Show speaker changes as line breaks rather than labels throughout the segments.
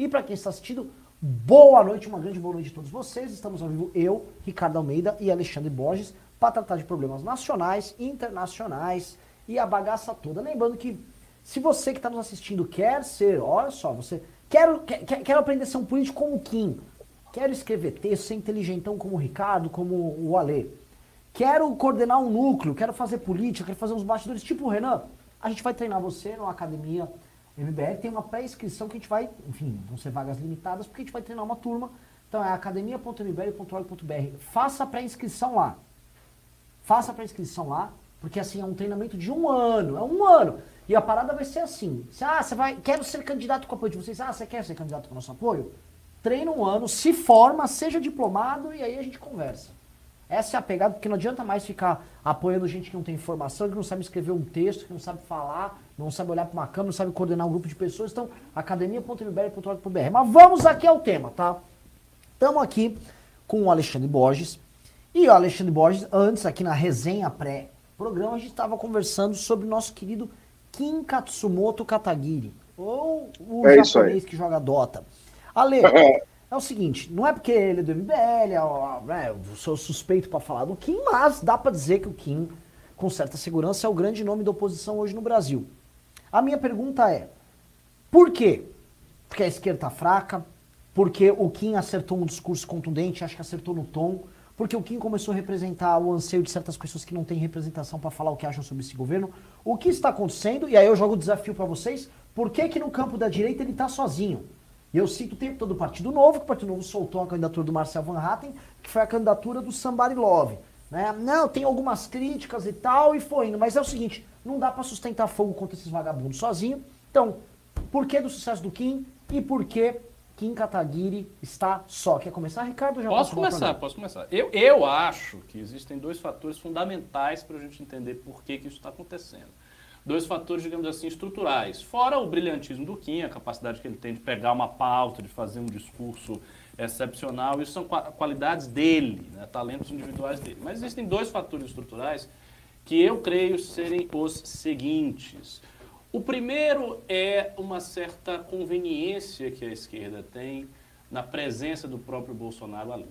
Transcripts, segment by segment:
E para quem está assistindo, boa noite, uma grande boa noite a todos vocês. Estamos ao vivo, eu, Ricardo Almeida e Alexandre Borges, para tratar de problemas nacionais, internacionais e a bagaça toda. Lembrando que se você que está nos assistindo quer ser, olha só, você quer, quer, quer aprender a ser um político como o Kim, quero escrever texto, ser inteligentão como o Ricardo, como o Ale, quero coordenar um núcleo, quero fazer política, quero fazer uns bastidores tipo o Renan, a gente vai treinar você numa academia MBL, tem uma pré-inscrição que a gente vai, enfim, vão ser vagas limitadas, porque a gente vai treinar uma turma. Então é academia.mbl.org.br. Faça a pré-inscrição lá. Faça a pré-inscrição lá, porque assim é um treinamento de um ano, é um ano. E a parada vai ser assim: se, ah, você vai, quero ser candidato com o apoio de vocês. Ah, você quer ser candidato com o nosso apoio? Treina um ano, se forma, seja diplomado e aí a gente conversa. Essa é a pegada, porque não adianta mais ficar apoiando gente que não tem informação, que não sabe escrever um texto, que não sabe falar, não sabe olhar para uma câmera, não sabe coordenar um grupo de pessoas. Então, academia.mbr.org.br. Mas vamos aqui ao tema, tá? Estamos aqui com o Alexandre Borges. E o Alexandre Borges, antes aqui na resenha pré-programa, a gente estava conversando sobre o nosso querido Kim Katsumoto Katagiri, ou o é japonês que joga Dota. Ale, é o seguinte, não é porque ele é do MBL, é, é, eu sou suspeito para falar do Kim, mas dá para dizer que o Kim, com certa segurança, é o grande nome da oposição hoje no Brasil. A minha pergunta é, por quê? Porque a esquerda tá fraca, porque o Kim acertou um discurso contundente, acho que acertou no tom, porque o Kim começou a representar o anseio de certas pessoas que não têm representação para falar o que acham sobre esse governo. O que está acontecendo, e aí eu jogo o desafio para vocês, por que que no campo da direita ele está sozinho? E eu cito o tempo todo o Partido Novo, que o Partido Novo soltou a candidatura do Marcel Van Hatten, que foi a candidatura do Somebody Love. Né? Não, tem algumas críticas e tal, e foi indo. Mas é o seguinte, não dá para sustentar fogo contra esses vagabundos sozinho. Então, por que do sucesso do Kim e por que Kim Kataguiri está só? Quer começar, Ricardo?
Já posso começar, posso começar. Eu, eu acho que existem dois fatores fundamentais para a gente entender por que, que isso está acontecendo dois fatores, digamos assim, estruturais. Fora o brilhantismo do Kim, a capacidade que ele tem de pegar uma pauta, de fazer um discurso excepcional, isso são qualidades dele, né, talentos individuais dele. Mas existem dois fatores estruturais que eu creio serem os seguintes. O primeiro é uma certa conveniência que a esquerda tem na presença do próprio Bolsonaro ali.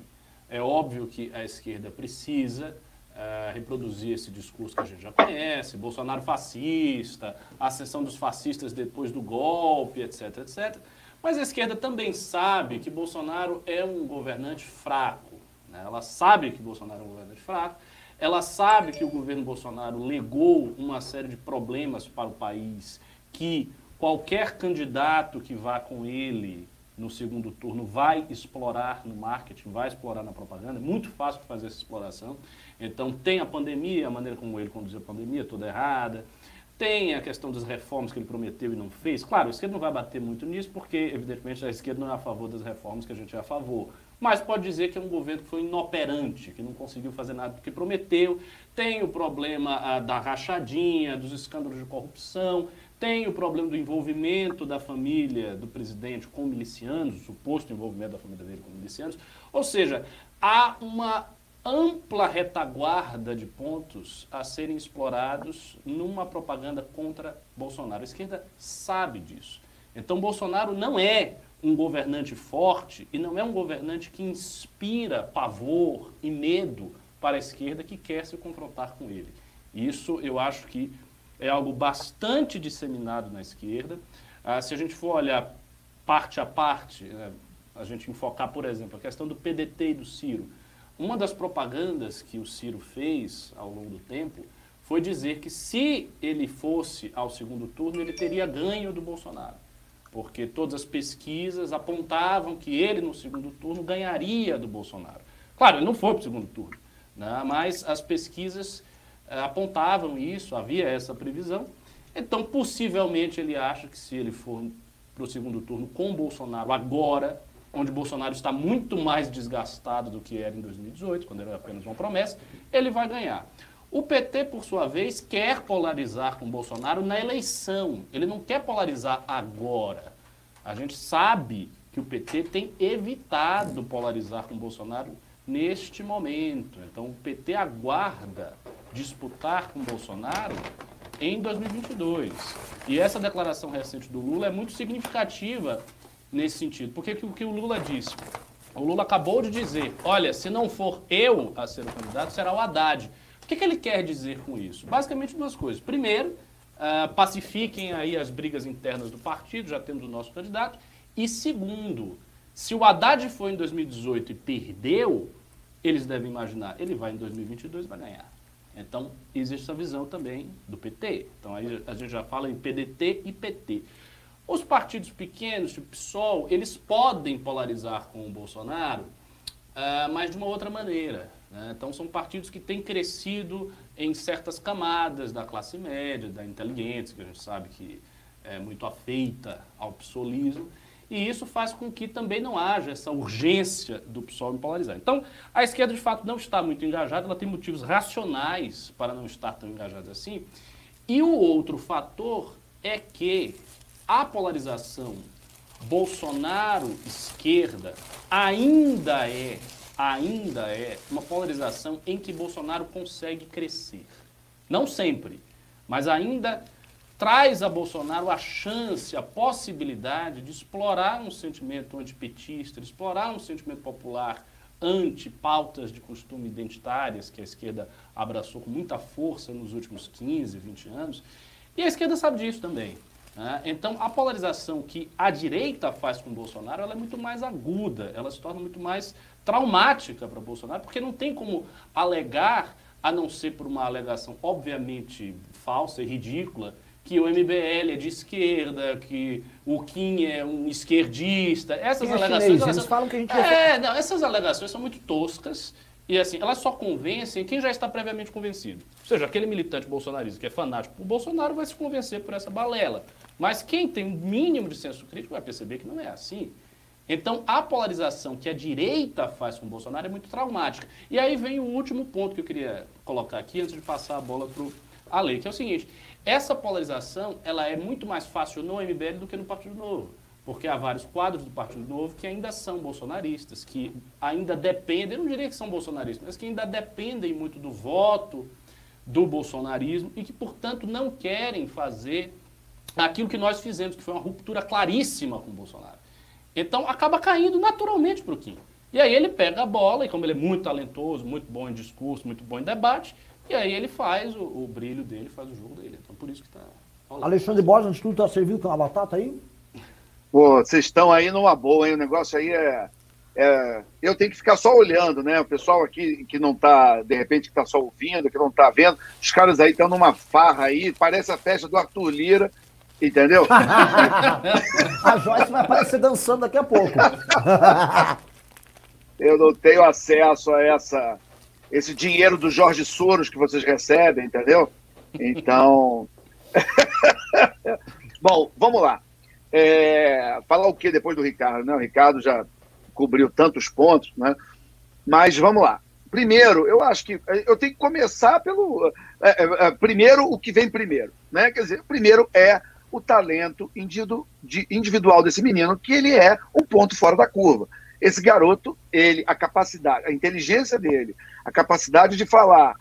É óbvio que a esquerda precisa é, reproduzir esse discurso que a gente já conhece, Bolsonaro fascista, a ascensão dos fascistas depois do golpe, etc, etc. Mas a esquerda também sabe que Bolsonaro é um governante fraco. Né? Ela sabe que Bolsonaro é um governante fraco, ela sabe que o governo Bolsonaro legou uma série de problemas para o país que qualquer candidato que vá com ele no segundo turno vai explorar no marketing, vai explorar na propaganda. É muito fácil fazer essa exploração. Então, tem a pandemia, a maneira como ele conduziu a pandemia, toda errada. Tem a questão das reformas que ele prometeu e não fez. Claro, a esquerda não vai bater muito nisso, porque, evidentemente, a esquerda não é a favor das reformas que a gente é a favor. Mas pode dizer que é um governo que foi inoperante, que não conseguiu fazer nada do que prometeu. Tem o problema ah, da rachadinha, dos escândalos de corrupção. Tem o problema do envolvimento da família do presidente com milicianos, o suposto envolvimento da família dele com milicianos. Ou seja, há uma ampla retaguarda de pontos a serem explorados numa propaganda contra Bolsonaro. A esquerda sabe disso. Então, Bolsonaro não é um governante forte e não é um governante que inspira pavor e medo para a esquerda que quer se confrontar com ele. Isso eu acho que é algo bastante disseminado na esquerda. Ah, se a gente for olhar parte a parte, né, a gente enfocar, por exemplo, a questão do PDT e do Ciro. Uma das propagandas que o Ciro fez ao longo do tempo foi dizer que se ele fosse ao segundo turno, ele teria ganho do Bolsonaro. Porque todas as pesquisas apontavam que ele, no segundo turno, ganharia do Bolsonaro. Claro, ele não foi para o segundo turno, né? mas as pesquisas eh, apontavam isso, havia essa previsão. Então, possivelmente, ele acha que se ele for para o segundo turno com Bolsonaro agora, onde Bolsonaro está muito mais desgastado do que era em 2018, quando era apenas uma promessa, ele vai ganhar. O PT, por sua vez, quer polarizar com Bolsonaro na eleição. Ele não quer polarizar agora. A gente sabe que o PT tem evitado polarizar com Bolsonaro neste momento. Então, o PT aguarda disputar com Bolsonaro em 2022. E essa declaração recente do Lula é muito significativa nesse sentido. Porque o que o Lula disse? O Lula acabou de dizer: olha, se não for eu a ser o candidato, será o Haddad. Que, que ele quer dizer com isso? Basicamente duas coisas. Primeiro, uh, pacifiquem aí as brigas internas do partido, já temos o nosso candidato. E segundo, se o Haddad foi em 2018 e perdeu, eles devem imaginar, ele vai em 2022 e vai ganhar. Então, existe essa visão também do PT. Então, aí a gente já fala em PDT e PT. Os partidos pequenos, tipo PSOL, eles podem polarizar com o Bolsonaro, uh, mas de uma outra maneira. Né? Então, são partidos que têm crescido em certas camadas da classe média, da inteligência, que a gente sabe que é muito afeita ao psolismo, e isso faz com que também não haja essa urgência do PSOL em polarizar. Então, a esquerda, de fato, não está muito engajada, ela tem motivos racionais para não estar tão engajada assim, e o outro fator é que a polarização Bolsonaro-esquerda ainda é, ainda é uma polarização em que Bolsonaro consegue crescer. Não sempre, mas ainda traz a Bolsonaro a chance, a possibilidade de explorar um sentimento antipetista, explorar um sentimento popular anti-pautas de costume identitárias que a esquerda abraçou com muita força nos últimos 15, 20 anos. E a esquerda sabe disso também. Né? Então, a polarização que a direita faz com Bolsonaro ela é muito mais aguda, ela se torna muito mais traumática para Bolsonaro, porque não tem como alegar, a não ser por uma alegação obviamente falsa e ridícula, que o MBL é de esquerda, que o Kim é um esquerdista. Essas alegações.
Chinês, elas, eles falam que a gente.
É, não, essas alegações são muito toscas. E assim, elas só convencem quem já está previamente convencido. Ou seja, aquele militante bolsonarista que é fanático por Bolsonaro vai se convencer por essa balela. Mas quem tem um mínimo de senso crítico vai perceber que não é assim. Então, a polarização que a direita faz com o Bolsonaro é muito traumática. E aí vem o último ponto que eu queria colocar aqui, antes de passar a bola para o Ale, que é o seguinte: essa polarização ela é muito mais fácil no MBL do que no Partido Novo porque há vários quadros do Partido Novo que ainda são bolsonaristas, que ainda dependem, eu não diria que são bolsonaristas, mas que ainda dependem muito do voto do bolsonarismo e que, portanto, não querem fazer aquilo que nós fizemos, que foi uma ruptura claríssima com o Bolsonaro. Então, acaba caindo naturalmente para o Kim. E aí ele pega a bola, e como ele é muito talentoso, muito bom em discurso, muito bom em debate, e aí ele faz o, o brilho dele, faz o jogo dele. Então, por isso que está...
Alexandre Borges, antes de tudo, está servido com a batata aí?
Pô, vocês estão aí numa boa, hein? O negócio aí é, é, Eu tenho que ficar só olhando, né? O pessoal aqui que não tá, de repente, que tá só ouvindo, que não tá vendo, os caras aí estão numa farra aí, parece a festa do Arthur Lira, entendeu?
a Joyce vai aparecer dançando daqui a pouco.
Eu não tenho acesso a essa, esse dinheiro do Jorge Soros que vocês recebem, entendeu? Então. Bom, vamos lá. É, falar o que depois do Ricardo? Né? O Ricardo já cobriu tantos pontos, né? Mas vamos lá. Primeiro, eu acho que eu tenho que começar pelo. É, é, é primeiro, o que vem primeiro. Né? Quer dizer, primeiro é o talento individual desse menino, que ele é um ponto fora da curva. Esse garoto, ele, a capacidade, a inteligência dele, a capacidade de falar,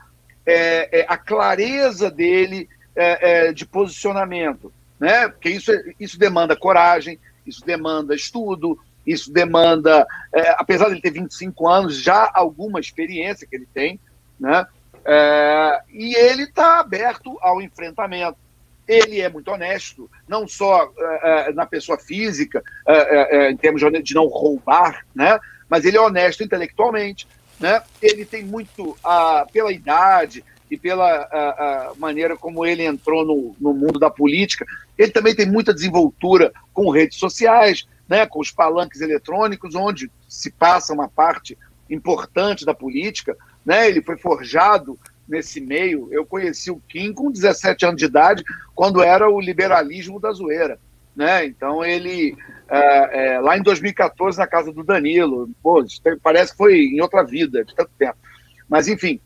é, é, a clareza dele é, de posicionamento, né? Porque isso, isso demanda coragem, isso demanda estudo, isso demanda, é, apesar de ele ter 25 anos, já alguma experiência que ele tem, né? É, e ele está aberto ao enfrentamento. Ele é muito honesto, não só é, é na pessoa física, é, em termos de não roubar, né? mas ele é honesto intelectualmente. Né? Ele tem muito, ah, pela idade, e pela a, a maneira como ele entrou no, no mundo da política. Ele também tem muita desenvoltura com redes sociais, né, com os palanques eletrônicos, onde se passa uma parte importante da política. Né? Ele foi forjado nesse meio. Eu conheci o Kim com 17 anos de idade, quando era o liberalismo da zoeira. Né? Então ele é, é, lá em 2014 na casa do Danilo, pô, parece que foi em outra vida de tanto tempo. Mas enfim,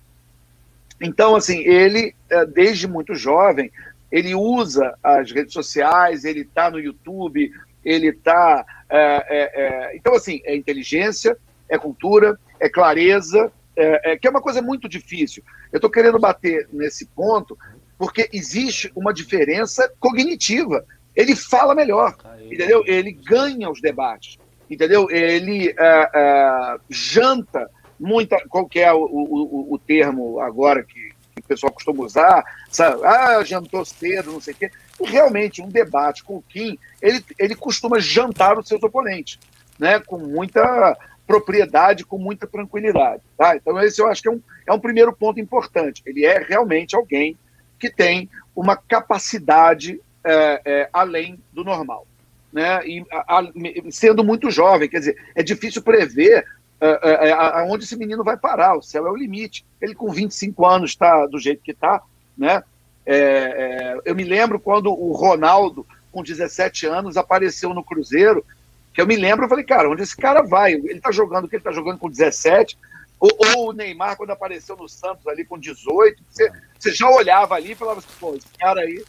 então, assim, ele, é, desde muito jovem, ele usa as redes sociais, ele está no YouTube, ele está. É, é, é, então, assim, é inteligência, é cultura, é clareza, é, é, que é uma coisa muito difícil. Eu estou querendo bater nesse ponto porque existe uma diferença cognitiva ele fala melhor, entendeu? Ele ganha os debates, entendeu? Ele uh, uh, janta muita, qual que é o, o, o termo agora que, que, o pessoal costuma usar, sabe? ah, jantou cedo, não sei o quê. E realmente, um debate com o Kim, ele, ele costuma jantar os seus oponentes, né? com muita propriedade, com muita tranquilidade. Tá? Então, esse eu acho que é um, é um primeiro ponto importante. Ele é realmente alguém que tem uma capacidade é, é, além do normal. Né? E a, a, sendo muito jovem, quer dizer, é difícil prever é, é, é aonde esse menino vai parar. O céu é o limite. Ele, com 25 anos, está do jeito que está. Né? É, eu me lembro quando o Ronaldo, com 17 anos, apareceu no Cruzeiro que eu me lembro, eu falei, cara, onde esse cara vai? Ele tá jogando o que ele tá jogando com 17, ou, ou, o Neymar, quando apareceu no Santos ali com 18, você, você já olhava ali e falava assim, pô, esse cara aí.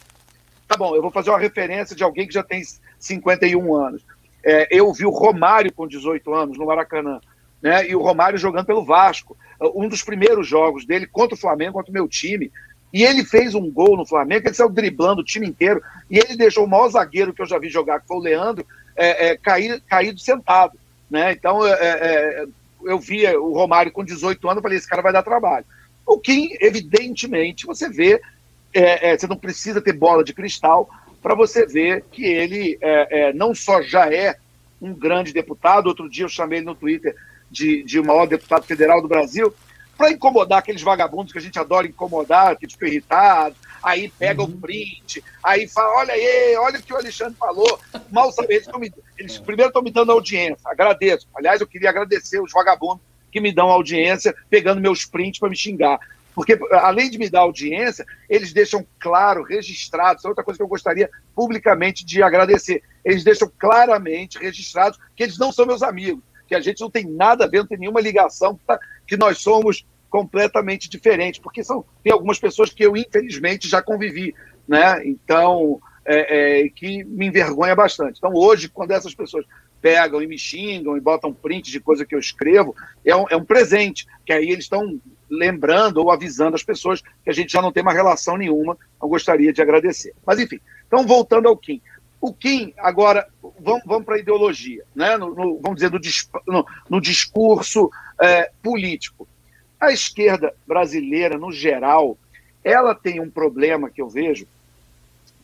Tá bom, eu vou fazer uma referência de alguém que já tem 51 anos. É, eu vi o Romário com 18 anos no Maracanã, né? E o Romário jogando pelo Vasco. Um dos primeiros jogos dele contra o Flamengo, contra o meu time. E ele fez um gol no Flamengo, ele saiu driblando o time inteiro, e ele deixou o maior zagueiro que eu já vi jogar, que foi o Leandro, é, é, cair, caído sentado. Né? Então, é, é, eu via o Romário com 18 anos, falei, esse cara vai dar trabalho. O que, evidentemente, você vê, é, é, você não precisa ter bola de cristal para você ver que ele não só já é um grande deputado, outro dia eu chamei ele no Twitter de, de o maior deputado federal do Brasil, para incomodar aqueles vagabundos que a gente adora incomodar, que ficam irritados, aí pega uhum. o print, aí fala, olha aí, olha o que o Alexandre falou. Mal saber, eles, me, eles primeiro estão me dando audiência, agradeço. Aliás, eu queria agradecer os vagabundos que me dão audiência, pegando meus prints para me xingar. Porque, além de me dar audiência, eles deixam claro, registrado, isso é outra coisa que eu gostaria publicamente de agradecer. Eles deixam claramente registrados que eles não são meus amigos, que a gente não tem nada a ver, não tem nenhuma ligação, que nós somos completamente diferente, porque são, tem algumas pessoas que eu, infelizmente, já convivi, né? Então, é, é, que me envergonha bastante. Então, hoje, quando essas pessoas pegam e me xingam e botam print de coisa que eu escrevo, é um, é um presente, que aí eles estão lembrando ou avisando as pessoas que a gente já não tem uma relação nenhuma, eu gostaria de agradecer. Mas, enfim, então, voltando ao Kim. O Kim, agora, vamos, vamos para a ideologia, né? No, no, vamos dizer, no, no discurso é, político. A esquerda brasileira, no geral, ela tem um problema que eu vejo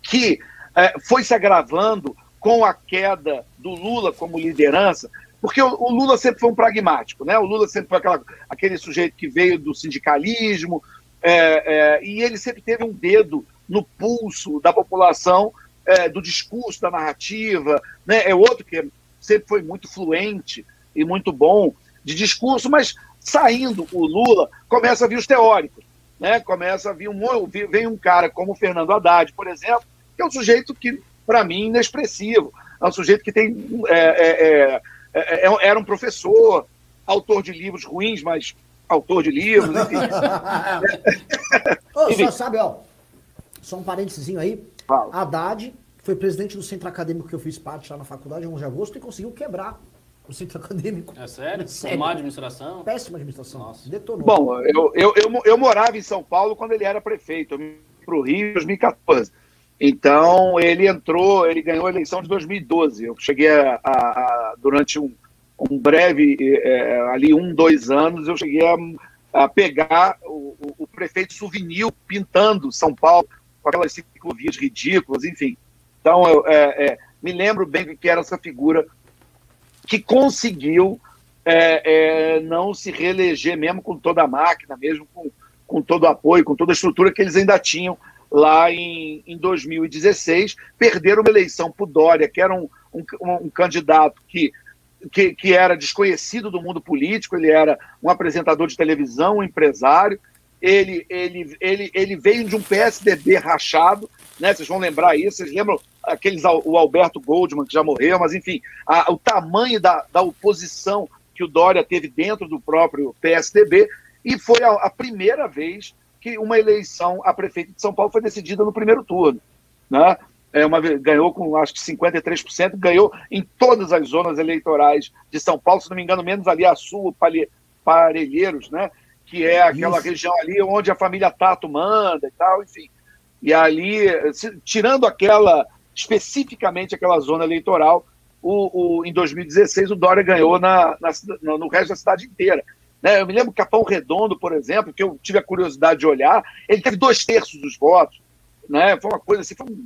que é, foi se agravando com a queda do Lula como liderança, porque o, o, Lula sempre foi um pragmático, né? O Lula sempre foi aquela, aquele sujeito que veio do sindicalismo é, é, e ele sempre teve um dedo no pulso da população, é, do discurso, da narrativa, né? É outro que sempre foi muito fluente e muito bom de discurso, mas Saindo o Lula, começa a vir os teóricos, né? Começa a vir um vem um cara como o Fernando Haddad, por exemplo, que é um sujeito que, para mim, inexpressivo. É um sujeito que tem é é, é, é, é, era um professor, autor de livros ruins, mas autor de livros, enfim.
Ô, enfim. Só sabe, ó, só um parênteses aí. Fala. Haddad foi presidente do centro acadêmico que eu fiz parte lá na faculdade, 11 de agosto, e conseguiu quebrar o centro acadêmico.
É sério? sério. Má administração?
Péssima administração. Nossa. Detonou.
Bom, eu, eu, eu, eu, morava em São Paulo quando ele era prefeito. Eu me para o Rio em 2014. Então, ele entrou, ele ganhou a eleição de 2012. Eu cheguei a, a, a durante um, um breve, é, ali um, dois anos, eu cheguei a, a pegar o, o, o, prefeito Souvenir pintando São Paulo com aquelas ciclovias ridículas, enfim. Então, eu é, é, me lembro bem que era essa figura que conseguiu é, é, não se reeleger, mesmo com toda a máquina, mesmo com, com todo o apoio, com toda a estrutura que eles ainda tinham lá em, em 2016. Perderam uma eleição para o Dória, que era um, um, um candidato que, que, que, era desconhecido do mundo político, ele era um apresentador de televisão, um empresário. Ele, ele, ele, ele veio de um PSDB rachado, né? Vocês vão lembrar isso, vocês lembram aqueles, o Alberto Goldman, que já morreu, mas enfim, a, o tamanho da, da oposição que o Dória teve dentro do próprio PSDB, e foi a, a primeira vez que uma eleição a prefeito de São Paulo foi decidida no primeiro turno. Né? É uma, ganhou com acho que 53%, ganhou em todas as zonas eleitorais de São Paulo, se não me engano, menos ali a Sul, Parelheiros, né? que é aquela Isso. região ali onde a família Tato manda e tal, enfim. E ali, tirando aquela especificamente aquela zona eleitoral. O, o, em 2016, o Dória ganhou na, na, no resto da cidade inteira. Né? Eu me lembro Capão Redondo, por exemplo, que eu tive a curiosidade de olhar, ele teve dois terços dos votos. Né? Foi uma coisa assim, foi um,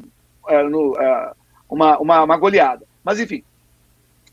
é, no, é, uma, uma, uma, goleada. Mas, enfim.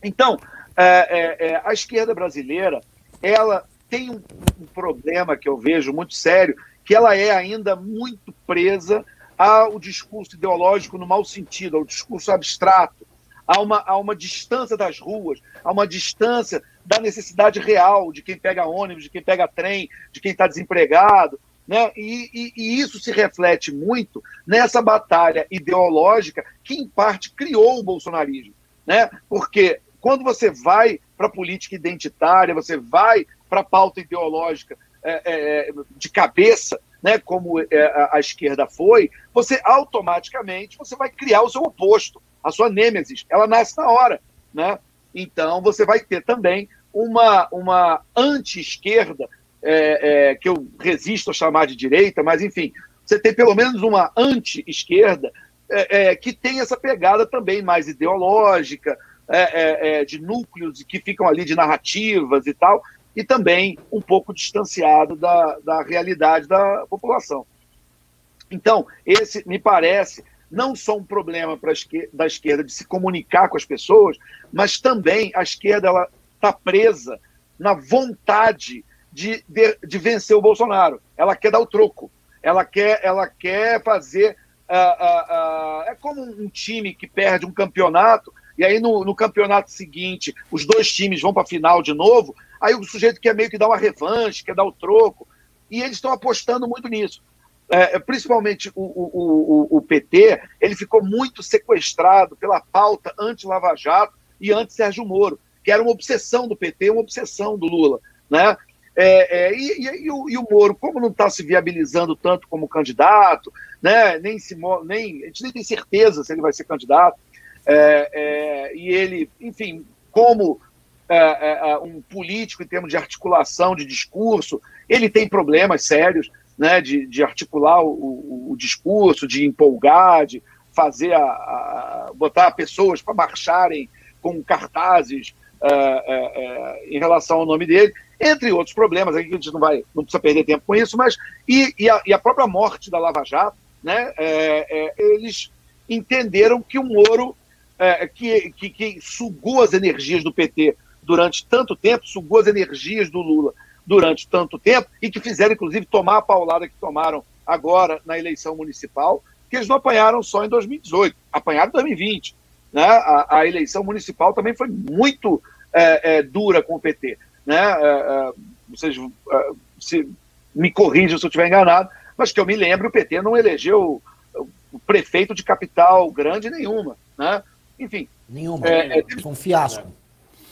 Então, é, é, é a esquerda brasileira, ela tem um, um problema que eu vejo muito sério, que ela é ainda muito presa ao discurso ideológico no mau sentido, ao discurso abstrato, a uma, a uma distância das ruas, a uma distância da necessidade real de quem pega ônibus, de quem pega trem, de quem está desempregado. Né? E, e, e, isso se reflete muito nessa batalha ideológica que, em parte, criou o bolsonarismo. Né? Porque quando você vai para a política identitária, você vai para a pauta ideológica é, é, de cabeça, né, como é, a, esquerda foi, você automaticamente você vai criar o seu oposto, a sua nêmesis. Ela nasce na hora. Né? Então, você vai ter também uma, uma anti-esquerda, é, é, que eu resisto a chamar de direita, mas, enfim, você tem pelo menos uma anti-esquerda é, é, que tem essa pegada também mais ideológica, é, de núcleos que ficam ali de narrativas e tal, e também um pouco distanciado da, da realidade da população. Então, esse me parece não só um problema para da esquerda de se comunicar com as pessoas, mas também a esquerda está presa na vontade de, de, de, vencer o Bolsonaro. Ela quer dar o troco. Ela quer, ela quer fazer. Uh, uh, uh, é como um time que perde um campeonato, e aí no, no campeonato seguinte os dois times vão para a final de novo. Aí o sujeito quer meio que dar uma revanche, quer dar o troco. E eles estão apostando muito nisso. É, principalmente o, o, o, o, PT, ele ficou muito sequestrado pela pauta anti-Lava Jato e anti-Sérgio Moro, que era uma obsessão do PT, uma obsessão do Lula. Né? É, é, e, e, e, o, e, o, Moro, como não está se viabilizando tanto como candidato, né, nem, se, nem, a gente nem tem certeza se ele vai ser candidato, é, é e ele, enfim, como é, um político em termos de articulação de discurso, ele tem problemas sérios né, de, de articular o, o, discurso, de empolgar, de fazer a, a botar pessoas para marcharem com cartazes uh, uh, uh, em relação ao nome dele, entre outros problemas, aqui a gente não vai, não precisa perder tempo com isso, mas e, e, a, e a, própria morte da Lava Jato, né, é, é, eles entenderam que o Moro é, que, que, que sugou as energias do PT durante tanto tempo, sugou as energias do Lula durante tanto tempo e que fizeram, inclusive, tomar a paulada que tomaram agora na eleição municipal, que eles não apanharam só em 2018, apanharam em 2020. Né? A, a eleição municipal também foi muito é, é, dura com o PT. Né? É, é, vocês é, se, me corrijam se eu estiver enganado, mas que eu me lembro, o PT não elegeu o prefeito de capital grande nenhuma. Né? Enfim.
Nenhuma. É, foi um fiasco.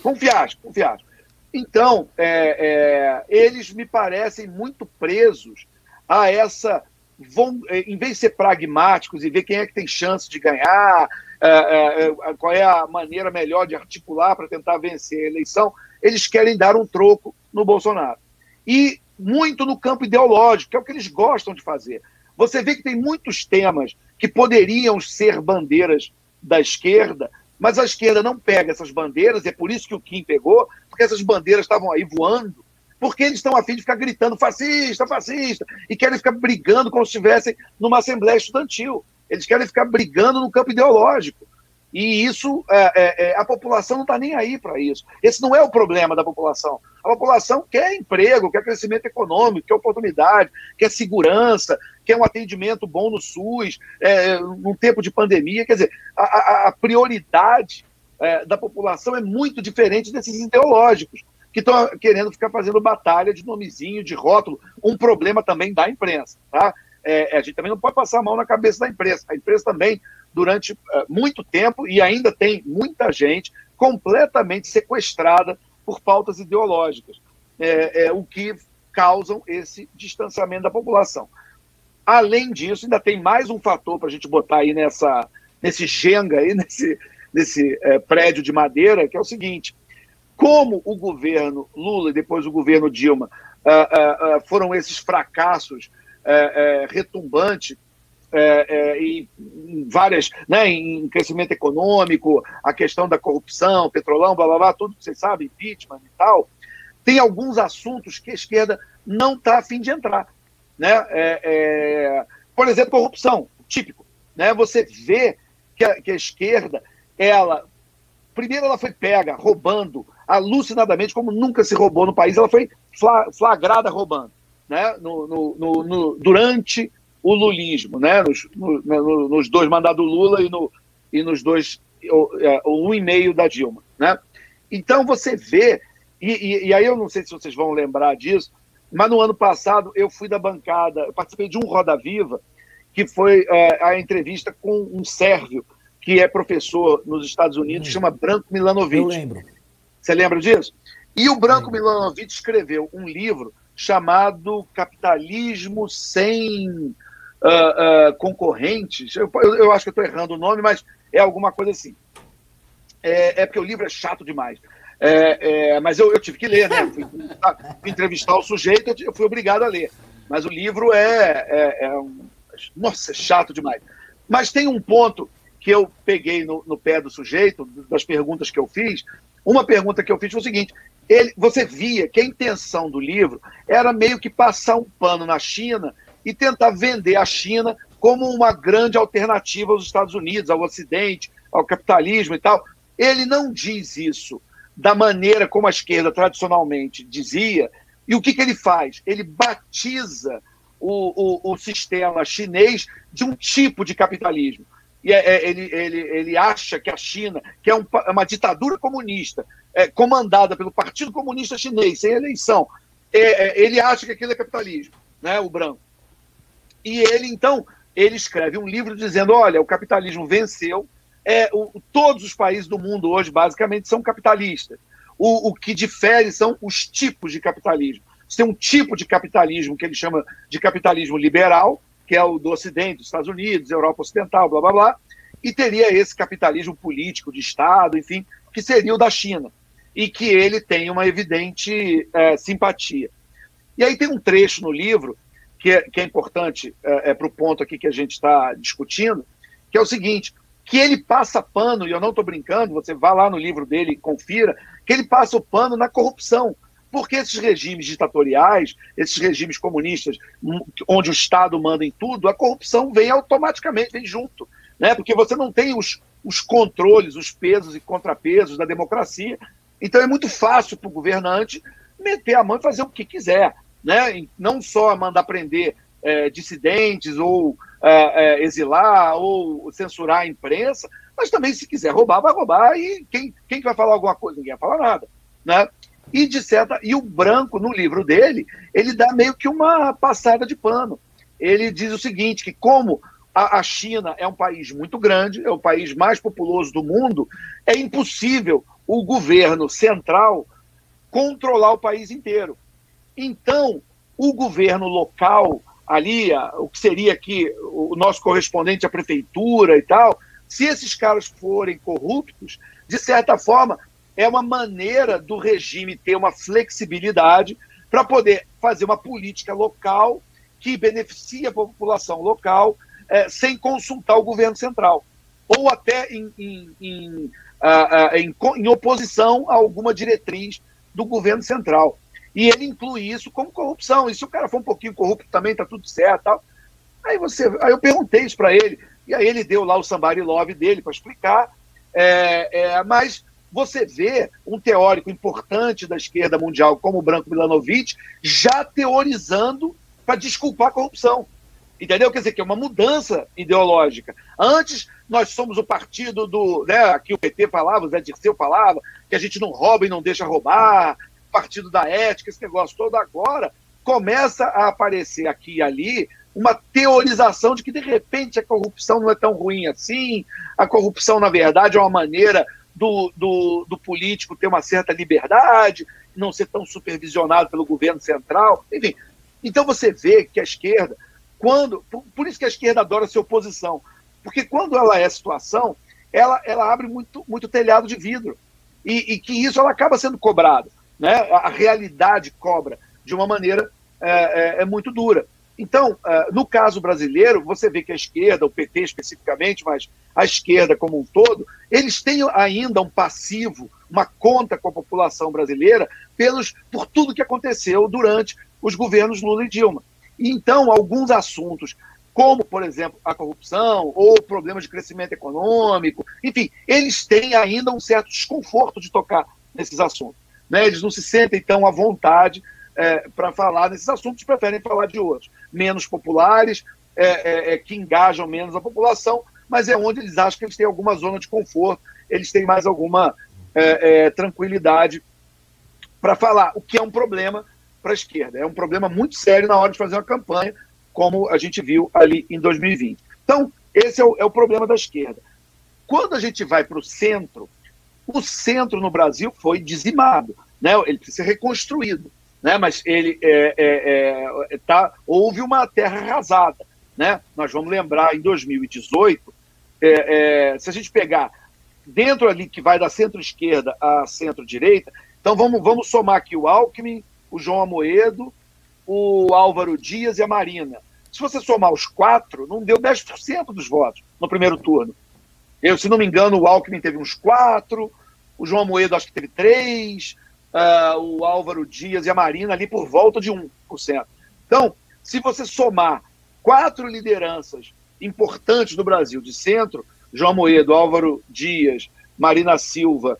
Foi um fiasco, um fiasco. Então, é, é, eles me parecem muito presos a essa. Vão, é, em vez de ser pragmáticos e ver quem é que tem chance de ganhar, é, é, é qual é a maneira melhor de articular para tentar vencer a eleição, eles querem dar um troco no Bolsonaro. E muito no campo ideológico, que é o que eles gostam de fazer. Você vê que tem muitos temas que poderiam ser bandeiras da esquerda, mas a esquerda não pega essas bandeiras, é por isso que o Kim pegou, porque essas bandeiras estavam aí voando, porque eles estão afim de ficar gritando fascista, fascista, e querem ficar brigando como se estivessem numa assembleia estudantil. Eles querem ficar brigando no campo ideológico. E isso, é, é, é a população não está nem aí para isso. Esse não é o problema da população. A população quer emprego, quer crescimento econômico, quer oportunidade, quer segurança, quer um atendimento bom no SUS, é, num tempo de pandemia. Quer dizer, a, a prioridade é, da população é muito diferente desses ideológicos, que estão querendo ficar fazendo batalha de nomezinho, de rótulo. Um problema também da imprensa. Tá? É, a gente também não pode passar a mão na cabeça da imprensa. A imprensa também durante uh, muito tempo e ainda tem muita gente completamente sequestrada por pautas ideológicas, é, é, o que causam esse distanciamento da população. Além disso, ainda tem mais um fator para a gente botar aí nessa, nesse Jenga, aí, nesse, nesse é, prédio de madeira, que é o seguinte: como o governo Lula e depois o governo Dilma uh, uh, uh, foram esses fracassos retumbantes é, é, em várias, né, em crescimento econômico, a questão da corrupção, petrolão, blá blá blá, tudo que vocês sabem, impeachment e tal, tem alguns assuntos que a esquerda não está afim de entrar. Né? É, é, por exemplo, corrupção, típico. Né? Você vê que a, que a esquerda, ela. Primeiro, ela foi pega roubando alucinadamente, como nunca se roubou no país, ela foi flagrada roubando. Né? No, no, no, no durante o lulismo, né? nos, nos dois mandados do Lula e, no, e nos dois, é, um e meio da Dilma. Né? Então você vê, e, e, e, aí eu não sei se vocês vão lembrar disso, mas no ano passado eu fui da bancada, eu participei de um Roda Viva, que foi é, a entrevista com um sérvio que é professor nos Estados Unidos, hum. chama Branco Milanovic. Eu
lembro.
Você lembra disso? E o Branco Milanovic escreveu um livro chamado Capitalismo Sem uh, uh, Concorrentes. Eu, eu, eu, acho que estou errando o nome, mas é alguma coisa assim. É, é porque o livro é chato demais. É, é, mas eu, eu, tive que ler, né? Fui, fui, entrevistar o sujeito, eu fui obrigado a ler. Mas o livro é, é, é um, nossa, é chato demais. Mas tem um ponto que eu peguei no, no, pé do sujeito, das perguntas que eu fiz. Uma pergunta que eu fiz foi o seguinte: ele, você via que a intenção do livro era meio que passar um pano na China e tentar vender a China como uma grande alternativa aos Estados Unidos, ao Ocidente, ao capitalismo e tal. Ele não diz isso da maneira como a esquerda tradicionalmente dizia. E o que, que ele faz? Ele batiza o, o, o sistema chinês de um tipo de capitalismo. E é, é, ele, ele, ele acha que a China, que é um, é uma ditadura comunista, é, comandada pelo Partido Comunista Chinês, sem eleição, é, é, ele acha que aquilo é capitalismo, né, o branco. E ele, então, ele escreve um livro dizendo: olha, o capitalismo venceu, é, o, todos os países do mundo hoje, basicamente, são capitalistas. O, o que difere são os tipos de capitalismo. Você tem um tipo de capitalismo que ele chama de capitalismo liberal, que é o do Ocidente, dos Estados Unidos, Europa Ocidental, blá blá blá, e teria esse capitalismo político de Estado, enfim, que seria o da China, e que ele tem uma evidente é, simpatia. E aí tem um trecho no livro que é, que é importante é, é para o ponto aqui que a gente está discutindo, que é o seguinte: que ele passa pano, e eu não estou brincando, você vá lá no livro dele e confira, que ele passa o pano na corrupção. Porque esses regimes ditatoriais, esses regimes comunistas, hum, onde o Estado manda em tudo, a corrupção vem automaticamente, vem junto. Né? Porque você não tem os, os controles, os pesos e contrapesos da democracia. Então é muito fácil para o governante meter a mão e fazer o que quiser. Né? Não só mandar prender é, dissidentes ou é, exilar ou censurar a imprensa, mas também, se quiser roubar, vai roubar. E quem, quem vai falar alguma coisa? Ninguém vai falar nada. Né? E, de certa, e o Branco, no livro dele, ele dá meio que uma passada de pano. Ele diz o seguinte, que como a, a China é um país muito grande, é o país mais populoso do mundo, é impossível o governo central controlar o país inteiro. Então, o governo local, ali, o que seria aqui o nosso correspondente à prefeitura e tal, se esses caras forem corruptos, de certa forma, é uma maneira do regime ter uma flexibilidade para poder fazer uma política local que beneficie a população local é, sem consultar o governo central, ou até em, em, em, uh, uh, em, em oposição a alguma diretriz do governo central. E ele inclui isso como corrupção. E se o cara for um pouquinho corrupto também, tá tudo certo. Tal. Aí, você, aí eu perguntei isso para ele, e aí ele deu lá o Somebody Love dele para explicar. É, é, mas você vê um teórico importante da esquerda mundial, como o Branco Milanovic, já teorizando para desculpar a corrupção. Entendeu? Quer dizer, que é uma mudança ideológica. Antes, nós somos o partido do. Né, aqui o PT falava, o Zé Dirceu falava, que a gente não rouba e não deixa roubar, partido da ética, esse negócio todo. Agora, começa a aparecer aqui e ali uma teorização de que, de repente, a corrupção não é tão ruim assim, a corrupção, na verdade, é uma maneira do, do, do político ter uma certa liberdade, não ser tão supervisionado pelo governo central, enfim. Então você vê que a esquerda, quando. Por, por isso que a esquerda adora ser oposição. Porque quando ela é situação, ela, ela abre muito, muito telhado de vidro. E, e que isso ela acaba sendo cobrada. Né? A, realidade cobra de uma maneira é, é, é muito dura. Então, uh, no caso brasileiro, você vê que a esquerda, o PT especificamente, mas a esquerda como um todo, eles têm ainda um passivo, uma conta com a população brasileira pelos, por tudo que aconteceu durante os governos Lula e Dilma. Então, alguns assuntos, como, por exemplo, a corrupção ou problemas de crescimento econômico, enfim, eles têm ainda um certo desconforto de tocar nesses assuntos. Né? Eles não se sentem tão à vontade é, para falar desses assuntos, preferem falar de outros, menos populares, é, é, é, que engajam menos a população, mas é onde eles acham que eles têm alguma zona de conforto, eles têm mais alguma é, é, tranquilidade para falar, o que é um problema para a esquerda. É um problema muito sério na hora de fazer uma campanha, como a gente viu ali em 2020. Então, esse é o, é o problema da esquerda. Quando a gente vai para o centro, o centro no Brasil foi dizimado, né? ele precisa ser reconstruído né? mas ele é, é, é, tá, houve uma terra arrasada. Né? Nós vamos lembrar em 2018, é, é, se a gente pegar dentro ali que vai da centro-esquerda à centro-direita, então vamos, vamos somar aqui o Alckmin, o João Amoedo, o Álvaro Dias e a Marina. Se você somar os quatro, não deu 10% dos votos no primeiro turno. Eu, se não me engano, o Alckmin teve uns quatro, o João Amoedo acho que teve três, uh, o Álvaro Dias e a Marina ali por volta de 1%. Então, se você somar quatro lideranças importantes do Brasil, de centro, João Moedo, Álvaro Dias, Marina Silva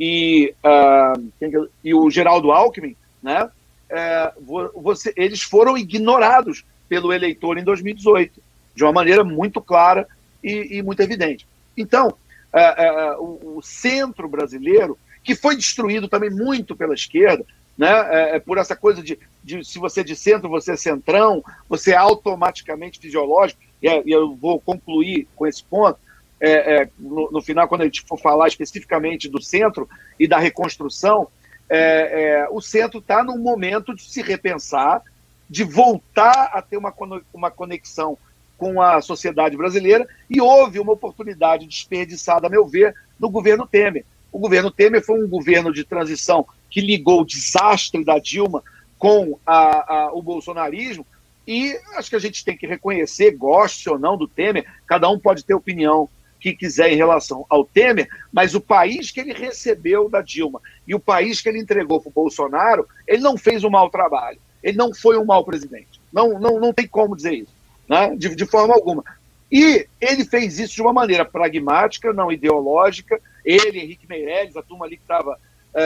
e, uh, e o Geraldo Alckmin, né, uh, você, eles foram ignorados pelo eleitor em 2018, de uma maneira muito clara e, e muito evidente. Então, uh, o, o centro brasileiro que foi destruído também muito pela esquerda, né? Por essa coisa de, de, se você é de centro, você é centrão, você é automaticamente fisiológico, e, e eu vou concluir com esse ponto, é, é, no, no, final, quando a gente for falar especificamente do centro e da reconstrução, é, o centro está num momento de se repensar, de voltar a ter uma, uma conexão com a sociedade brasileira, e houve uma oportunidade desperdiçada, a meu ver, no governo Temer o governo Temer foi um governo de transição que ligou o desastre da Dilma com a, a, o bolsonarismo, e acho que a gente tem que reconhecer, goste ou não do Temer, cada um pode ter opinião que quiser em relação ao Temer, mas o país que ele recebeu da Dilma e o país que ele entregou para o Bolsonaro, ele não fez um mau trabalho, ele não foi um mau presidente. Não, não, não tem como dizer isso, né? de, de forma alguma. E ele fez isso de uma maneira pragmática, não ideológica, ele, Henrique Meirelles, a turma ali que estava é,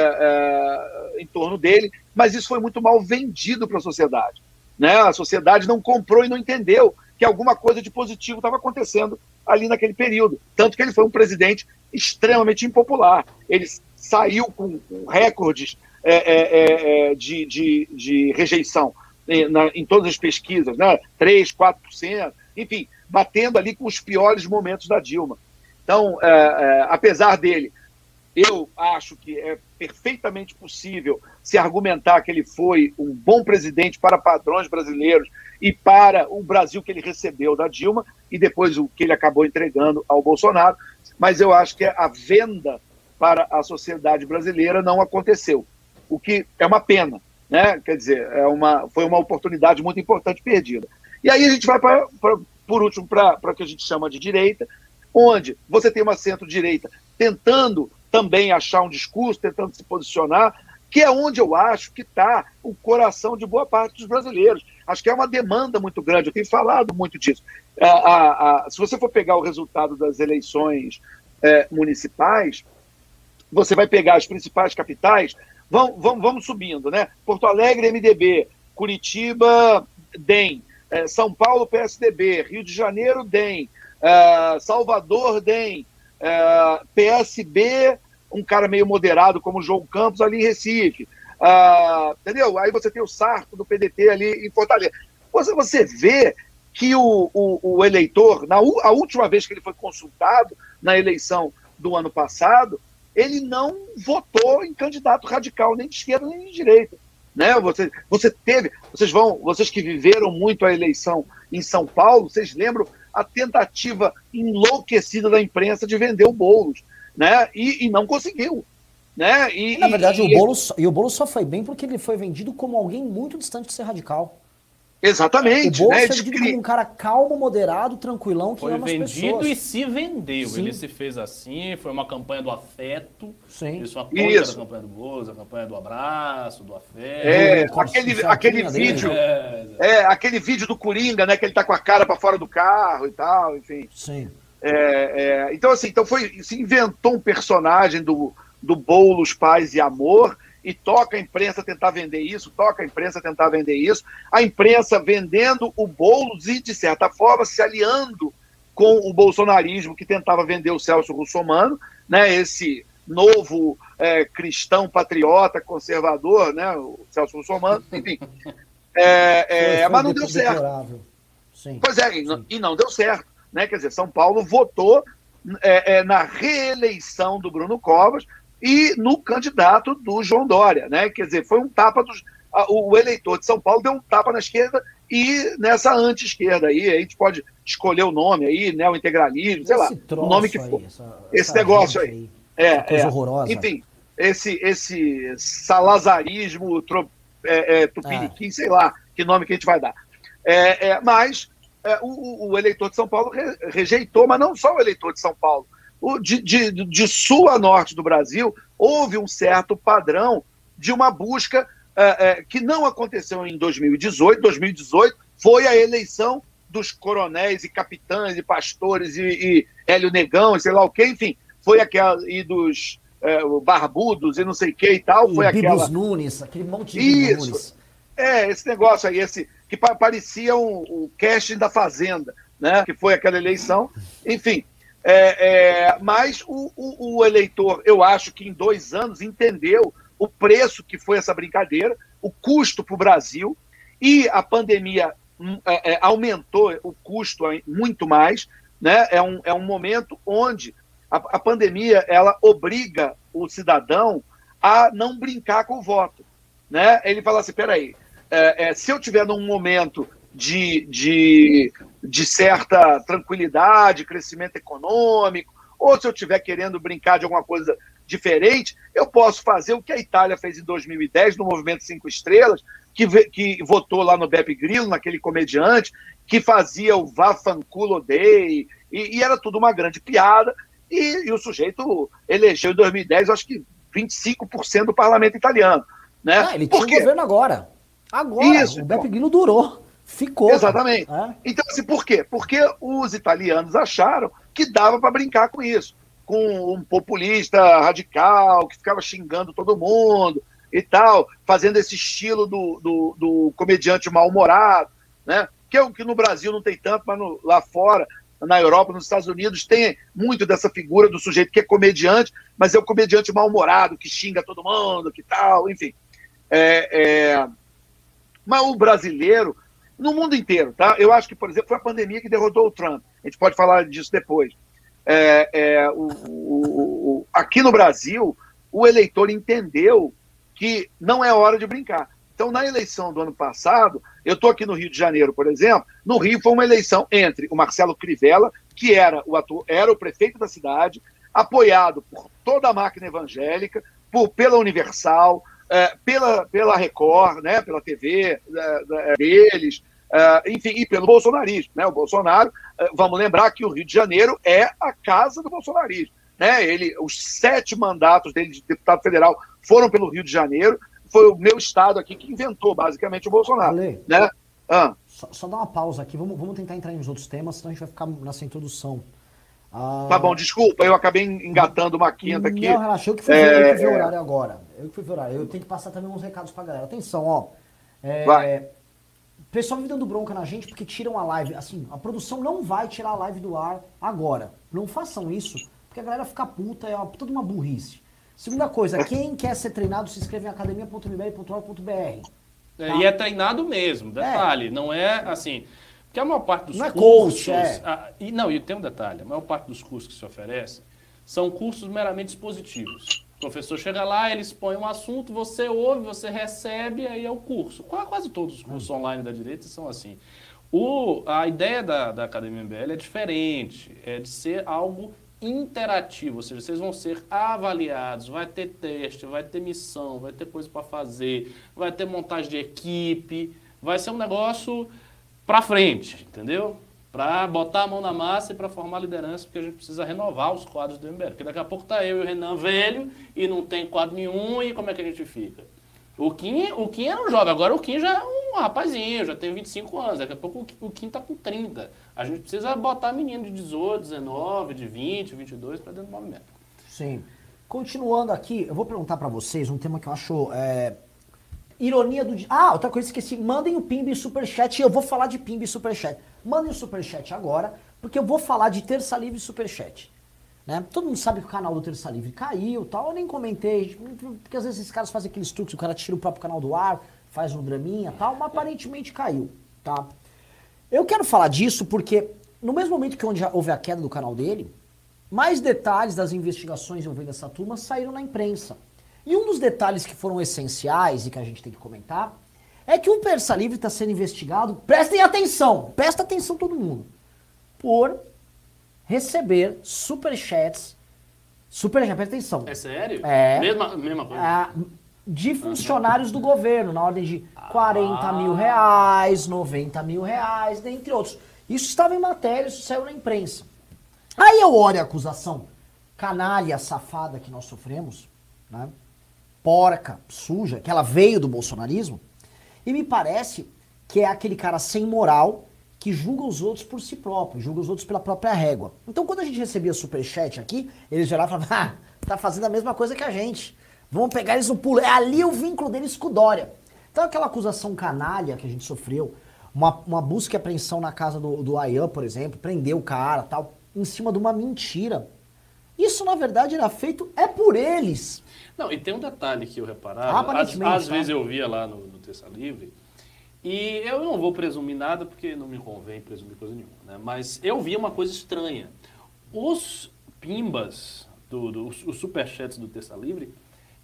é, em torno dele, mas isso foi muito mal vendido para a sociedade. Né? A sociedade não comprou e não entendeu que alguma coisa de positivo estava acontecendo ali naquele período. Tanto que ele foi um presidente extremamente impopular. Ele saiu com, recordes é, é, é, é, de, de, de, rejeição em, na, em todas as pesquisas, né? 3%, 4%, enfim, batendo ali com os piores momentos da Dilma. Então, é, é, apesar dele, eu acho que é perfeitamente possível se argumentar que ele foi um bom presidente para padrões brasileiros e para o Brasil que ele recebeu da Dilma e depois o que ele acabou entregando ao Bolsonaro. Mas eu acho que a venda para a sociedade brasileira não aconteceu, o que é uma pena, né? Quer dizer, é uma, foi uma oportunidade muito importante perdida. E aí a gente vai, pra, pra por último, para o que a gente chama de direita, onde você tem uma centro-direita tentando também achar um discurso, tentando se posicionar, que é onde eu acho que está o coração de boa parte dos brasileiros. Acho que é uma demanda muito grande, eu tenho falado muito disso. A, a, a, se você for pegar o resultado das eleições é, municipais, você vai pegar as principais capitais, vamos, vamos, vamos subindo, né? Porto Alegre, MDB, Curitiba, DEM, é, São Paulo, PSDB, Rio de Janeiro, DEM, é, Salvador DEM, é, PSB, um cara meio moderado como o João Campos ali em Recife. Uh, entendeu? Aí você tem o Sarto do PDT ali em Fortaleza. Você, você vê que o, o, o eleitor, na a última vez que ele foi consultado na eleição do ano passado, ele não votou em candidato radical, nem de esquerda nem de direita. Né? Você, você teve, vocês vão, vocês que viveram muito a eleição em São Paulo, vocês lembram a tentativa enlouquecida da imprensa de vender o Boulos, né? E, e não conseguiu. Né? E,
Na verdade, e, o, Boulos, e o Boulos só foi bem porque ele foi vendido como alguém muito distante de ser radical.
Exatamente.
O Boulos
né?
é vendido
cri-
como um cara calmo, moderado, tranquilão, que
Foi
ama as
vendido
pessoas.
e se vendeu.
Sim.
Ele se fez assim, foi uma campanha do afeto.
Sim.
Isso é
Isso.
da campanha do Bozo, a campanha do abraço, do afeto.
É,
corte
aquele, aquele
dele.
vídeo.
É,
É, aquele vídeo do Coringa, né? Que ele tá com a cara pra fora do carro e tal, enfim.
Sim.
É, é, então, assim, então foi, se inventou um personagem do, do Boulos, Paz e Amor, e toca a imprensa tentar vender isso, toca a imprensa tentar vender isso, a imprensa vendendo o Boulos e, de certa forma, se aliando com o bolsonarismo que tentava vender o Celso Russomano, né, esse novo é, cristão patriota conservador, né, o Celso Russomano, enfim. É, é, mas não
de-
deu certo.
Sim.
Pois é, e não, e não deu certo. Né? Quer dizer, São Paulo votou é, é, na reeleição do Bruno Covas e no candidato do João Dória. Né? Quer dizer, foi um tapa dos. a- O eleitor de São Paulo deu um tapa na esquerda e nessa anti-esquerda aí, a gente pode escolher o nome aí, né? O integralismo, sei lá, o nome que
aí,
for.
essa-
Esse
essa
negócio
gente
aí. É,
essa coisa
é.
horrorosa.
Enfim, esse, esse salazarismo, tro, é, é, tupiniquim, sei lá que nome que a gente vai dar. É, é, mas é, o, o eleitor de São Paulo re- rejeitou, mas não só o eleitor de São Paulo. De, de, de sul a norte do Brasil, houve um certo padrão de uma busca é, é, que não aconteceu em 2018. 2018 foi a eleição dos coronéis e capitães e pastores e, e Hélio Negão e sei lá o que, enfim, foi aquela, e dos é, barbudos e não sei o que e tal, foi
E
aquela...
Biblos Nunes, aquele monte de
Isso.
Nunes.
É, esse negócio aí, esse que pa- parecia um, o casting da Fazenda, né? Que foi aquela eleição. Enfim, é, é, mas o, o- o eleitor, eu acho que em dois anos entendeu o preço que foi essa brincadeira, o custo para o Brasil, e a pandemia hum, é, é, aumentou o custo muito mais. Né? É, um, é um momento onde a, a pandemia ela obriga o cidadão a não brincar com o voto. Né? Ele fala assim: peraí, é, é, se eu tiver num momento de, de, de certa tranquilidade, crescimento econômico, ou se eu estiver querendo brincar de alguma coisa diferente, eu posso fazer o que a Itália fez em 2010 no Movimento Cinco Estrelas, que, que votou lá no Beppe Grillo, naquele comediante, que fazia o Vafanculo Day, e, e era tudo uma grande piada, e, e o sujeito elegeu em 2010, eu acho que 25% do parlamento italiano. Né?
Ah, ele
Por
tinha
quê?
governo agora. Agora,
Isso,
o Beppe
então.
Grillo durou. Ficou.
Exatamente.
É.
Então, assim, por quê? Porque os italianos acharam que dava para brincar com isso. Com um populista radical que ficava xingando todo mundo e tal, fazendo esse estilo do, do, do comediante mal-humorado, né? Que é o que no Brasil não tem tanto, mas no- lá fora, na Europa, nos Estados Unidos, tem muito dessa figura do sujeito que é comediante, mas é o comediante mal-humorado, que xinga todo mundo, que tal, enfim. É, é, Mas o brasileiro, no mundo inteiro, tá? Eu acho que, por exemplo, foi a pandemia que derrotou o Trump. A gente pode falar disso depois. É, é, o- o- o- aqui no Brasil, o eleitor entendeu que não é hora de brincar. Então, na eleição do ano passado, eu estou aqui no Rio de Janeiro, por exemplo, no Rio foi uma eleição entre o Marcelo Crivella, que era o, atu- era o prefeito da cidade, apoiado por toda a máquina evangélica, por, pela Universal, eh, pela, pela Record, né, pela TV eh, eh, deles, eh, enfim, e pelo bolsonarismo. Né? O Bolsonaro, eh, vamos lembrar que o Rio de Janeiro é a casa do bolsonarismo. Né? Ele, os sete mandatos dele de deputado federal foram pelo Rio de Janeiro. Foi o meu estado aqui que inventou, basicamente, o Bolsonaro.
Ale,
Né? Ah,
só, só dá uma pausa aqui. Vamos, vamos tentar entrar nos outros temas, senão a gente vai ficar nessa introdução. Ah,
tá bom, desculpa, eu acabei engatando uma quinta aqui.
Não, relaxa, eu que fui
É,
ver o
é.
horário agora. Eu que fui ver o horário. Eu tenho que passar também uns recados pra galera. Atenção, ó. É,
Vai.
O pessoal vive dando bronca na gente porque tiram a live. Assim, a produção não vai tirar a live do ar agora. Não façam isso, porque a galera fica puta, é uma, toda uma burrice. Segunda coisa, quem quer ser treinado, se inscreve em academia.mbl.org.br.
É, E é treinado mesmo, detalhe, não é assim. Porque a maior parte dos
Não é
cursos.
coach, é.
ah, e, não, e tem um detalhe: a maior parte dos cursos que se oferecem são cursos meramente expositivos. O professor chega lá, ele expõe um assunto, você ouve, você recebe, aí é o curso. Qua- Quase todos os cursos online da direita são assim. O, a ideia da, da Academia MBL é diferente, é de ser algo interativo, ou seja, vocês vão ser avaliados, vai ter teste, vai ter missão, vai ter coisa para fazer, vai ter montagem de equipe, vai ser um negócio para frente, entendeu? Para botar a mão na massa e para formar liderança, porque a gente precisa renovar os quadros do MBL. Porque daqui a pouco tá eu e o Renan velho e não tem quadro nenhum, e como é que a gente fica? O Kim, o Kim era um jovem, agora o Kim já é um rapazinho, já tem 25 anos, daqui a pouco o Kim tá com 30. A gente precisa botar menino de 18, 19, de 20, 22 para dentro do movimento.
Sim. Continuando aqui, eu vou perguntar para vocês um tema que eu acho é, ironia do... Ah, outra coisa esqueci, mandem o Pimba e Superchat, eu vou falar de Pimba e Superchat. Mandem o Superchat agora, porque eu vou falar de Terça Livre e Superchat. Né? Todo mundo sabe que o canal do Terça Livre caiu tal, eu nem comentei, porque às vezes esses caras fazem aqueles truques, o cara tira o próprio canal do ar, faz um draminha tal, mas aparentemente caiu, tá? Eu quero falar disso porque no mesmo momento que onde houve a queda do canal dele, mais detalhes das investigações envolvendo essa turma saíram na imprensa. E um dos detalhes que foram essenciais e que a gente tem que comentar é que o Terça Livre está sendo investigado, prestem atenção, presta atenção todo mundo, por receber superchats. Superchat, presta atenção.
É sério?
É.
Mesma, mesma coisa.
Ah, de funcionários do governo, na ordem de 40 mil reais, 90 mil reais, dentre outros. Isso estava em matéria, isso saiu na imprensa. Aí eu olho a acusação canalha, safada que nós sofremos, né? porca, suja, que ela veio do bolsonarismo, e me parece que é aquele cara sem moral que julga os outros por si próprio, julga os outros pela própria régua. Então, quando a gente recebia superchat aqui, eles geravam e falavam, ah, tá fazendo a mesma coisa que a gente. Vamos pegar eles no pulo. É ali o vínculo deles com o Dória. Então, aquela acusação canalha que a gente sofreu, uma, uma busca e apreensão na casa do, do Ayan, por exemplo, prendeu o cara, tal, em cima de uma mentira. Isso, na verdade, era feito é por eles.
Não, e tem um detalhe que eu reparava, às, às tá? vezes eu via lá no, no Terça Livre, e eu não vou presumir nada porque não me convém presumir coisa nenhuma, né? Mas eu vi uma coisa estranha. Os pimbas, do, do, os superchats do Terça Livre,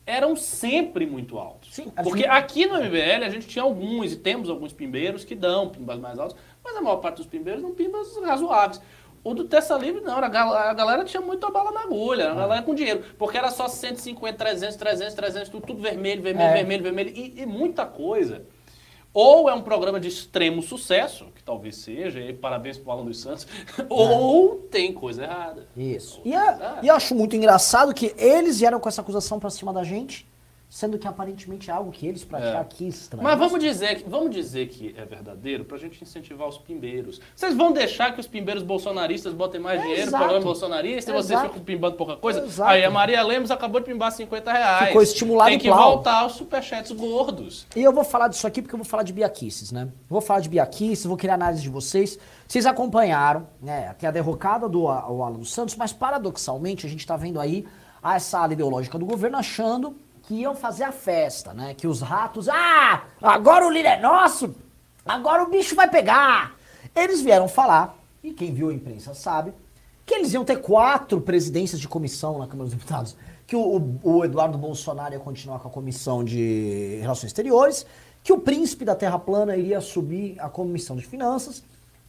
eram sempre muito altos. Sim, porque gente... aqui no MBL a gente tinha alguns, e temos alguns pimbeiros que dão pimbas mais altos, mas a maior parte dos pimbeiros dão pimbas razoáveis. O do Terça Livre não, a galera, a galera tinha muita bala na agulha, a ah. galera com dinheiro. Porque era só 150, 300, 300, 300, tudo, tudo vermelho, vermelho, é. vermelho, vermelho, e, e muita coisa. Ou é um programa de extremo sucesso, que talvez seja, e parabéns pro Alan dos Santos, ou tem coisa errada.
Isso. E, é, e eu acho muito engraçado que eles vieram com essa acusação pra cima da gente, sendo que aparentemente é algo que eles praticaram é. aqui estranho.
Mas vamos dizer, que, vamos dizer que é verdadeiro para a gente incentivar os pimbeiros. Vocês vão deixar que os pimbeiros bolsonaristas botem mais é dinheiro no programa bolsonarista e vocês ficam pimbando pouca coisa? Exato. Aí a Maria Lemos acabou de pimbar 50 reais.
Ficou estimulado
Tem que voltar aos superchats gordos.
E eu vou falar disso aqui porque eu vou falar de biaquices, né? Vou falar de biaquices, vou criar análise de vocês. Vocês acompanharam, né, até a derrocada do Alan dos Santos, mas paradoxalmente a gente está vendo aí essa ala ideológica do governo achando que iam fazer a festa, né? Que os ratos, ah, agora o líder é nosso, agora o bicho vai pegar. Eles vieram falar, e quem viu a imprensa sabe, que eles iam ter quatro presidências de comissão na Câmara dos Deputados. Que o, o Eduardo Bolsonaro ia continuar com a comissão de Relações Exteriores, que o príncipe da Terra Plana iria subir a comissão de Finanças,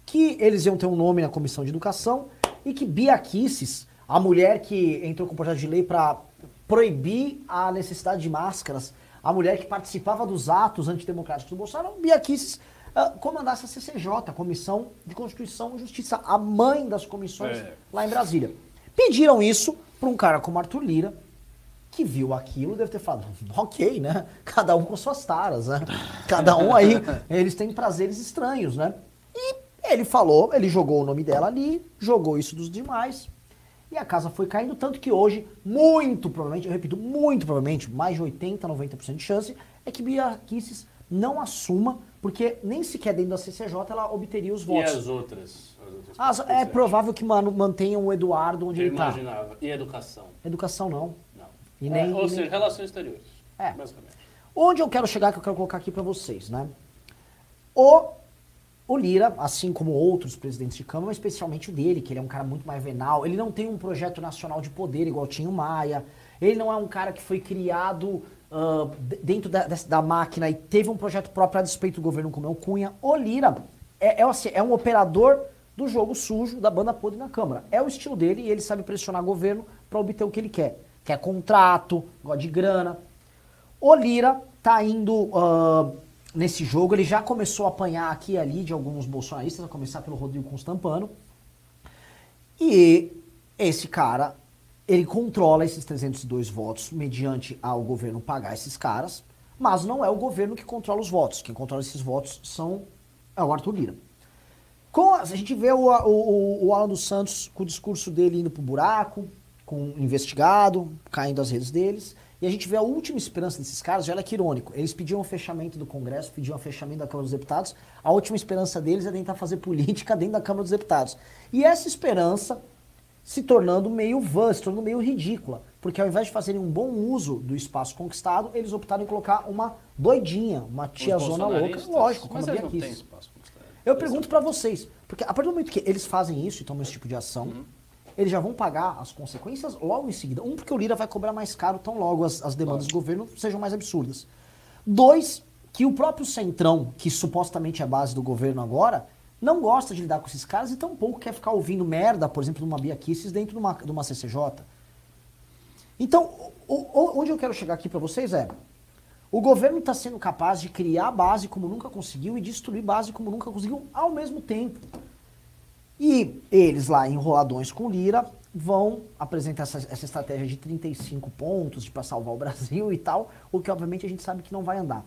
que eles iam ter um nome na comissão de Educação e que Bia Kicis, a mulher que entrou com o projeto de lei para proibir a necessidade de máscaras. A mulher que participava dos atos antidemocráticos do Bolsonaro, Bia Kicis, uh, comandasse a CCJ, a Comissão de Constituição e Justiça, a mãe das comissões é. lá em Brasília. Pediram isso para um cara como Arthur Lira, que viu aquilo deve ter falado, ok, né? Cada um com suas taras, né? Cada um aí, eles têm prazeres estranhos, né? E ele falou, ele jogou o nome dela ali, jogou isso dos demais, e a casa foi caindo, tanto que hoje, muito provavelmente, eu repito, muito provavelmente, mais de 80, 90% de chance, é que Bia Kicis não assuma, porque nem sequer dentro da CCJ ela obteria os votos.
E as outras?
As outras é provável que mano, mantenham o Eduardo onde
eu
ele está.
imaginava. E educação?
Educação não.
Não.
E nem,
é, ou
nem...
seja, relações exteriores.
É.
Basicamente.
Onde eu quero chegar, que eu quero colocar aqui para vocês, né? O o Lira, assim como outros presidentes de Câmara, mas especialmente o dele, que ele é um cara muito mais venal, ele não tem um projeto nacional de poder igual tinha o Maia, ele não é um cara que foi criado uh, dentro da, da, máquina e teve um projeto próprio a despeito do governo como é o Cunha. O Lira é, é, assim, é um operador do jogo sujo da banda podre na Câmara. É o estilo dele e ele sabe pressionar o governo para obter o que ele quer. Quer contrato, gosta de grana. O Lira tá indo... Uh, nesse jogo. Ele já começou a apanhar aqui e ali de alguns bolsonaristas, a começar pelo Rodrigo Constampano. E esse cara, ele controla esses 302 votos mediante ao governo pagar esses caras, mas não é o governo que controla os votos. Quem controla esses votos são é o Arthur Lira. Com, a gente vê o, o, o Alan dos Santos com o discurso dele indo pro buraco, com investigado, caindo as redes deles. E a gente vê a última esperança desses caras, já era que irônico. Eles pediam o fechamento do Congresso, pediam o fechamento da Câmara dos Deputados. A última esperança deles é tentar fazer política dentro da Câmara dos Deputados. E essa esperança se tornando meio vã, se tornando meio ridícula. Porque ao invés de fazerem um bom uso do espaço conquistado, eles optaram em colocar uma doidinha, uma tiazona louca. Lógico, como
Mas
a
eles
Bia
não
quis.
têm espaço conquistado.
Eu pergunto pra vocês, porque a partir do momento que eles fazem isso e tomam esse tipo de ação,
Uhum.
Eles já vão pagar as consequências logo em seguida. Um, porque o Lira vai cobrar mais caro tão logo as, as demandas do governo sejam mais absurdas. Dois, que o próprio Centrão, que supostamente é a base do governo agora, não gosta de lidar com esses caras e tampouco quer ficar ouvindo merda, por exemplo, de uma Bia Kicis dentro de uma, de uma CCJ. Então, o- o- onde eu quero chegar aqui pra vocês é, o governo está sendo capaz de criar base como nunca conseguiu e destruir base como nunca conseguiu ao mesmo tempo. E eles lá, enroladões com Lira, vão apresentar essa, essa estratégia de 35 pontos para salvar o Brasil e tal, o que obviamente a gente sabe que não vai andar.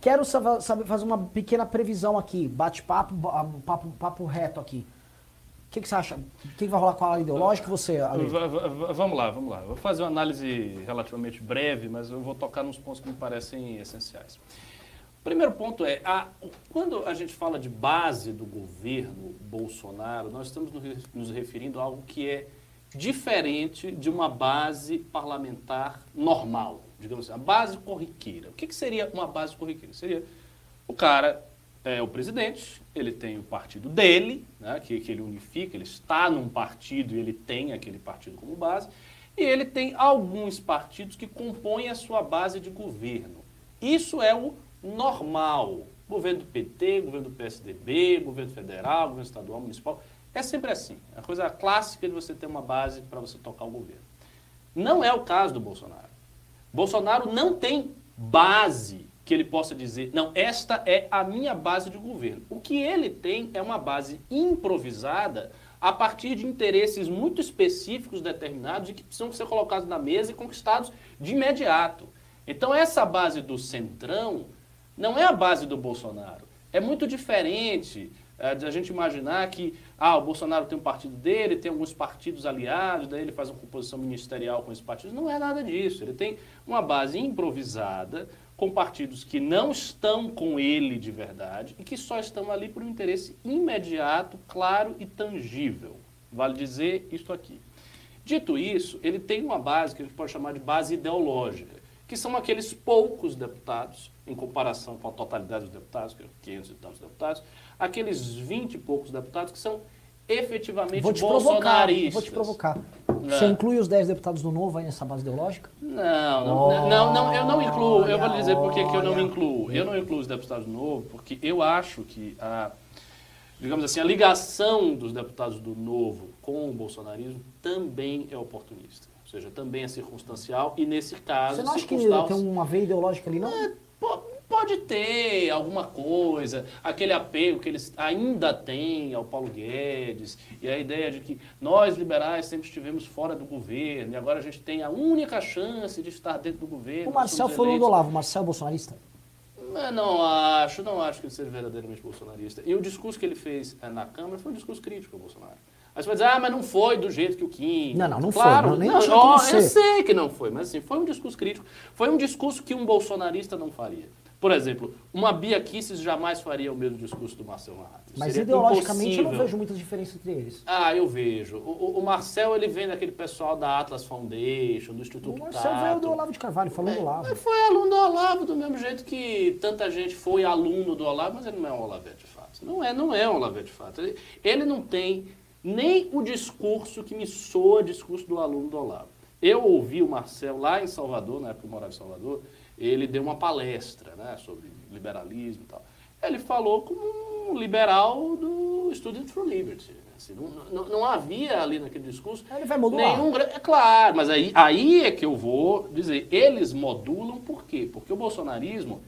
Quero sa- saber fazer uma pequena previsão aqui, bate-papo, ba- papo, papo reto aqui. O que, que você acha? O que, vai rolar com a ala ideológica? Você,
Vamos lá, vamos lá. Vou fazer uma análise relativamente breve, mas eu vou tocar nos pontos que me parecem essenciais. Primeiro ponto é, a- quando a gente fala de base do governo Bolsonaro, nós estamos no- nos referindo a algo que é diferente de uma base parlamentar normal, digamos assim, a base corriqueira. O que, que seria uma base corriqueira? Seria o cara é o presidente, ele tem o partido dele, né, que, que ele unifica, ele está num partido e ele tem aquele partido como base, e ele tem alguns partidos que compõem a sua base de governo. Isso é o normal. Governo do PT, governo do PSDB, governo federal, governo estadual, municipal. É sempre assim. É a coisa clássica de você ter uma base para você tocar o governo. Não é o caso do Bolsonaro. Bolsonaro não tem base que ele possa dizer, não, esta é a minha base de governo. O que ele tem é uma base improvisada a partir de interesses muito específicos determinados e que precisam ser colocados na mesa e conquistados de imediato. Então essa base do centrão não é a base do Bolsonaro. É muito diferente é, de a gente imaginar que ah, o Bolsonaro tem um partido dele, tem alguns partidos aliados, daí ele faz uma composição ministerial com esses partidos. Não é nada disso. Ele tem uma base improvisada com partidos que não estão com ele de verdade e que só estão ali por um interesse imediato, claro e tangível. Vale dizer isto aqui. Dito isso, ele tem uma base que a gente pode chamar de base ideológica, que são aqueles poucos deputados, em comparação com a totalidade dos deputados, que é 500 e tantos deputados, aqueles 20 e poucos deputados que são efetivamente
Vou te provocar,
bolsonaristas.
vou te provocar.
Não.
Você inclui os 10 deputados do Novo aí nessa base ideológica?
Não, não, não, não, eu não incluo. Eu vou lhe dizer por que eu não
Olha,
incluo. Eu não incluo os deputados do Novo, porque eu acho que a, digamos assim, a ligação dos deputados do Novo com o bolsonarismo também é oportunista. Ou seja, também é circunstancial e nesse caso,
Você não acha que tem uma veia ideológica ali, não?
Po- Pode ter alguma coisa, aquele apego que eles ainda têm ao Paulo Guedes, e a ideia de que nós liberais sempre estivemos fora do governo, e agora a gente tem a única chance de estar dentro do governo.
O Marcel foi o do. Olavo, o Marcel é bolsonarista?
Não acho, não acho que ele seja verdadeiramente bolsonarista. E o discurso que ele fez eh, na Câmara foi um discurso crítico ao Bolsonaro. Aí você vai dizer, ah, mas não foi do jeito que o Kim.
Não, não, não foi,
claro,
não, nem
não,
como
ó,
ser.
Eu sei que não foi, mas assim, foi um discurso crítico. Foi um discurso que um bolsonarista não faria. Por exemplo, uma Bia Kicis jamais faria o mesmo discurso do Marcel Marrates.
Mas
Seria
ideologicamente eu não
impossível.
vejo muita diferença entre eles.
Ah, eu vejo. O, o- Marcel, ele vem daquele pessoal da Atlas Foundation, do Instituto
O Marcel veio do
Tato.
Olavo de Carvalho, falou do Olavo.
Mas foi aluno do Olavo, do mesmo jeito que tanta gente foi aluno do Olavo, mas ele não é um Olavete de fato. Não é, não é um Olavete de fato. Ele, ele não tem nem o discurso que me soa discurso do aluno do Olavo. Eu ouvi o Marcel lá em Salvador, na época que eu morava em Salvador, ele deu uma palestra né, sobre liberalismo e tal. Ele falou como um liberal do Student for Liberty. Assim, não, não, não havia ali naquele discurso
Ele vai modular.
nenhum É claro, mas aí, aí é que eu vou dizer, eles modulam por quê? Porque o bolsonarismo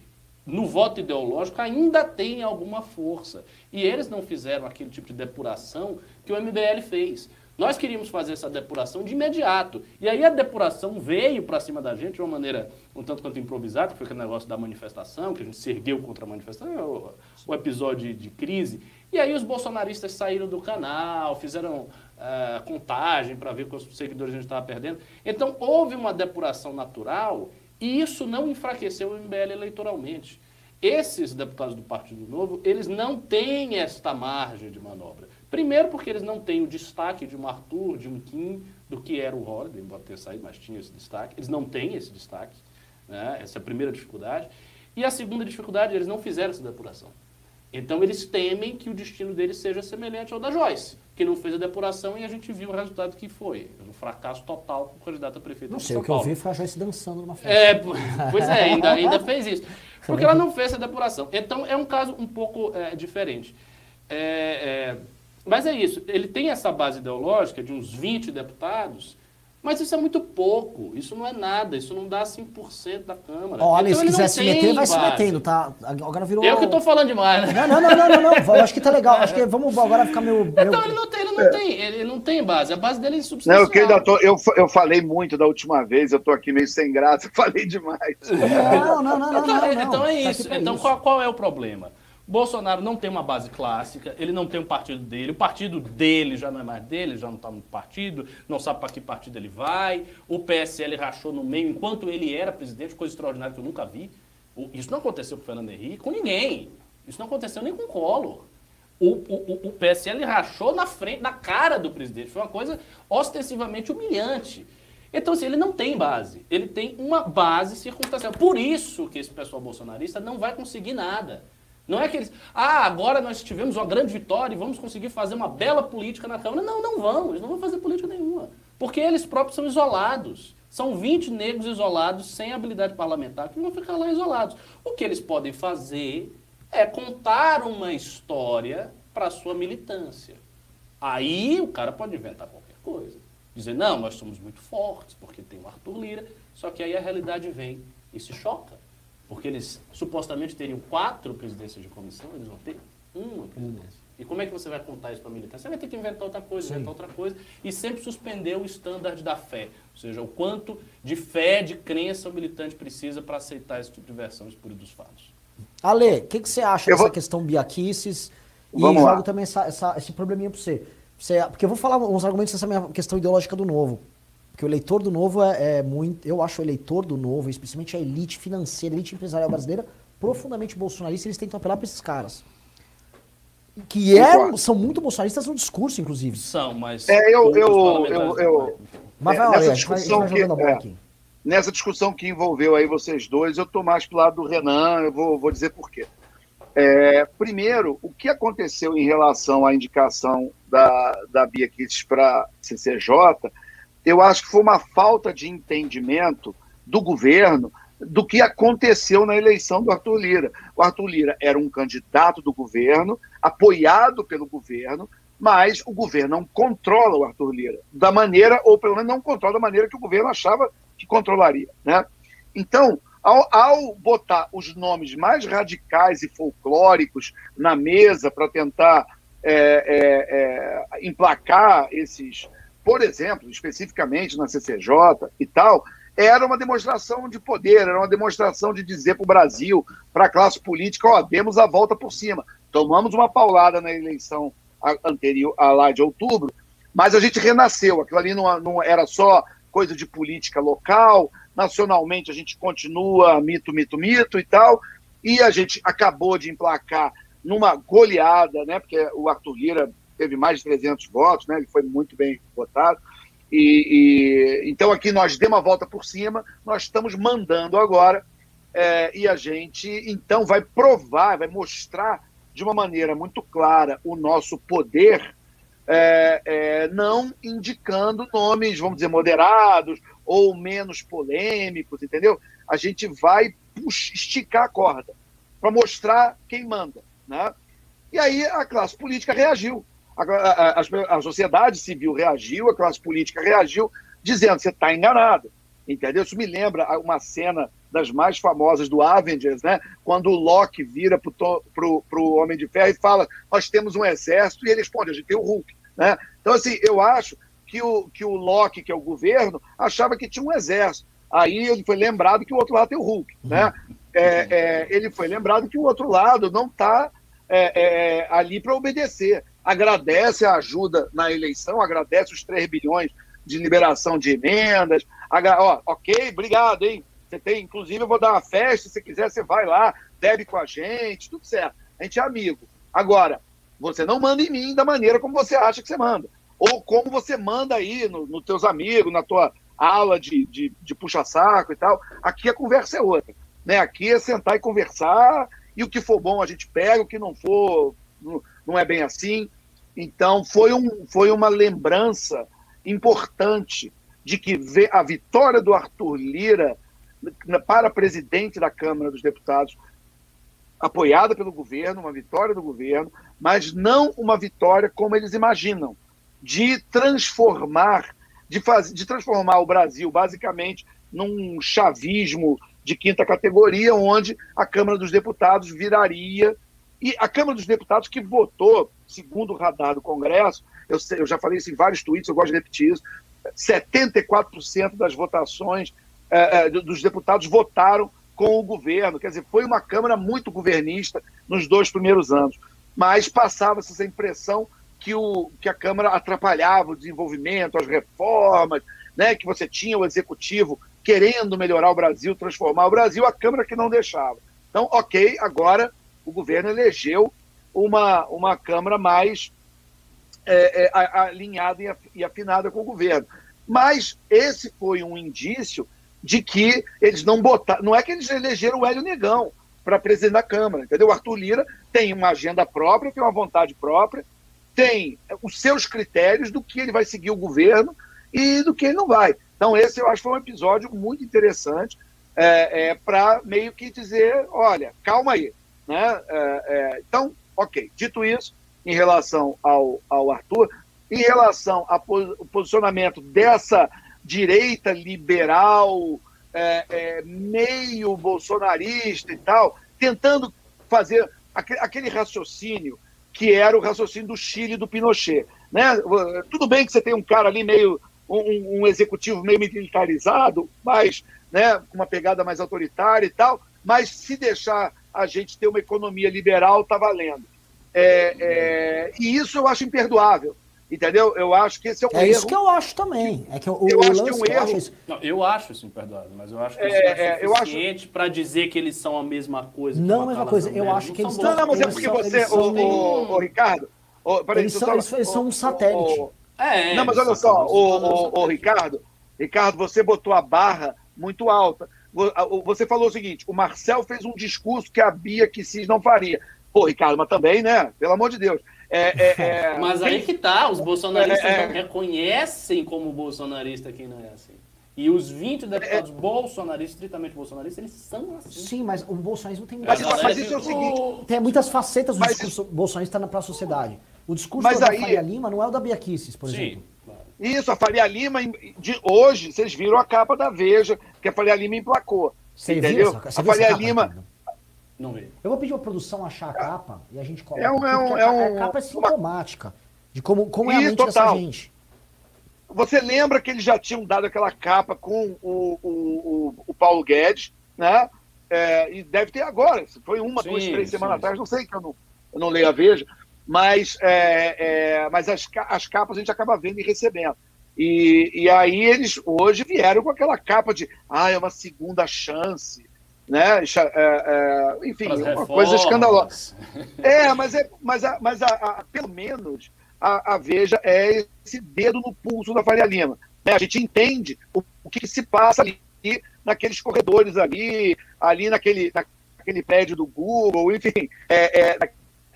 no voto ideológico ainda tem alguma força. E eles não fizeram aquele tipo de depuração que o MBL fez. Nós queríamos fazer essa depuração de imediato. E aí a depuração veio para cima da gente de uma maneira um tanto quanto improvisada, que foi aquele negócio da manifestação, que a gente se ergueu contra a manifestação, o, o episódio de crise. E aí os bolsonaristas saíram do canal, fizeram uh, contagem para ver quantos seguidores a gente estava perdendo. Então houve uma depuração natural e isso não enfraqueceu o MBL eleitoralmente. Esses deputados do Partido Novo, eles não têm esta margem de manobra. Primeiro porque eles não têm o destaque de um Arthur, de um Kim, do que era o Holliday, embora ter saído, mas tinha esse destaque. Eles não têm esse destaque. Né? Essa é a primeira dificuldade. E a segunda dificuldade, eles não fizeram essa depuração. Então eles temem que o destino deles seja semelhante ao da Joyce, que não fez a depuração e a gente viu o resultado que foi. Um fracasso total com o candidato a prefeito
Não sei, o que eu
Paulo.
vi foi a Joyce dançando numa festa.
É, pois é, ainda, ainda fez isso. Porque ela não fez essa depuração. Então é um caso um pouco é, diferente. É, é, mas é isso, ele tem essa base ideológica de uns 20 deputados, mas isso é muito pouco, isso não é nada, isso não dá 5% da Câmara.
Olha,
então,
se quiser
não
se meter, vai se
base.
metendo, tá? Agora virou.
Eu que estou falando demais, né?
Não, não, não, não, não, não. Acho que tá legal. Acho que vamos agora ficar meio. meio...
Então ele não tem, ele não tem, ele não tem base, a base dele é
Não,
insubstancial.
eu, que ainda tô, eu, eu falei muito da última vez, eu tô aqui meio sem graça, falei demais.
Não, não, não, não.
Então,
não,
é-
não.
então é
Tá
isso.
pra
Então
isso.
qual, qual é o problema? Bolsonaro não tem uma base clássica, ele não tem um partido dele, o partido dele já não é mais dele, já não está no partido, não sabe para que partido ele vai, o PSL rachou no meio enquanto ele era presidente, coisa extraordinária que eu nunca vi. Isso não aconteceu com o Fernando Henrique, com ninguém. Isso não aconteceu nem com o Collor. O, o- o PSL rachou na frente, na cara do presidente. Foi uma coisa ostensivamente humilhante. Então, assim, ele não tem base. Ele tem uma base circunstancial. Por isso que esse pessoal bolsonarista não vai conseguir nada. Não é que eles, ah, agora nós tivemos uma grande vitória e vamos conseguir fazer uma bela política na Câmara. Não, não vão. Eles não vão fazer política nenhuma. Porque eles próprios são isolados. São 20 negros isolados, sem habilidade parlamentar, que vão ficar lá isolados. O que eles podem fazer é contar uma história para a sua militância. Aí o cara pode inventar qualquer coisa. Dizer, não, nós somos muito fortes, porque tem o Arthur Lira. Só que aí a realidade vem e se choca. Porque eles supostamente teriam quatro presidências de comissão, eles vão ter uma presidência. E como é que você vai contar isso para a militância? Você vai ter que inventar outra coisa, inventar outra coisa. E sempre suspender o standard da fé. Ou seja, o quanto de fé, de crença o militante precisa para aceitar esse tipo de versão espúria dos fatos.
Ale, o que, que você acha
Eu
dessa
vou-
questão biaquices? E
Vamos lá.
jogo também essa- essa- esse probleminha pra você. você. Porque eu vou falar uns argumentos dessa minha questão ideológica do novo. Porque o eleitor do novo é, é muito. Eu acho o eleitor do novo, especialmente a elite financeira, a elite empresarial brasileira, profundamente bolsonarista, eles tentam apelar pra esses caras. Que eram,
Concordo.
são muito bolsonaristas no discurso, inclusive.
São, mas.
É, eu- eu- eu- eu-.
Mas
É,
vai,
nessa
Ale, a gente vai, a gente
discussão
vai
que- é.
aqui.
Nessa discussão que envolveu aí vocês dois, eu tô mais pro lado do Renan, eu vou, vou dizer por quê. É, primeiro, o que aconteceu em relação à indicação da, da Bia Kicis para CCJ, eu acho que foi uma falta de entendimento do governo do que aconteceu na eleição do Arthur Lira. O Arthur Lira era um candidato do governo, apoiado pelo governo, mas o governo não controla o Arthur Lira da maneira, ou pelo menos não controla da maneira que o governo achava que controlaria. Né? Então, ao, ao botar os nomes mais radicais e folclóricos na mesa para tentar é, é, é, emplacar esses, por exemplo, especificamente na CCJ e tal, era uma demonstração de poder, era uma demonstração de dizer para o Brasil, para a classe política, ó, demos a volta por cima. Tomamos uma paulada na eleição anterior, lá de outubro, mas a gente renasceu. Aquilo ali não, não era só coisa de política local, nacionalmente a gente continua mito, mito, mito e tal, e a gente acabou de emplacar numa goleada, né, porque o Arthur Lira teve mais de 300 votos, né, ele foi muito bem votado, e, e- então aqui nós demos a volta por cima, nós estamos mandando agora, é, e a gente então vai provar, vai mostrar de uma maneira muito clara o nosso poder, é, é, não indicando nomes, vamos dizer, moderados ou menos polêmicos, entendeu? A gente vai pux- esticar a corda para mostrar quem manda, né? E aí a classe política reagiu. A, a- a- sociedade civil reagiu, a classe política reagiu, dizendo: você está enganado. Entendeu? Isso me lembra uma cena das mais famosas do Avengers, né? Quando o Loki vira pro, pro Homem de Ferro e fala: Nós temos um exército, e ele responde: A gente tem o Hulk. Né? Então, assim, eu acho que o, que o Loki, que é o governo, achava que tinha um exército. Aí ele foi lembrado que o outro lado tem o Hulk. Né? É, é, ele foi lembrado que o outro lado não está é, é, ali para obedecer. Agradece a ajuda na eleição, agradece os 3 bilhões de liberação de emendas. Agra... Ó, ok, obrigado, hein? Você tem, inclusive, eu vou dar uma festa, se quiser, você vai lá, bebe com a gente, tudo certo. A gente é amigo. Agora, você não manda em mim da maneira como você acha que você manda. Ou como você manda aí nos no teus amigos, na tua aula de, de, de puxa-saco e tal. Aqui a conversa é outra. Né? Aqui é sentar e conversar, e o que for bom a gente pega, o que não for, não, não é bem assim. Então, foi, um, foi uma lembrança importante de que a vitória do Arthur Lira para presidente da Câmara dos Deputados, apoiada pelo governo, uma vitória do governo, mas não uma vitória como eles imaginam, de transformar, de, faz, de transformar o Brasil basicamente num chavismo de quinta categoria, onde a Câmara dos Deputados viraria. E a Câmara dos Deputados que votou, segundo o radar do Congresso, eu, eu já falei isso em vários tweets, eu gosto de repetir isso, 74% das votações é, é, dos deputados votaram com o governo. Quer dizer, foi uma Câmara muito governista nos dois primeiros anos. Mas passava-se essa impressão que, o, que a Câmara atrapalhava o desenvolvimento, as reformas, né, que você tinha o executivo querendo melhorar o Brasil, transformar o Brasil, a Câmara que não deixava. Então, ok, agora o governo elegeu uma, uma Câmara mais é, é, alinhada e afinada com o governo. Mas esse foi um indício de que eles não botaram. Não é que eles elegeram o Hélio Negão para presidente da Câmara, entendeu? O Arthur Lira tem uma agenda própria, tem uma vontade própria, tem os seus critérios do que ele vai seguir o governo e do que ele não vai. Então, esse eu acho que foi um episódio muito interessante é, é, para meio que dizer: olha, calma aí. Né? É, é então, ok. Dito isso, em relação ao, ao Arthur, em relação ao posicionamento dessa direita liberal, é, é, meio bolsonarista e tal, tentando fazer aquele raciocínio que era o raciocínio do Chile do Pinochet. Né? Tudo bem que você tem um cara ali meio. um, um executivo meio militarizado, mas né, com uma pegada mais autoritária e tal, mas se deixar a gente ter uma economia liberal, está valendo. É, é, e isso eu acho imperdoável. Entendeu? Eu acho que esse é um
é
erro. É
isso que eu acho também. É que o,
eu
o
acho que é um erro. Isso. Não, eu acho isso imperdoável, mas eu acho que é, isso é, suficiente acho... para dizer que eles são a mesma coisa.
Não a mesma coisa. Eu acho que eles
Não, não, mas é porque você, o, o, o, Ricardo. O,
peraí, eles, são, eles, eles são um satélite.
é, não, mas olha só, o, o, Ricardo, Ricardo, você botou a barra muito alta. Você falou o seguinte: o Marcel fez um discurso que a Bia Kicis não faria. Pô, Ricardo, mas também, né? Pelo amor de Deus. É, é,
é... Mas aí que tá, os bolsonaristas é, não reconhecem como bolsonarista quem não é assim. E os 20 deputados bolsonaristas, estritamente bolsonaristas, eles são assim.
Sim, mas o bolsonarismo tem muitas, mas, mas isso é o seguinte, tem muitas facetas do mas, discurso bolsonarista para a sociedade. O discurso mas da aí, Faria Lima não é o da Bia Kicis, por sim, exemplo.
Isso, a Faria Lima, de hoje, vocês viram a capa da Veja, que a Faria Lima emplacou. Você entendeu? Viu essa, a Faria Lima... Capa,
não veio. Eu vou pedir a produção achar a capa e a gente coloca. É, um, é, um, é um, a capa é sintomática de como, como é a mente total. dessa gente.
Você lembra que eles já tinham dado aquela capa com o, o, o, o Paulo Guedes, né? É, e deve ter agora. Foi uma, sim, duas, três sim, semanas sim. atrás, não sei que eu não, eu não leio a Veja. Mas, é, é, mas as, as capas a gente acaba vendo e recebendo. E, e aí eles hoje vieram com aquela capa de ah, é uma segunda chance né? É, é, enfim, uma coisa escandalosa. É, mas, é, mas, a, mas a, a, pelo menos a, a, Veja é esse dedo no pulso da Faria Lima. Né? A gente entende o, o que, que, se passa ali naqueles corredores ali, ali naquele, naquele prédio do Google, enfim, é, é,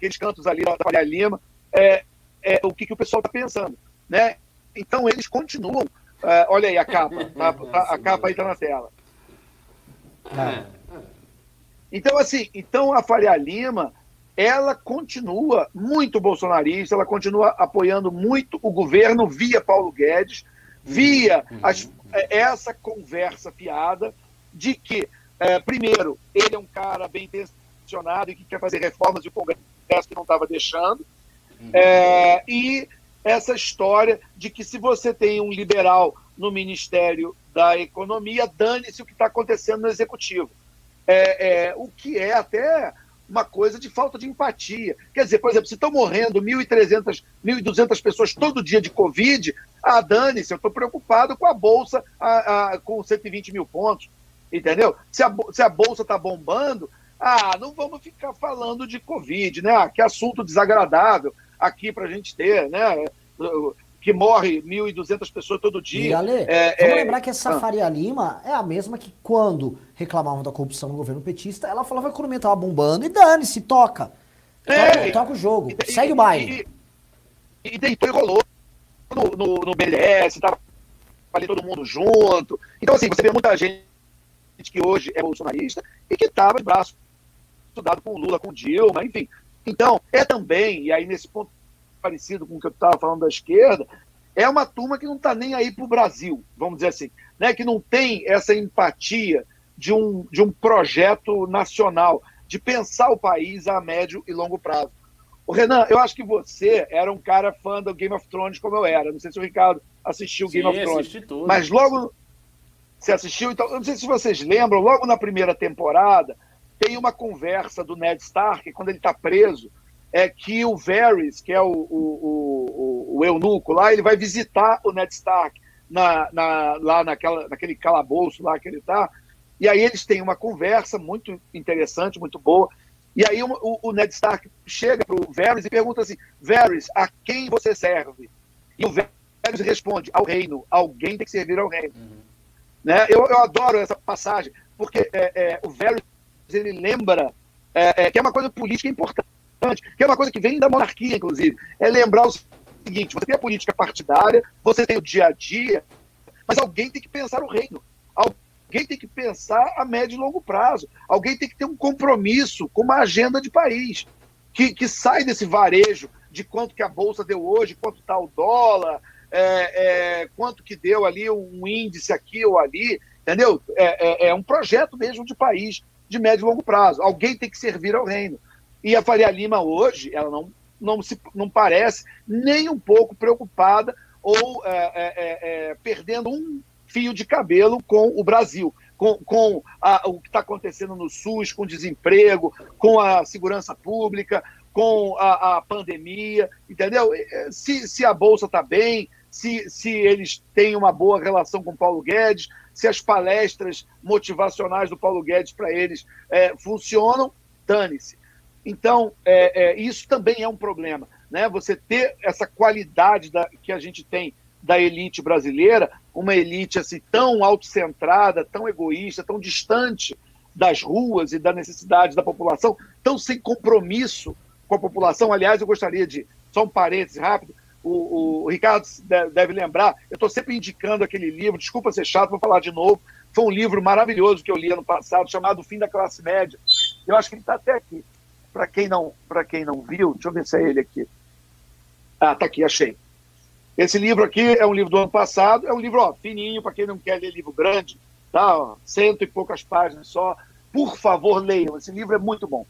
naqueles cantos ali da Faria Lima, é, é, o que, que o pessoal está pensando. Né? Então eles continuam. É, olha aí a capa, tá, tá, a capa aí está na tela. É. Então, assim, então a Faria Lima, ela continua muito bolsonarista, ela continua apoiando muito o governo via Paulo Guedes, via uhum. as, é, essa conversa fiada de que é, primeiro, ele é um cara bem intencionado e que quer fazer reformas e o Congresso que não estava deixando. Uhum. É, e essa história de que se você tem um liberal no Ministério da Economia, dane-se o que está acontecendo no Executivo. É, é, o que é até uma coisa de falta de empatia. Quer dizer, por exemplo, se estão morrendo 1.300, 1.200 pessoas todo dia de Covid, ah, dane-se, eu estou preocupado com a Bolsa a, a, com 120 mil pontos, entendeu? Se a, se a Bolsa está bombando, ah, não vamos ficar falando de Covid, né? Ah, que assunto desagradável aqui para a gente ter, né? Que morre 1.200 pessoas todo dia.
E, Ale, é, vamos é... lembrar que essa ah. Faria Lima é a mesma que quando reclamavam da corrupção no governo petista, ela falava que a economia estava bombando e dane-se, toca. É, toca, toca, o jogo, e, segue e, o baile.
E, e deitou e rolou no, no, no BLS, tava ali todo mundo junto. Então, assim, você vê muita gente que hoje é bolsonarista e que estava de braço estudado com Lula, com Dilma, enfim. Então, é também, e aí nesse ponto parecido com o que eu estava falando da esquerda, é uma turma que não está nem aí para o Brasil, vamos dizer assim, né? que não tem essa empatia de um, de um projeto nacional, de pensar o país a médio e longo prazo. O Renan, eu acho que você era um cara fã do Game of Thrones como eu era. Não sei se o Ricardo assistiu Sim, Game of Thrones. Tudo. Mas logo. Você assistiu? Então, eu não sei se vocês lembram, logo na primeira temporada, tem uma conversa do Ned Stark, quando ele está preso, é que o Varys, que é o, o, o, o, eunuco lá, ele vai visitar o Ned Stark na, na, lá naquela, naquele calabouço lá que ele está, e aí eles têm uma conversa muito interessante, muito boa, e aí o, o Ned Stark chega para o Varys e pergunta assim, Varys, a quem você serve? E o Varys responde, ao reino, alguém tem que servir ao reino. Uhum. Né? Eu, eu adoro essa passagem, porque é, é, o Varys ele lembra é, é, que é uma coisa política importante, que é uma coisa que vem da monarquia, inclusive. É lembrar o seguinte: você tem a política partidária, você tem o dia a dia, mas alguém tem que pensar o reino. Alguém tem que pensar a médio e longo prazo. Alguém tem que ter um compromisso com uma agenda de país que, que sai desse varejo de quanto que a bolsa deu hoje, quanto está o dólar, é, é, quanto que deu ali um índice aqui ou ali, entendeu? É, é, é um projeto mesmo de país de médio e longo prazo. Alguém tem que servir ao reino. E a Faria Lima hoje, ela não, não, se, não parece nem um pouco preocupada ou é, é, é, é perdendo um fio de cabelo com o Brasil, com, com a, o que está acontecendo no SUS, com desemprego, com a segurança pública, com a, a pandemia, entendeu? Se, se a Bolsa está bem, se, se eles têm uma boa relação com Paulo Guedes, se as palestras motivacionais do Paulo Guedes para eles é, funcionam, dane-se. Então, é, é, isso também é um problema. Né? Você ter essa qualidade da, que a gente tem da elite brasileira, uma elite assim tão autocentrada, tão egoísta, tão distante das ruas e da necessidade da população, tão sem compromisso com a população. Aliás, eu gostaria de, só um parêntese rápido, o, o Ricardo deve lembrar, eu estou sempre indicando aquele livro, desculpa ser chato, vou falar de novo, foi um livro maravilhoso que eu li ano passado, chamado O Fim da Classe Média. Eu acho que ele está até aqui. Para quem, não, quem não viu, deixa eu ver se é ele aqui. Ah, tá aqui, achei. Esse livro aqui é um livro do ano passado, é um livro ó, fininho, para quem não quer ler livro grande, tá? Ó, cento e poucas páginas só. Por favor, leiam, esse livro é muito bom.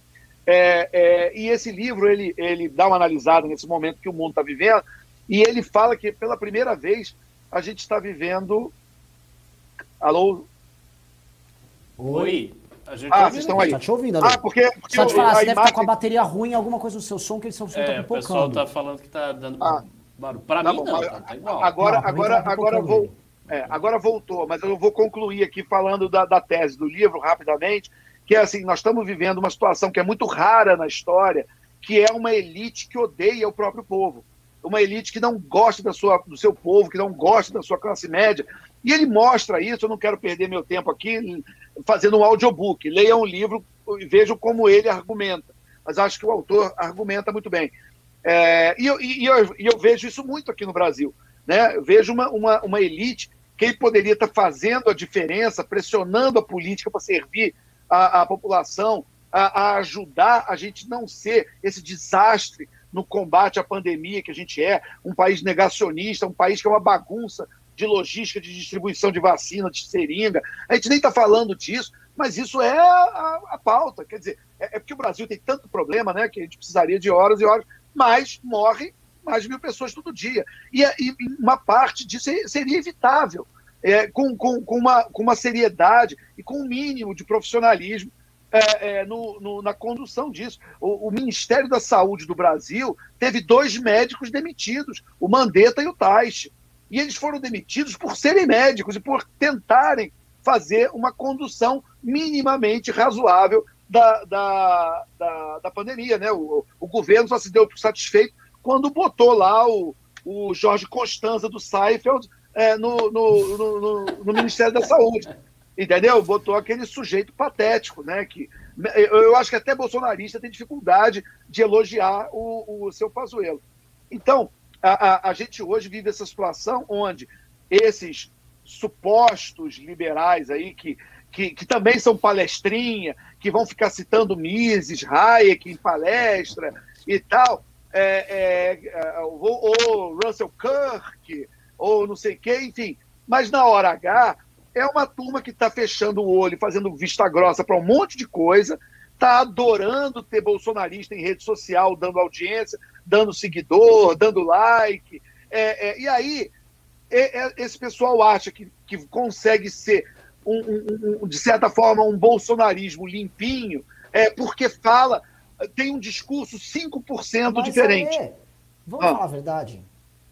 É, é, e esse livro, ele, ele dá uma analisada nesse momento que o mundo está vivendo, e ele fala que pela primeira vez a gente está vivendo. Alô?
Oi.
A gente ah, vocês estão aí.
Tá te ouvindo, Ah,
porque. porque
Só te falar, você deve imagem... estar com a bateria ruim, alguma coisa no seu som que eles estão
é, tá O pessoal está falando que está dando ah, barulho. Para
tá
mim,
bom,
não, tá,
tá igual. Agora, não, agora, tá agora, vou, é, agora voltou, mas eu vou concluir aqui falando da, da tese do livro rapidamente, que é assim: nós estamos vivendo uma situação que é muito rara na história, que é uma elite que odeia o próprio povo uma elite que não gosta da sua, do seu povo, que não gosta da sua classe média. E ele mostra isso, eu não quero perder meu tempo aqui fazendo um audiobook. Leia um livro e vejam como ele argumenta. Mas acho que o autor argumenta muito bem. É, e, eu, e, eu, e, eu, vejo isso muito aqui no Brasil. Né? Eu vejo uma, uma, uma elite que poderia estar fazendo a diferença, pressionando a política para servir a, a população, a, a ajudar a gente não ser esse desastre no combate à pandemia que a gente é, um país negacionista, um país que é uma bagunça de logística de distribuição de vacina, de seringa. A gente nem está falando disso Mas isso é a, a pauta. Quer dizer, é, é, porque o Brasil tem tanto problema, né, que a gente precisaria de horas e horas, mas morrem mais de mil pessoas todo dia. E, e uma parte disso seria evitável, é, com, com, com, uma, com uma seriedade e com um mínimo de profissionalismo é, é, no, no, na condução disso. O, o, Ministério da Saúde do Brasil teve dois médicos demitidos, o Mandetta e o Taixe. E eles foram demitidos por serem médicos e por tentarem fazer uma condução minimamente razoável da, da, da, da pandemia. Né? O, o, governo só se deu por satisfeito quando botou lá o, o Jorge Constanza do Seifeld é, no, no, no, no, Ministério da Saúde. Entendeu? Botou aquele sujeito patético, né? Que eu acho que até bolsonarista tem dificuldade de elogiar o, o seu Pazuello. Então, a, a, a gente hoje vive essa situação onde esses supostos liberais aí que, que, que, também são palestrinha, que vão ficar citando Mises, Hayek em palestra e tal, é, é, é ou, ou, Russell Kirk, ou não sei quem, enfim. Mas na hora H, é uma turma que está fechando o olho, fazendo vista grossa para um monte de coisa, está adorando ter bolsonarista em rede social, dando audiência, dando seguidor, dando like. É, é, e aí, é, esse pessoal acha que, que consegue ser, um, um, um, de certa forma, um bolsonarismo limpinho, é, porque fala, tem um discurso 5% Mas diferente. É,
vamos ah. falar a verdade.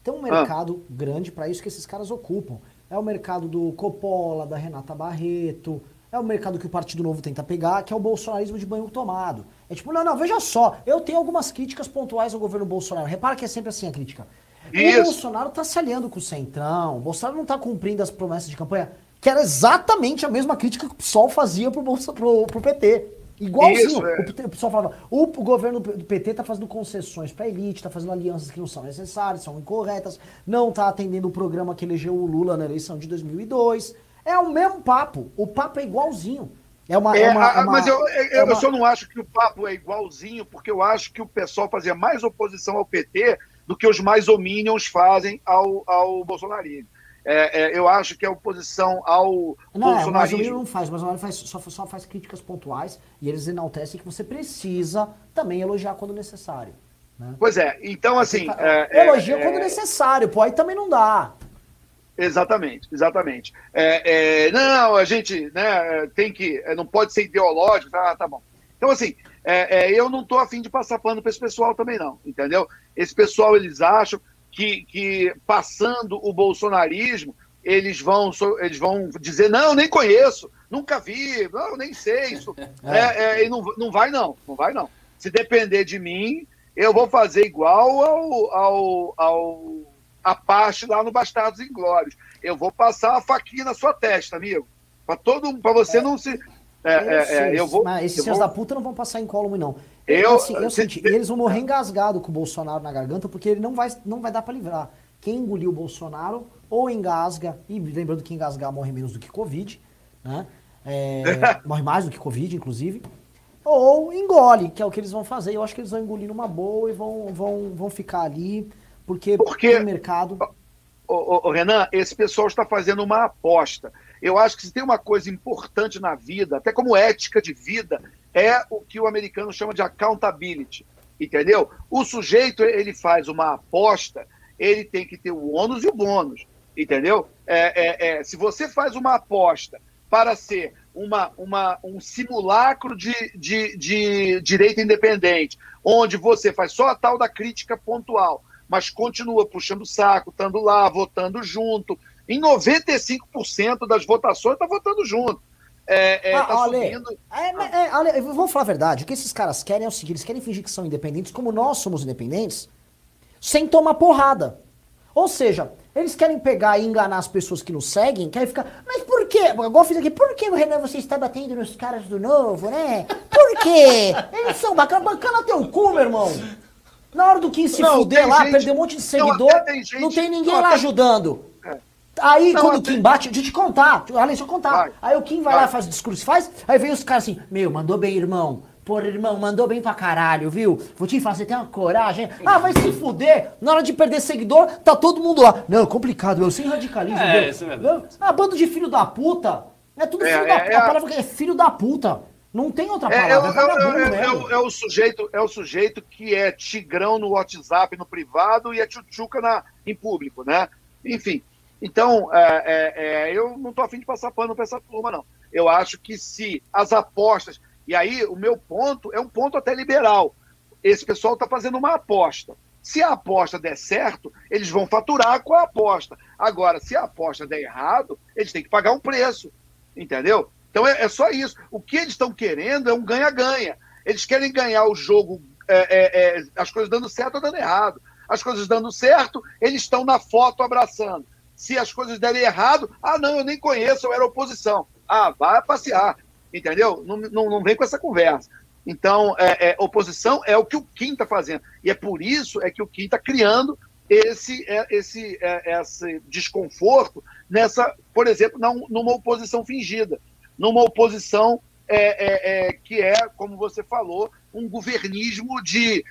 Tem um mercado ah. grande para isso que esses caras ocupam. É o mercado do Coppola, da Renata Barreto, é o mercado que o Partido Novo tenta pegar, que é o bolsonarismo de banho tomado. É tipo, não, não, veja só, eu tenho algumas críticas pontuais ao governo Bolsonaro. Repara que é sempre assim a crítica. Isso. O Bolsonaro tá se aliando com o Centrão, o Bolsonaro não tá cumprindo as promessas de campanha, que era exatamente a mesma crítica que o PSOL fazia pro, Bolsa, pro, pro PT. Igualzinho. Isso, é. o, pessoal falava, o, governo do PT tá fazendo concessões pra elite, tá fazendo alianças que não são necessárias, são incorretas, não tá atendendo o programa que elegeu o Lula na eleição de 2002. É o mesmo papo. O papo é igualzinho. É uma, é, é uma, é uma
mas eu, eu, é uma... eu só não acho que o papo é igualzinho, porque eu acho que o pessoal fazia mais oposição ao PT do que os mais hominions fazem ao, ao bolsonarismo. É, é, eu acho que a oposição ao
não, bolsonarismo... Não, não faz, mas o faz, só, só faz críticas pontuais e eles enaltecem que você precisa também elogiar quando necessário. Né?
Pois é, então assim...
É, elogia é, quando é. necessário, pô, aí também não dá.
Exatamente, exatamente. É, é, não, a gente né, tem que. Não pode ser ideológico, tá, tá bom. Então, assim, é, é, eu não estou afim de passar pano para esse pessoal também, não, entendeu? Esse pessoal, eles acham que, que passando o bolsonarismo, eles vão, eles vão dizer, não, nem conheço, nunca vi, não, nem sei isso. É. é. Não, não vai, não, não vai, não. Se depender de mim, eu vou fazer igual ao, ao, ao Apache lá no Bastardos Inglórios. Eu vou passar a faquinha na sua testa, amigo. Para todo para você é. não se. É,
é, é, eu vou, mas esses seus vou... da puta não vão passar incólume, não. Eu, assim, eu senti, eles vão morrer engasgado com o Bolsonaro na garganta, porque ele não vai, não vai dar para livrar. Quem engoliu o Bolsonaro ou engasga, e lembrando que engasgar morre menos do que Covid, né? É, morre mais do que Covid, inclusive. Ou engole, que é o que eles vão fazer. Eu acho que eles vão engolir numa boa e vão, vão, vão ficar ali porque, porque o mercado.
O, o, Renan, esse pessoal está fazendo uma aposta. Eu acho que se tem uma coisa importante na vida, até como ética de vida, é o que o americano chama de accountability. Entendeu? O sujeito ele faz uma aposta, ele tem que ter o ônus e o bônus. Entendeu? É, é, é, se você faz uma aposta para ser uma, uma, um simulacro de, de, de direito independente, onde você faz só a tal da crítica pontual, mas continua puxando o saco, estando lá, votando junto. Em 95% das votações está votando junto. É, é, ah, tá Ale,
é, é, Ale, vamos falar a verdade. O que esses caras querem é o seguinte: eles querem fingir que são independentes, como nós somos independentes, sem tomar porrada. Ou seja, eles querem pegar e enganar as pessoas que nos seguem, querem ficar. Mas por quê? Igual eu fiz aqui, por que o Renan você está batendo nos caras do novo, né? Por quê? Eles são bacanas, bacana teu cu, meu irmão. Na hora do Kim se não, fuder lá, gente, perder um monte de seguidor, não, tem, gente, não tem ninguém não, lá ajudando. É. Aí, não, quando o Kim bate, deixa eu te contar, além deixa eu contar. Vai, aí o Kim vai, vai, lá, faz o discurso, faz, aí vem os caras assim, meu, mandou bem, irmão. Porra, irmão, mandou bem pra caralho, viu? Vou te fazer, tem uma coragem. Ah, vai se fuder. Na hora de perder seguidor, tá todo mundo lá. Não, complicado, eu sem radicalismo. É, isso mesmo. Ah, bando de filho da puta. É tudo filho é, da puta. É, a palavra é filho da puta. Não tem outra é, palavra.
É, é, o sujeito, é o sujeito que é tigrão no WhatsApp, no privado, e é tchutchuca na, em público, né? Enfim. Então, eu não estou afim de passar pano para essa turma, não. Eu acho que se as apostas. E aí, o meu ponto é um ponto até liberal. Esse pessoal está fazendo uma aposta. Se a aposta der certo, eles vão faturar com a aposta. Agora, se a aposta der errado, eles têm que pagar um preço. Entendeu? Então é, é só isso. O que eles estão querendo é um ganha-ganha. Eles querem ganhar o jogo, é, é, é, as coisas dando certo ou dando errado. As coisas dando certo, eles estão na foto abraçando. Se as coisas derem errado, ah, não, eu nem conheço, eu era oposição. Ah, vai passear. Entendeu? Não, não, não vem com essa conversa. Então, é, é, oposição é o que o Kim está fazendo. E é por isso é que o Kim está criando esse, é, esse, é, esse desconforto nessa, por exemplo, numa oposição fingida, numa oposição é, é, que é, como você falou, um governismo de,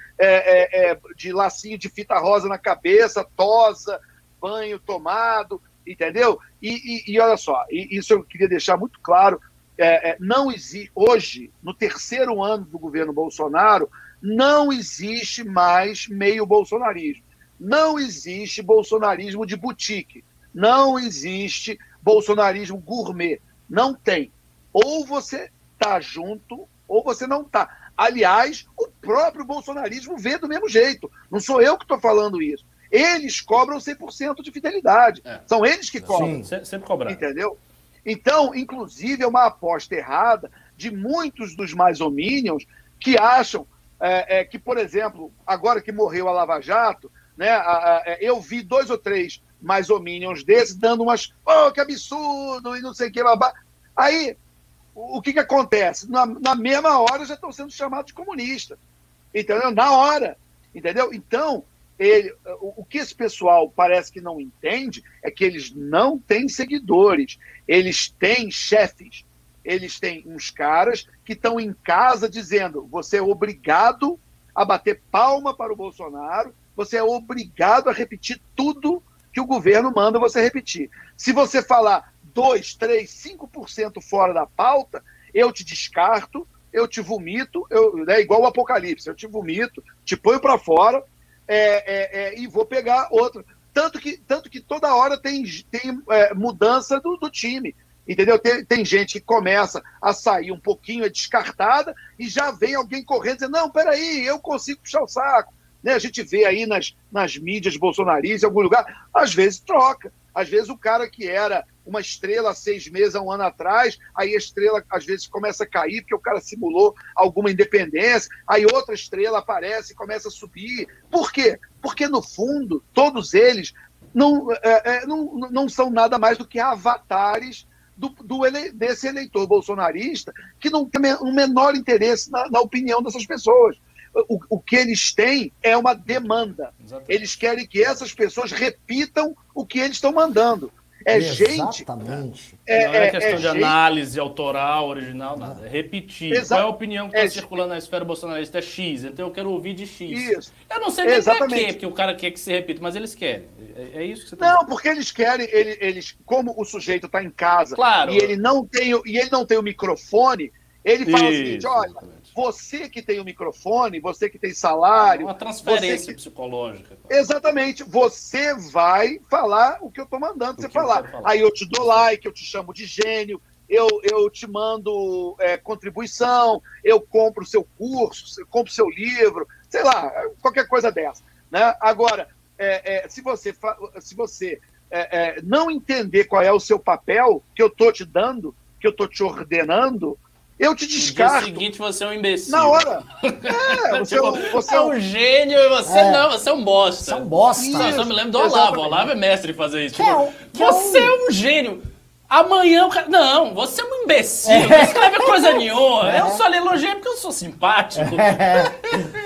de lacinho de fita rosa na cabeça, tosa, banho tomado, entendeu? E, e, e olha só, e isso eu queria deixar muito claro é, é, não existe hoje, no terceiro ano do governo Bolsonaro, não existe mais meio bolsonarismo. Não existe bolsonarismo de boutique. Não existe bolsonarismo gourmet. Não tem. Ou você tá junto, ou você não tá. Aliás, o próprio bolsonarismo vê do mesmo jeito. Não sou eu que estou falando isso. Eles cobram 100% de fidelidade. É. São eles que cobram.
Sim, sempre cobrar.
Entendeu? Então, inclusive, é uma aposta errada de muitos dos mais homínios que acham é, é, que, por exemplo, agora que morreu a Lava Jato, né, a, a, é, eu vi dois ou três mais homínios desses dando umas, oh, que absurdo, e não sei o que, babá. Aí, o, o que, que acontece? Na, na mesma hora já estão sendo chamados de comunistas. Entendeu? Na hora. Entendeu? Então, ele, o, que esse pessoal parece que não entende é que eles não têm seguidores, eles têm chefes, eles têm uns caras que estão em casa dizendo: você é obrigado a bater palma para o Bolsonaro, você é obrigado a repetir tudo que o governo manda você repetir. Se você falar 2, 3, 5% fora da pauta, eu te descarto, eu te vomito, eu, é igual o Apocalipse, eu te vomito, te ponho para fora é, é, é, e vou pegar outra. Tanto que, tanto que toda hora tem, tem é, mudança do, do, time. Entendeu? Tem, tem gente que começa a sair um pouquinho, é descartada, e já vem alguém correndo dizendo: não, peraí, eu consigo puxar o saco. Né? A gente vê aí nas, nas mídias bolsonaristas, em algum lugar, às vezes troca. Às vezes o cara que era uma estrela há seis meses, há um ano atrás, aí a estrela às vezes começa a cair porque o cara simulou alguma independência, aí outra estrela aparece e começa a subir. Por quê? Porque no fundo, todos eles não, é, é, não, não são nada mais do que avatares do, do ele, desse eleitor bolsonarista que não tem o um menor interesse na, na opinião dessas pessoas. O, o, que eles têm é uma demanda. Exatamente. Eles querem que essas pessoas repitam o que eles estão mandando. É
Exatamente.
gente. É, não é, é questão é de gente... análise autoral, original, nada. É repetir. Exato. Qual é a opinião que está é circulando na esfera bolsonarista? É X, então eu quero ouvir de X. Isso. Eu não sei nem pra quê, porque o cara quer que se repita, mas eles querem. É, é isso que você tá
Não, dizendo. porque eles querem, eles, eles como o sujeito está em casa claro. e ele não tem, e ele não tem o microfone, ele fala isso, o seguinte: olha, você que tem o microfone, você que tem salário.
Uma transferência que... psicológica.
Exatamente. Você vai falar o que eu estou mandando você falar. falar. Aí eu te dou like, eu te chamo de gênio, eu, eu te mando é, contribuição, eu compro o seu curso, eu compro o seu livro, sei lá, qualquer coisa dessa. Né? Agora, é, é, se você, se você é, é, não entender qual é o seu papel que eu estou te dando, que eu estou te ordenando, eu te descarto. No
seguinte você é um imbecil.
Na hora. É, você, tipo,
é, você é um gênio e você é. não, você é um bosta. Você é
um bosta. Isso,
eu só me lembro do Olavo. O Olavo é mestre em fazer isso. Tipo, é, você é um gênio. Amanhã o cara. Não, você é um imbecil, é. não escreve coisa nenhuma. É. Eu só lhe elogiei porque eu sou simpático. É.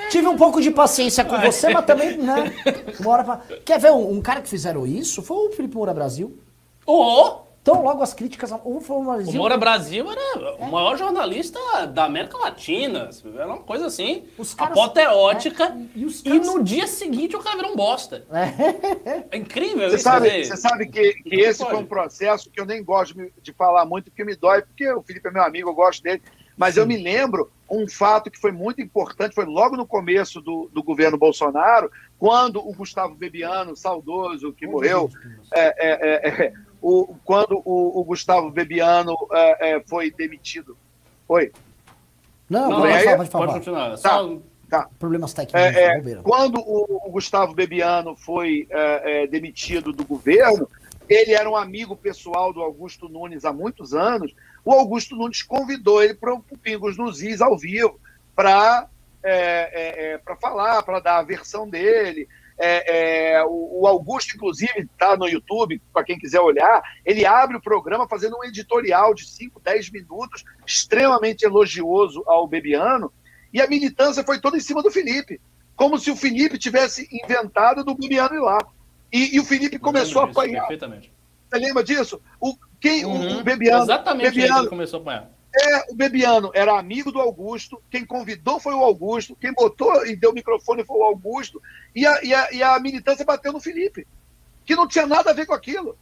Tive um pouco de paciência com você, mas também, né? Bora pra... Quer ver um, um, cara que fizeram isso? Foi o Felipe Moura Brasil.
Ô! Oh.
Então, logo as críticas. O,
o Moura Brasil era o maior jornalista da América Latina. Era uma coisa assim, os caras, apoteótica. É, e, caras... e, no dia seguinte o cara virou um bosta. É, é incrível
você isso. Sabe, você sabe que, que esse pode? foi um processo que eu nem gosto de falar muito, porque me dói, porque o Felipe é meu amigo, eu gosto dele. Mas Sim. eu me lembro um fato que foi muito importante, foi logo no começo do, do governo Bolsonaro, quando o Gustavo Bebiano, saudoso, que morreu, é, é, é, o, quando o, o, Gustavo Bebiano é, é, foi demitido. Foi?
Não, não pode, falar, pode, falar. pode continuar. Tá, Só... tá. Problemas técnicos.
É, é quando o, o, Gustavo Bebiano foi é, demitido do governo, ele era um amigo pessoal do Augusto Nunes há muitos anos. O Augusto Nunes convidou ele para o Pingos nos Is ao vivo para é, é, falar, para dar a versão dele. É, é, o, Augusto, inclusive, está no YouTube, para quem quiser olhar, ele abre o programa fazendo um editorial de 5, 10 minutos, extremamente elogioso ao Bebiano, e a militância foi toda em cima do Felipe, como se o Felipe tivesse inventado do Bebiano ir lá. E, e o Felipe começou a apanhar. Perfeitamente. Você lembra disso? O, quem, uhum. o Bebiano.
Exatamente
Bebiano,
ele começou a apanhar.
É, o Bebiano era amigo do Augusto, quem convidou foi o Augusto, quem botou e deu o microfone foi o Augusto, e a, e a, e a militância bateu no Felipe, que não tinha nada a ver com aquilo.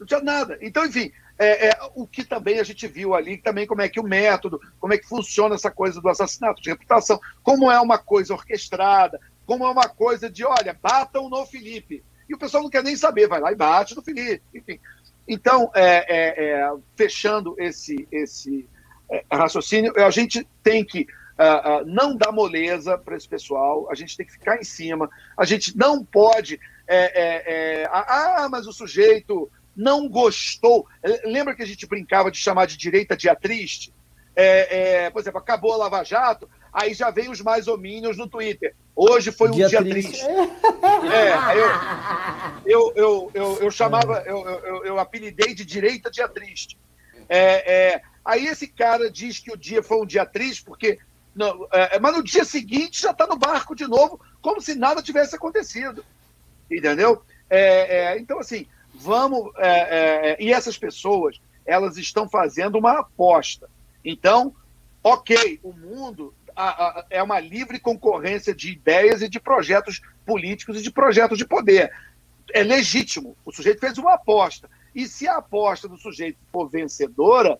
Não tinha nada. Então, enfim, é, é, o que também a gente viu ali, também como é que o método, como é que funciona essa coisa do assassinato de reputação, como é uma coisa orquestrada, como é uma coisa de, olha, batam no Felipe. E o pessoal não quer nem saber, vai lá e bate no Felipe. Enfim. Então, é, é, é fechando esse, esse raciocínio, a gente tem que uh, uh, não dar moleza para esse pessoal, a gente tem que ficar em cima, a gente não pode. É, é, é ah, mas o sujeito não gostou. Lembra que a gente brincava de chamar de direita dia triste? por exemplo, acabou a Lava Jato, aí já vem os mais homínios no Twitter. Hoje foi um dia, dia triste. triste. É, eu, eu, eu, eu, eu chamava, eu, eu, eu apelidei de direita dia triste. É, é, Aí esse cara diz que o dia foi um dia triste, porque. Não, é, mas no dia seguinte já está no barco de novo, como se nada tivesse acontecido. Entendeu? É, é, então, assim, vamos. É, é, e essas pessoas, elas estão fazendo uma aposta. Então, ok, o mundo a, a, é uma livre concorrência de ideias e de projetos políticos e de projetos de poder. É legítimo. O sujeito fez uma aposta. E se a aposta do sujeito for vencedora,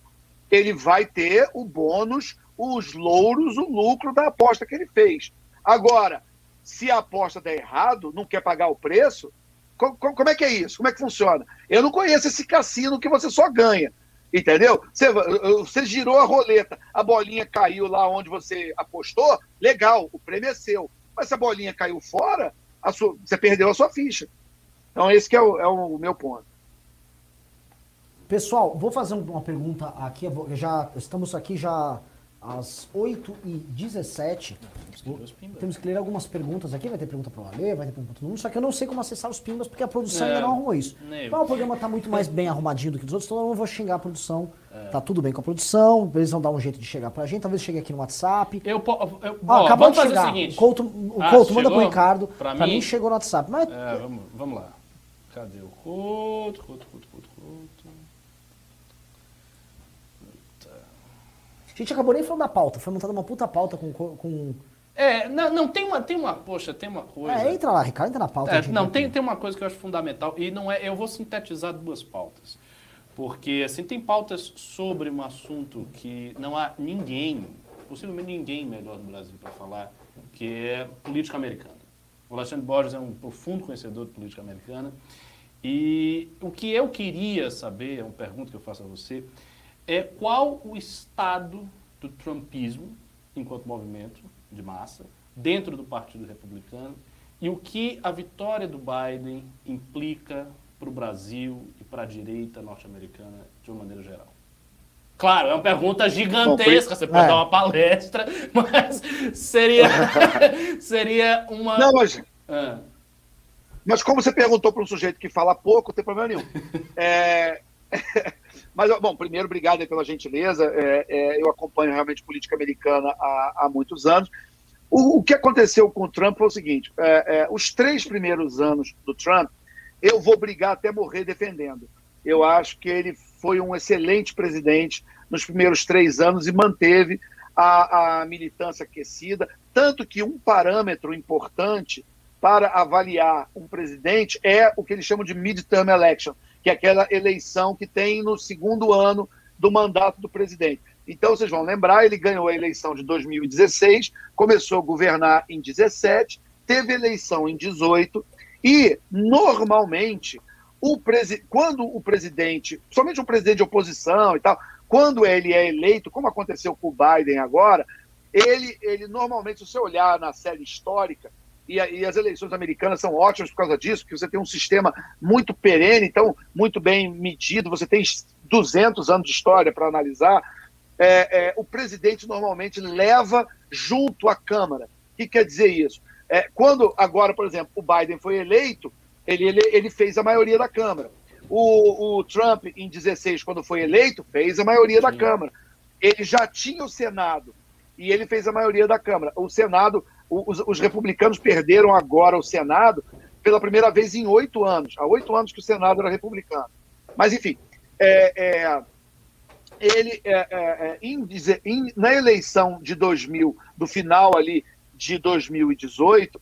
ele vai ter o bônus, os louros, o lucro da aposta que ele fez. Agora, se a aposta der errado, não quer pagar o preço, como é que é isso? Como é que funciona? Eu não conheço esse cassino que você só ganha. Entendeu? Você, você, girou a roleta, a bolinha caiu lá onde você apostou, legal, o prêmio é seu. Mas se a bolinha caiu fora, sua, você perdeu a sua ficha. Então, esse é o, é o meu ponto.
Pessoal, vou fazer uma pergunta aqui. Já estamos aqui já às 8h17. Temos que ler algumas perguntas aqui. Vai ter pergunta para o Ale, vai ter pergunta para todo mundo. Só que eu não sei como acessar os pimbas, porque a produção é, ainda não arrumou isso. Então o programa está muito mais bem arrumadinho do que os outros, então eu não vou xingar a produção. É. Tá tudo bem com a produção, eles vão dar um jeito de chegar pra gente. Talvez chegue aqui no WhatsApp.
Eu, eu,
ó, acabou de chegar. O, seguinte. Couto, o ah, Couto manda pro Ricardo. Pra, pra mim? mim? chegou no WhatsApp. Mas...
É, vamos, vamos lá. Cadê o? Couto, Couto, Couto, Couto.
A gente acabou nem falando da pauta, foi montada uma puta pauta com. com...
É, não, não, tem uma, tem uma, poxa, tem uma coisa. É,
entra lá, Ricardo, entra na pauta. É,
não, tem, tem uma coisa que eu acho fundamental, e não é, eu vou sintetizar duas pautas. Porque, assim, tem pautas sobre um assunto que não há ninguém, possivelmente ninguém melhor no Brasil para falar, que é política americana. O Alexandre Borges é um profundo conhecedor de política americana. E o que eu queria saber, é uma pergunta que eu faço a você, é qual o estado do trumpismo enquanto movimento de massa dentro do Partido Republicano e o que a vitória do Biden implica para o Brasil e para a direita norte-americana de uma maneira geral. Claro, é uma pergunta gigantesca, você pode é. dar uma palestra, mas seria, seria uma.
Não, mas. É. Mas como você perguntou para um sujeito que fala pouco, não tem problema nenhum. É... Mas, bom, primeiro, obrigado pela gentileza. É, é, eu acompanho realmente política americana há, há muitos anos. O, o, que aconteceu com o Trump foi o seguinte: é, é, os três primeiros anos do Trump, eu vou brigar até morrer defendendo. Eu acho que ele foi um excelente presidente nos primeiros três anos e manteve a, a militância aquecida, tanto que um parâmetro importante para avaliar um presidente é o que eles chamam de midterm election, que é aquela eleição que tem no segundo ano do mandato do presidente. Então, vocês vão lembrar, ele ganhou a eleição de 2016, começou a governar em 17, teve eleição em 18 e, normalmente, o quando o presidente, somente um presidente de oposição e tal, quando ele é eleito, como aconteceu com o Biden agora, ele, ele normalmente, se você olhar na série histórica, e, e, as eleições americanas são ótimas por causa disso, porque você tem um sistema muito perene, então muito bem medido, você tem 200 anos de história para analisar. É, é, o presidente normalmente leva junto à Câmara. O que quer dizer isso? É, quando agora, por exemplo, o Biden foi eleito, ele, ele, ele fez a maioria da Câmara. O, o, Trump, em 16, quando foi eleito, fez a maioria Sim. da Câmara. Ele já tinha o Senado e ele fez a maioria da Câmara. O Senado os, os, republicanos perderam agora o Senado pela primeira vez em oito anos. Há oito anos que o Senado era republicano. Mas, enfim, é, é, ele, é, é, é em, em, na eleição de 2000, do final ali de 2018,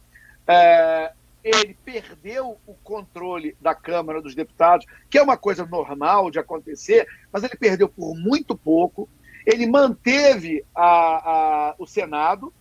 é, ele perdeu o controle da Câmara dos Deputados, que é uma coisa normal de acontecer, mas ele perdeu por muito pouco. Ele manteve a, a, o Senado,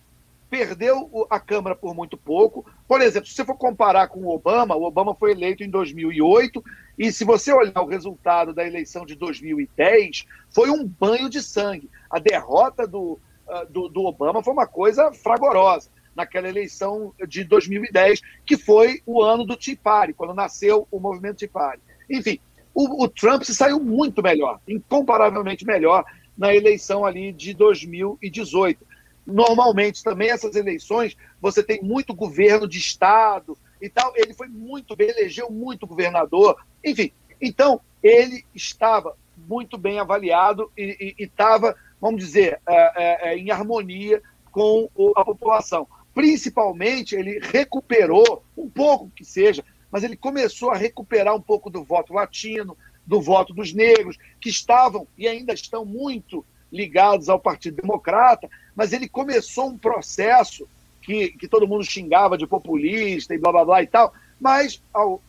perdeu a Câmara por muito pouco. Por exemplo, se você for comparar com o Obama, o Obama foi eleito em 2008, e se você olhar o resultado da eleição de 2010, foi um banho de sangue. A derrota do, ah, do, do Obama foi uma coisa fragorosa naquela eleição de 2010, que foi o ano do Tea Party, quando nasceu o movimento Tea Party. Enfim, o, o Trump se saiu muito melhor, incomparavelmente melhor, na eleição ali de 2018 normalmente também essas eleições você tem muito governo de estado e tal. Ele foi muito bem, elegeu muito governador, enfim. Então ele estava muito bem avaliado e estava, vamos dizer, é, é, é, em harmonia com a população. Principalmente ele recuperou um pouco que seja, mas ele começou a recuperar um pouco do voto latino, do voto dos negros, que estavam e ainda estão muito ligados ao Partido Democrata, mas ele começou um processo que, que todo mundo xingava de populista e blá blá blá e tal, mas ao,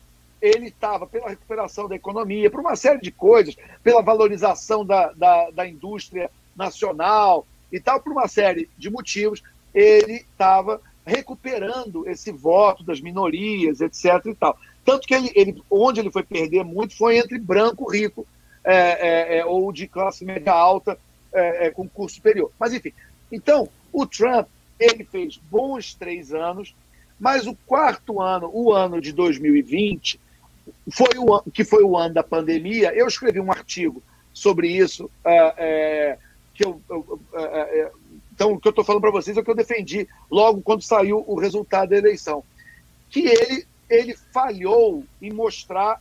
ele estava pela recuperação da economia, por uma série de coisas, pela valorização da, da, da indústria nacional e tal, por uma série de motivos, ele estava recuperando esse voto das minorias, etc. e tal. Tanto que ele, ele onde ele foi perder muito foi entre branco rico é, é, é, ou de classe média alta é, é, com curso superior. Mas, enfim, então, o Trump, ele fez bons três anos, mas o quarto ano, o ano de 2020, foi o, que foi o ano da pandemia. Eu escrevi um artigo sobre isso, é, é, que eu, eu é, é, então o que eu estou falando para vocês é o que eu defendi logo quando saiu o resultado da eleição, que ele ele falhou em mostrar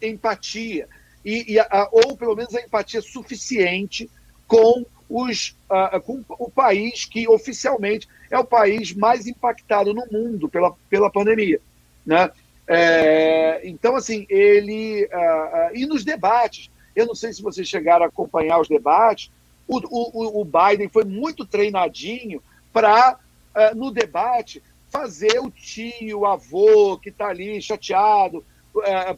empatia e, e a, ou pelo menos a empatia suficiente com os, uh, com o país que oficialmente é o país mais impactado no mundo pela, pela pandemia. Né? É, então, assim, ele. Uh, uh, e nos debates, eu não sei se vocês chegaram a acompanhar os debates, o, o, o Biden foi muito treinadinho para, no debate, fazer o tio, o avô que está ali chateado,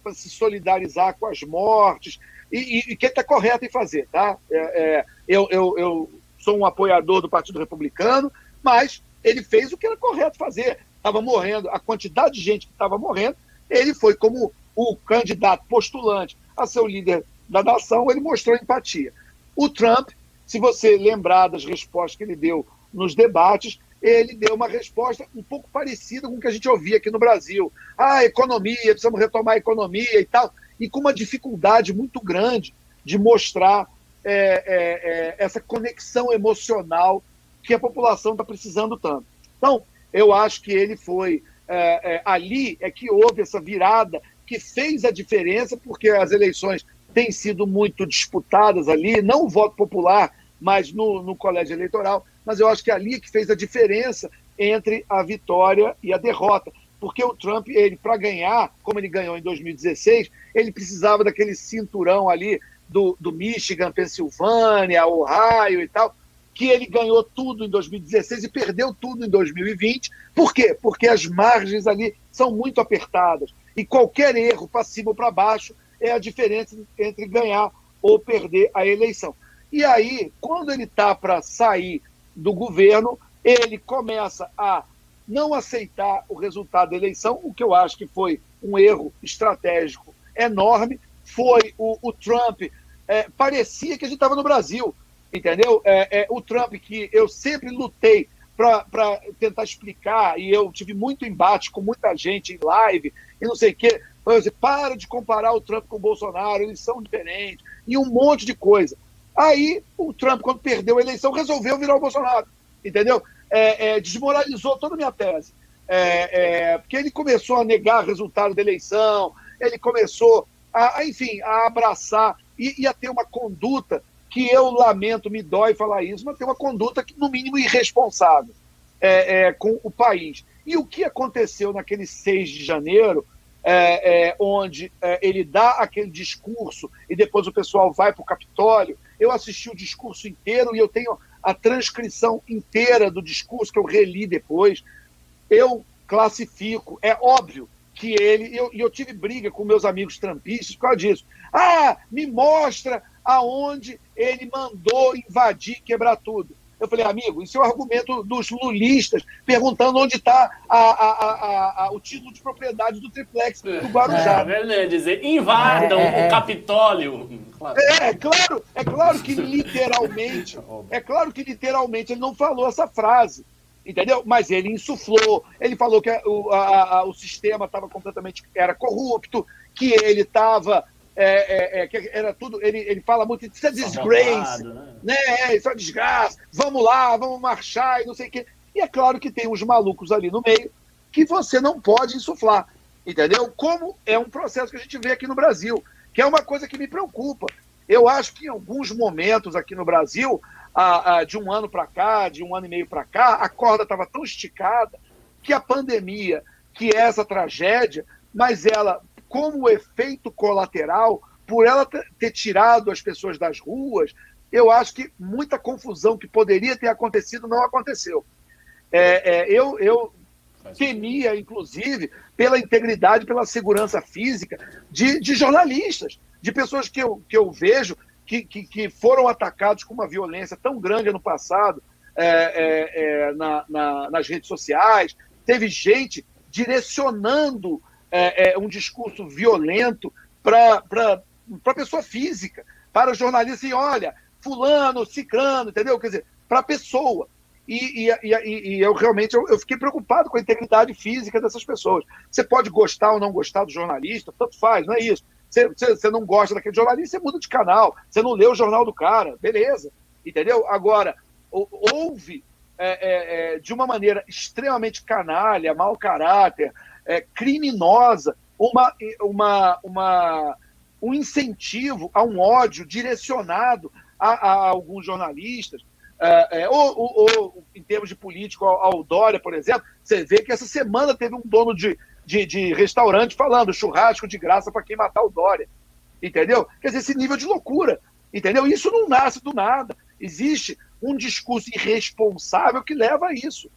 para se solidarizar com as mortes e, e, e que está correto em fazer, tá? É, é, eu, eu, eu sou um apoiador do Partido Republicano, mas ele fez o que era correto fazer. Estava morrendo, a quantidade de gente que estava morrendo, ele foi como o candidato postulante a ser o líder da nação, ele mostrou empatia. O Trump, se você lembrar das respostas que ele deu nos debates, ele deu uma resposta um pouco parecida com o que a gente ouvia aqui no Brasil. Ah, economia, precisamos retomar a economia e tal e com uma dificuldade muito grande de mostrar é, é, é, essa conexão emocional que a população está precisando tanto. Então, eu acho que ele foi é, é, ali é que houve essa virada que fez a diferença, porque as eleições têm sido muito disputadas ali, não o voto popular, mas no, no colégio eleitoral, mas eu acho que ali é que fez a diferença entre a vitória e a derrota porque o Trump, ele para ganhar, como ele ganhou em 2016, ele precisava daquele cinturão ali do, do Michigan, Pensilvânia, Ohio e tal, que ele ganhou tudo em 2016 e perdeu tudo em 2020. Por quê? Porque as margens ali são muito apertadas. E qualquer erro para cima ou para baixo é a diferença entre ganhar ou perder a eleição. E aí, quando ele está para sair do governo, ele começa a não aceitar o resultado da eleição, o que eu acho que foi um erro estratégico enorme. Foi o, o Trump, é, parecia que a gente estava no Brasil, entendeu? É, é, o Trump que eu sempre lutei para tentar explicar, e eu tive muito embate com muita gente em live e não sei o quê. Dizer, para de comparar o Trump com o Bolsonaro, eles são diferentes, e um monte de coisa. Aí o Trump, quando perdeu a eleição, resolveu virar o Bolsonaro, entendeu? É, é, desmoralizou toda a minha tese. É, é porque ele começou a negar o resultado da eleição, ele começou a, a enfim, a abraçar e, e, a ter uma conduta que eu lamento, me dói falar isso, mas ter uma conduta que, no mínimo, irresponsável é, com o país. E o que aconteceu naquele 6 de janeiro, é, é, onde é, ele dá aquele discurso e depois o pessoal vai para o Capitólio. Eu assisti o discurso inteiro e eu tenho a transcrição inteira do discurso que eu reli depois. Eu classifico, é óbvio que ele, e eu, eu tive briga com meus amigos trampistas por causa disso. Ah, me mostra aonde ele mandou invadir, quebrar tudo. Eu falei, amigo, isso é o argumento dos lulistas, perguntando onde está o título de propriedade do triplex do Guarujá.
É, é dizer, invadam é, é, o Capitólio.
É, é, claro, é claro que literalmente, é claro que literalmente ele não falou essa frase, entendeu? Mas ele insuflou, ele falou que o, a, a, o sistema estava completamente, era corrupto, que ele estava é, é, é, que era tudo. Ele, ele fala muito, isso é disgrace, né? né? É, isso é desgraça, vamos lá, vamos marchar e não sei o quê. E é claro que tem uns malucos ali no meio que você não pode insuflar, entendeu? Como é um processo que a gente vê aqui no Brasil, que é uma coisa que me preocupa. Eu acho que em alguns momentos aqui no Brasil, a, a, de um ano para cá, de um ano e meio para cá, a corda estava tão esticada que a pandemia, que é essa tragédia, mas ela como efeito colateral, por ela ter tirado as pessoas das ruas, eu acho que muita confusão que poderia ter acontecido não aconteceu. É, é, eu, eu temia, inclusive, pela integridade, pela segurança física de, de jornalistas, de pessoas que eu, que eu vejo que, que, que foram atacados com uma violência tão grande no passado é, é, é na, na, nas redes sociais. Teve gente direcionando é, é, um discurso violento para a pessoa física, para jornalista, e olha, fulano, ciclano, entendeu? Quer dizer, para a pessoa. E, e, e, e, eu realmente eu, eu, fiquei preocupado com a integridade física dessas pessoas. Você pode gostar ou não gostar do jornalista, tanto faz, não é isso. Você, você, você não gosta daquele jornalista, você muda de canal, você não lê o jornal do cara, beleza, entendeu? Agora, houve é, é, é, de uma maneira extremamente canalha, mau caráter, é, criminosa, uma, uma, uma, um incentivo a um ódio direcionado a, a alguns jornalistas, é, é, ou, ou, ou, em termos de político, ao, ao, Dória, por exemplo, você vê que essa semana teve um dono de, de, de restaurante falando churrasco de graça para quem matar o Dória. Entendeu? Quer dizer, esse nível de loucura. Entendeu? Isso não nasce do nada. Existe um discurso irresponsável que leva a isso.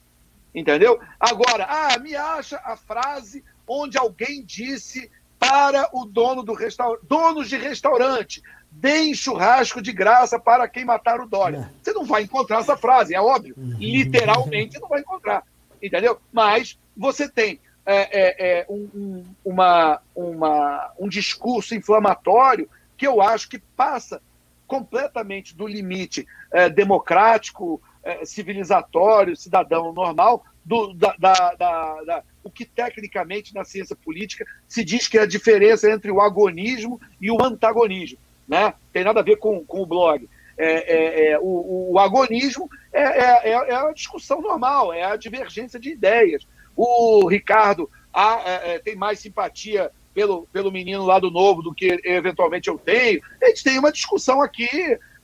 Entendeu? Agora, ah, me acha a frase onde alguém disse para o dono do restaurante, donos de restaurante, deem churrasco de graça para quem matar o Dória. É. Você não vai encontrar essa frase, é óbvio. Uhum. Literalmente não vai encontrar. Entendeu? Mas você tem é, é, é um, um, uma, uma, um discurso inflamatório que eu acho que passa completamente do limite é, democrático, é, civilizatório, cidadão normal, do, da, da, da, da, o que tecnicamente na ciência política se diz que é a diferença entre o agonismo e o antagonismo. Né? Tem nada a ver com, com o blog. É, é, é o, o, agonismo é, é, é, é, a discussão normal, é a divergência de ideias. O Ricardo a, é, tem mais simpatia pelo, pelo menino lá do novo do que eventualmente eu tenho. A gente tem uma discussão aqui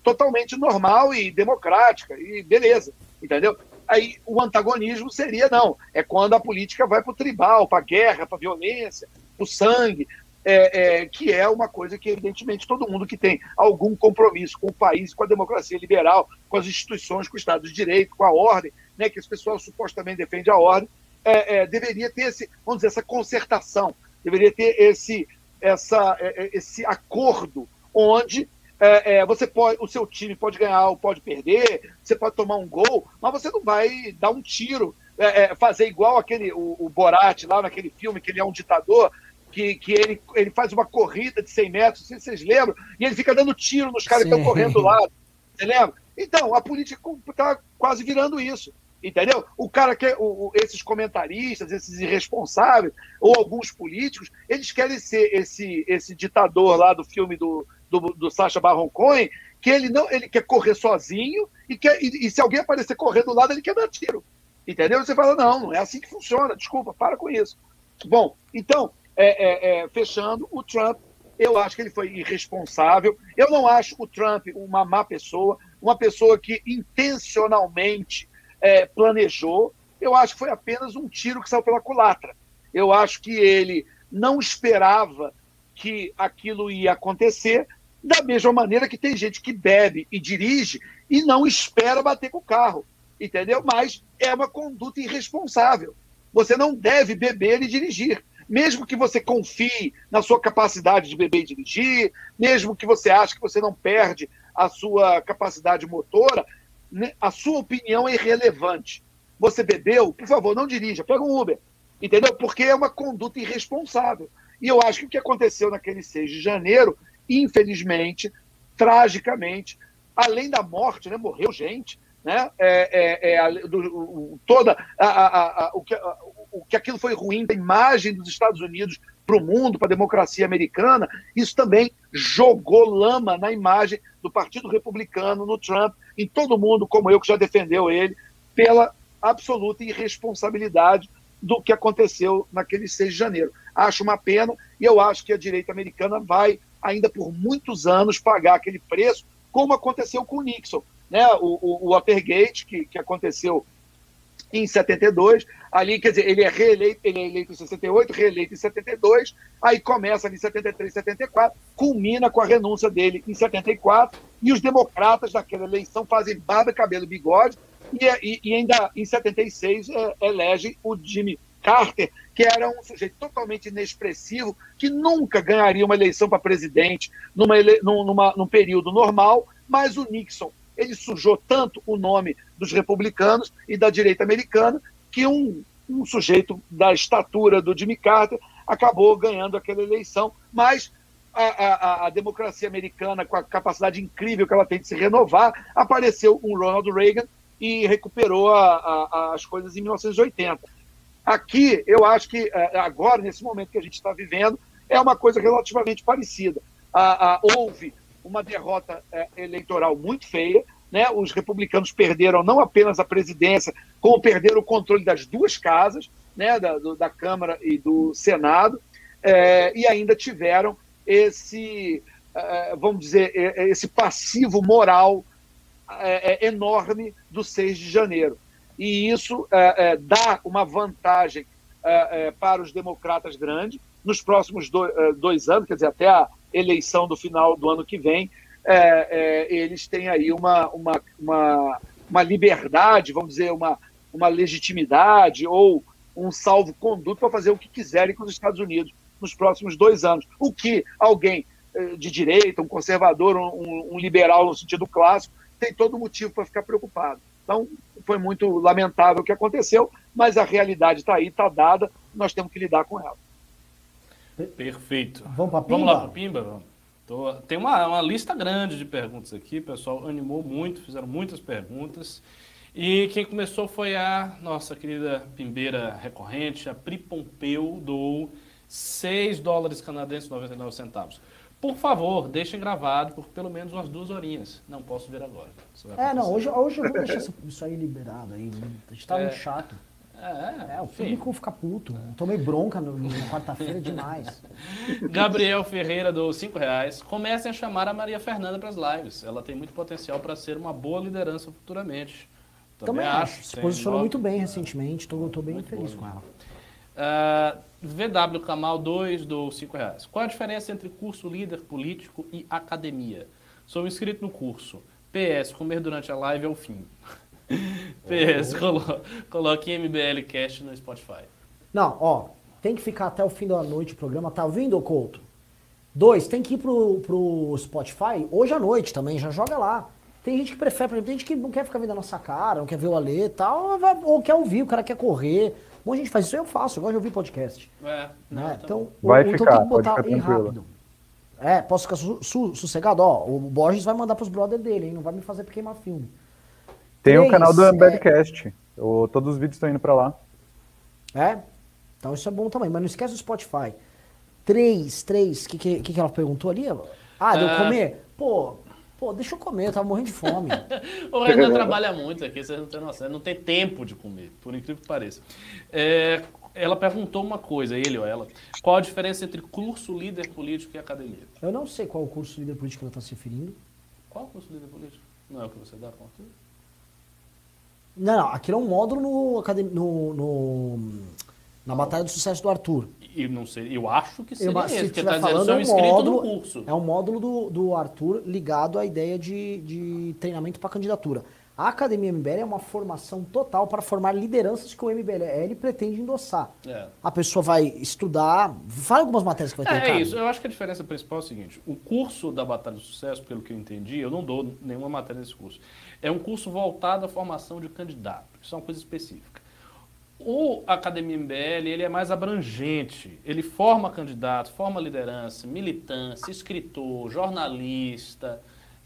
totalmente normal e democrática, e beleza, entendeu? Aí o antagonismo seria, não, é quando a política vai para o tribal, para a guerra, para a violência, para o sangue. é, é, que é uma coisa que, evidentemente, todo mundo que tem algum compromisso com o país, com a democracia liberal, com as instituições, com o Estado de Direito, com a ordem, né, que esse pessoal supostamente defende a ordem, é, é, deveria ter esse, vamos dizer, essa concertação, deveria ter esse, essa, é, é, esse acordo onde é, é, você pode, o seu time pode ganhar ou pode perder, você pode tomar um gol, mas você não vai dar um tiro, é, é fazer igual aquele o, o, Borat lá naquele filme que ele é um ditador, que, que ele, ele faz uma corrida de 100 metros, não sei se vocês lembram, e ele fica dando tiro nos caras Sim. que estão correndo do lado, você lembra? Então, a política está quase virando isso. Entendeu? O cara que o, esses comentaristas, esses irresponsáveis, ou alguns políticos, eles querem ser esse, esse ditador lá do filme do, do, do Sacha Baron Cohen, que ele não ele quer correr sozinho e, quer, e, e, se alguém aparecer correndo do lado, ele quer dar tiro. Entendeu? Você fala, não, não é assim que funciona, desculpa, para com isso. Bom, então, é, é, é, fechando, o Trump, eu acho que ele foi irresponsável. Eu não acho o Trump uma má pessoa, uma pessoa que intencionalmente é, planejou. Eu acho que foi apenas um tiro que saiu pela culatra. Eu acho que ele não esperava que aquilo ia acontecer, da mesma maneira que tem gente que bebe e dirige e não espera bater com o carro, entendeu? Mas é uma conduta irresponsável. Você não deve beber e dirigir. Mesmo que você confie na sua capacidade de beber e dirigir, mesmo que você ache que você não perde a sua capacidade motora, né, a sua opinião é irrelevante. Você bebeu, por favor, não dirija, pega um Uber. Entendeu? Porque é uma conduta irresponsável. E eu acho que o que aconteceu naquele 6 de janeiro, infelizmente, tragicamente, além da morte, né, morreu gente, né, é, é, é do, o, toda a, a, a, o, que, o que aquilo foi ruim da imagem dos Estados Unidos para o mundo, para a democracia americana, isso também jogou lama na imagem do Partido Republicano, no Trump, em todo mundo, como eu, que já defendeu ele, pela absoluta irresponsabilidade do que aconteceu naquele 6 de janeiro. Acho uma pena e eu acho que a direita americana vai, ainda por muitos anos, pagar aquele preço, como aconteceu com o Nixon. Né? O, o, o Watergate, que, que aconteceu em 72, ali, quer dizer, ele é reeleito, ele é eleito em 68, reeleito em 72, aí começa em 73, 74, culmina com a renúncia dele em 74, e os democratas daquela eleição fazem barba, cabelo e bigode, e, e, e ainda em 76 é, elege o Jimmy Carter, que era um sujeito totalmente inexpressivo, que nunca ganharia uma eleição para presidente numa, ele... numa, num período normal, mas o Nixon, ele sujou tanto o nome dos republicanos e da direita americana que um, um sujeito da estatura do Jimmy Carter acabou ganhando aquela eleição, mas a, a, a, democracia americana, com a capacidade incrível que ela tem de se renovar, apareceu um Ronald Reagan e recuperou a, as coisas em 1980. Aqui, eu acho que é, agora, nesse momento que a gente está vivendo, é uma coisa relativamente parecida. houve uma derrota é, eleitoral muito feia, né? os republicanos perderam não apenas a presidência, como perderam o controle das duas casas, né? da, do, da Câmara e do Senado, é, e ainda tiveram esse, é, vamos dizer, esse passivo moral enorme do 6 de janeiro e isso é, é, dá uma vantagem é, é para os democratas grandes nos próximos dois, é, dois, anos, quer dizer, até a eleição do final do ano que vem, é, eles têm aí uma, uma, uma, uma, liberdade, vamos dizer, uma, uma legitimidade ou um salvo-conduto para fazer o que quiserem com os Estados Unidos nos próximos dois anos. O que alguém de direita, um conservador, um, um liberal no sentido clássico, tem todo motivo para ficar preocupado. Então, foi muito lamentável o que aconteceu, mas a realidade está aí, está dada, nós temos que lidar com ela.
Perfeito.
Vamos para
Vamos lá para Pimba? Vamos. Tô... Tem uma, uma lista grande de perguntas aqui, o pessoal animou muito, fizeram muitas perguntas. E quem começou foi a nossa querida pimbeira recorrente, a Pri Pompeu, do 6 dólares canadenses 99 centavos. Por favor, deixem gravado por pelo menos umas duas horinhas. Não posso ver agora.
É, não, hoje, hoje eu vou deixar isso aí liberado aí. A gente tá é. muito chato. É, é, o público fica puto. Tomei bronca no, no quarta-feira demais.
Gabriel Ferreira do 5 reais. Comecem a chamar a Maria Fernanda para as lives. Ela tem muito potencial para ser uma boa liderança futuramente.
Também, Também acho. Se posicionou nove... muito bem recentemente. Estou bem muito feliz bom. com ela.
Uh, VW Camal 2 do 5 reais. Qual a diferença entre curso líder político e academia? Sou inscrito no curso. PS, comer durante a live é o fim. PS, colo coloque MBL Cast no Spotify.
Não, ó, tem que ficar até o fim da noite o programa. Tá ouvindo, Couto? Dois, tem que ir pro, pro Spotify hoje à noite também, já joga lá. Tem gente que prefere, por exemplo, tem gente que não quer ficar vendo a nossa cara, não quer ver o Alê e tal, ou quer ouvir, o cara quer correr. Um monte de gente faz isso, eu faço, eu gosto de ouvir podcast.
É,
não,
né?
então,
vai
o,
ficar,
então tem que botar
pode
aí
ficar
rápido. É, posso ficar su su sossegado? Ó, o Borges vai mandar pros brothers dele, hein? Não vai me fazer queimar filme.
Tem o
Três,
canal do
é-
Embedcast. O- Todos os vídeos estão indo pra lá.
É? Então isso é bom também, mas não esquece do Spotify. Três, três, o que, que, que ela perguntou ali? Ah, deu
Ah.
comer? Pô, pô, deixa eu comer, eu tava morrendo de fome.
O Renan trabalha muito aqui, vocês não têm noção. Não tem tempo de comer, por incrível que pareça. É, ela perguntou uma coisa, ele ou ela. Qual a diferença entre curso líder político e academia?
eu não sei qual o curso de líder político que ela tá se referindo.
Qual o curso líder político? Não é o que você dá conta?
Não, não, aquilo é um módulo no, no, no- na Batalha do Sucesso do Arthur.
E não sei, eu acho que seria
Eu,
esse,
se
porque
estiver
tá dizendo
falando,
sou
é um
inscrito
módulo,
no curso.
é um módulo do, do Arthur ligado à ideia de, de treinamento para candidatura. A Academia MBL é uma formação total para formar lideranças que o MBL pretende endossar.
É.
A pessoa vai estudar, fala algumas matérias que vai ter.
É, é isso. Eu acho que a diferença principal é o seguinte: o curso da Batalha do Sucesso, pelo que eu entendi, eu não dou nenhuma matéria nesse curso. É um curso voltado à formação de candidato. Isso é uma coisa específica. O Academia MBL ele é mais abrangente. Ele forma candidato, forma liderança, militância, escritor, jornalista.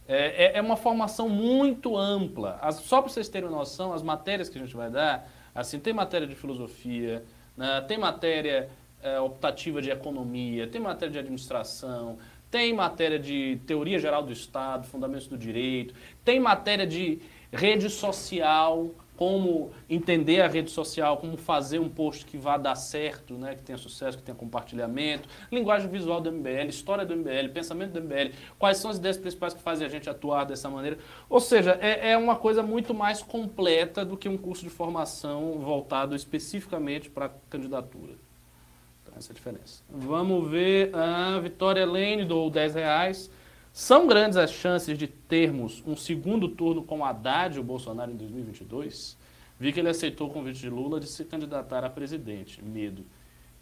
É, é- é uma formação muito ampla. As- só para vocês terem noção, as matérias que a gente vai dar, assim, tem matéria de filosofia, né, tem matéria é, optativa de economia, tem matéria de administração, tem matéria de teoria geral do Estado, fundamentos do direito, tem matéria de rede social, como entender a rede social, como fazer um post que vá dar certo, né, que tenha sucesso, que tenha compartilhamento, linguagem visual do MBL, história do MBL, pensamento do MBL, quais são as ideias principais que fazem a gente atuar dessa maneira. Ou seja, é, é uma coisa muito mais completa do que um curso de formação voltado especificamente para candidatura. Então, essa é a diferença. Vamos ver a Vitória Lane do 10 reais. São grandes as chances de termos um segundo turno com Haddad e o Bolsonaro em 2022? Vi que ele aceitou o convite de Lula de se candidatar a presidente. Medo.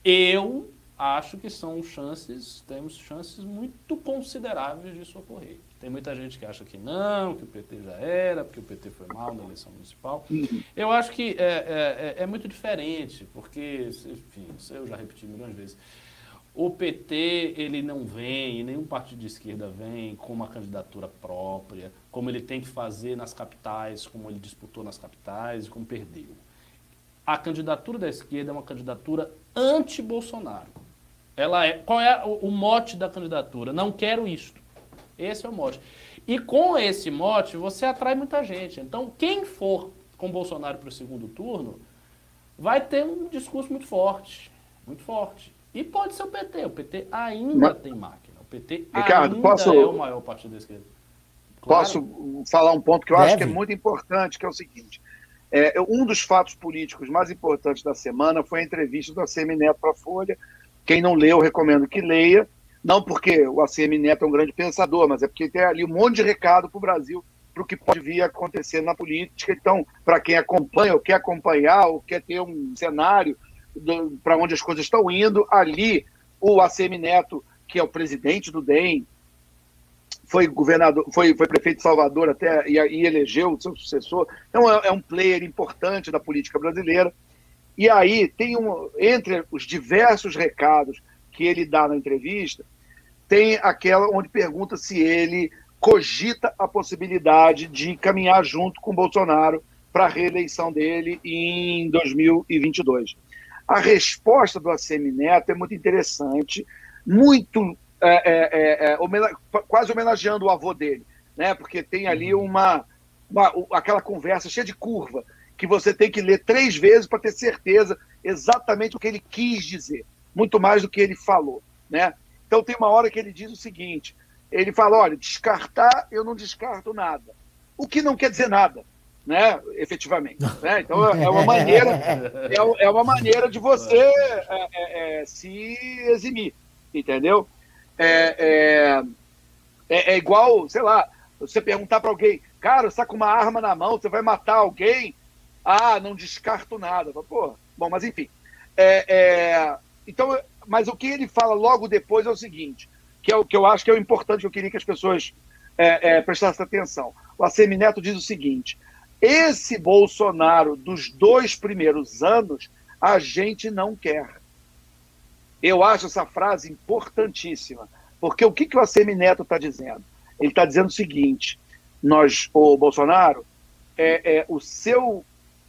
Eu acho que são chances, temos chances muito consideráveis disso ocorrer. Tem muita gente que acha que não, que o PT já era, porque o PT foi mal na eleição municipal. Eu acho que é, é- é- é muito diferente, porque, enfim, eu já repeti milhões de vezes. O PT, ele não vem, nenhum partido de esquerda vem com uma candidatura própria, como ele tem que fazer nas capitais, como ele disputou nas capitais e como perdeu. A candidatura da esquerda é uma candidatura anti-Bolsonaro. Ela é, qual é o, o mote da candidatura? Não quero isto. Esse é o mote. E com esse mote, você atrai muita gente. Então, quem for com Bolsonaro para o segundo turno, vai ter um discurso muito forte. Muito forte. E pode ser o PT. O PT ainda
Mas-
tem máquina. O PT
Ricardo,
ainda
posso-
é o maior partido da esquerda. Claro.
Posso falar um ponto que eu acho que é
Deve.
muito importante, que é o seguinte. É, um dos fatos políticos mais importantes da semana foi a entrevista do ACM Neto para a Folha. Quem não leu, recomendo que leia. Não porque o ACM Neto é um grande pensador, mas é porque tem ali um monte de recado para o Brasil, para o que pode vir a acontecer na política. Então, para quem acompanha, ou quer acompanhar, ou quer ter um cenário para onde as coisas estão indo, ali o ACM Neto, que é o presidente do DEM, foi governador, foi, foi prefeito de Salvador até e, e elegeu o seu sucessor. Então é, é um player importante da política brasileira. E aí tem um entre os diversos recados que ele dá na entrevista, tem aquela onde pergunta se ele cogita a possibilidade de caminhar junto com Bolsonaro para a reeleição dele em 2022. A resposta do ACM Neto é muito interessante, muito é, é, é, homena- quase homenageando o avô dele, né? Porque tem ali uma, uma- o- aquela conversa cheia de curva que você tem que ler três vezes para ter certeza exatamente o que ele quis dizer, muito mais do que ele falou, né? Então tem uma hora que ele diz o seguinte: ele fala, olha, descartar eu não descarto nada, o que não quer dizer nada, né, efetivamente. Né? Então é uma maneira, é, é uma maneira de você é, é, é se eximir, entendeu? É, é, é, igual, sei lá, você perguntar para alguém, cara, você tá com uma arma na mão, você vai matar alguém? Ah, não descarto nada. Pô, bom, mas enfim. então, mas o que ele fala logo depois é o seguinte, que é o que eu acho que é o importante, eu queria que as pessoas prestassem atenção. O ACM Neto diz o seguinte: esse Bolsonaro dos dois primeiros anos, a gente não quer. Eu acho essa frase importantíssima, porque o que, que o ACM Neto está dizendo? Ele está dizendo o seguinte: nós, o Bolsonaro, é, é, o seu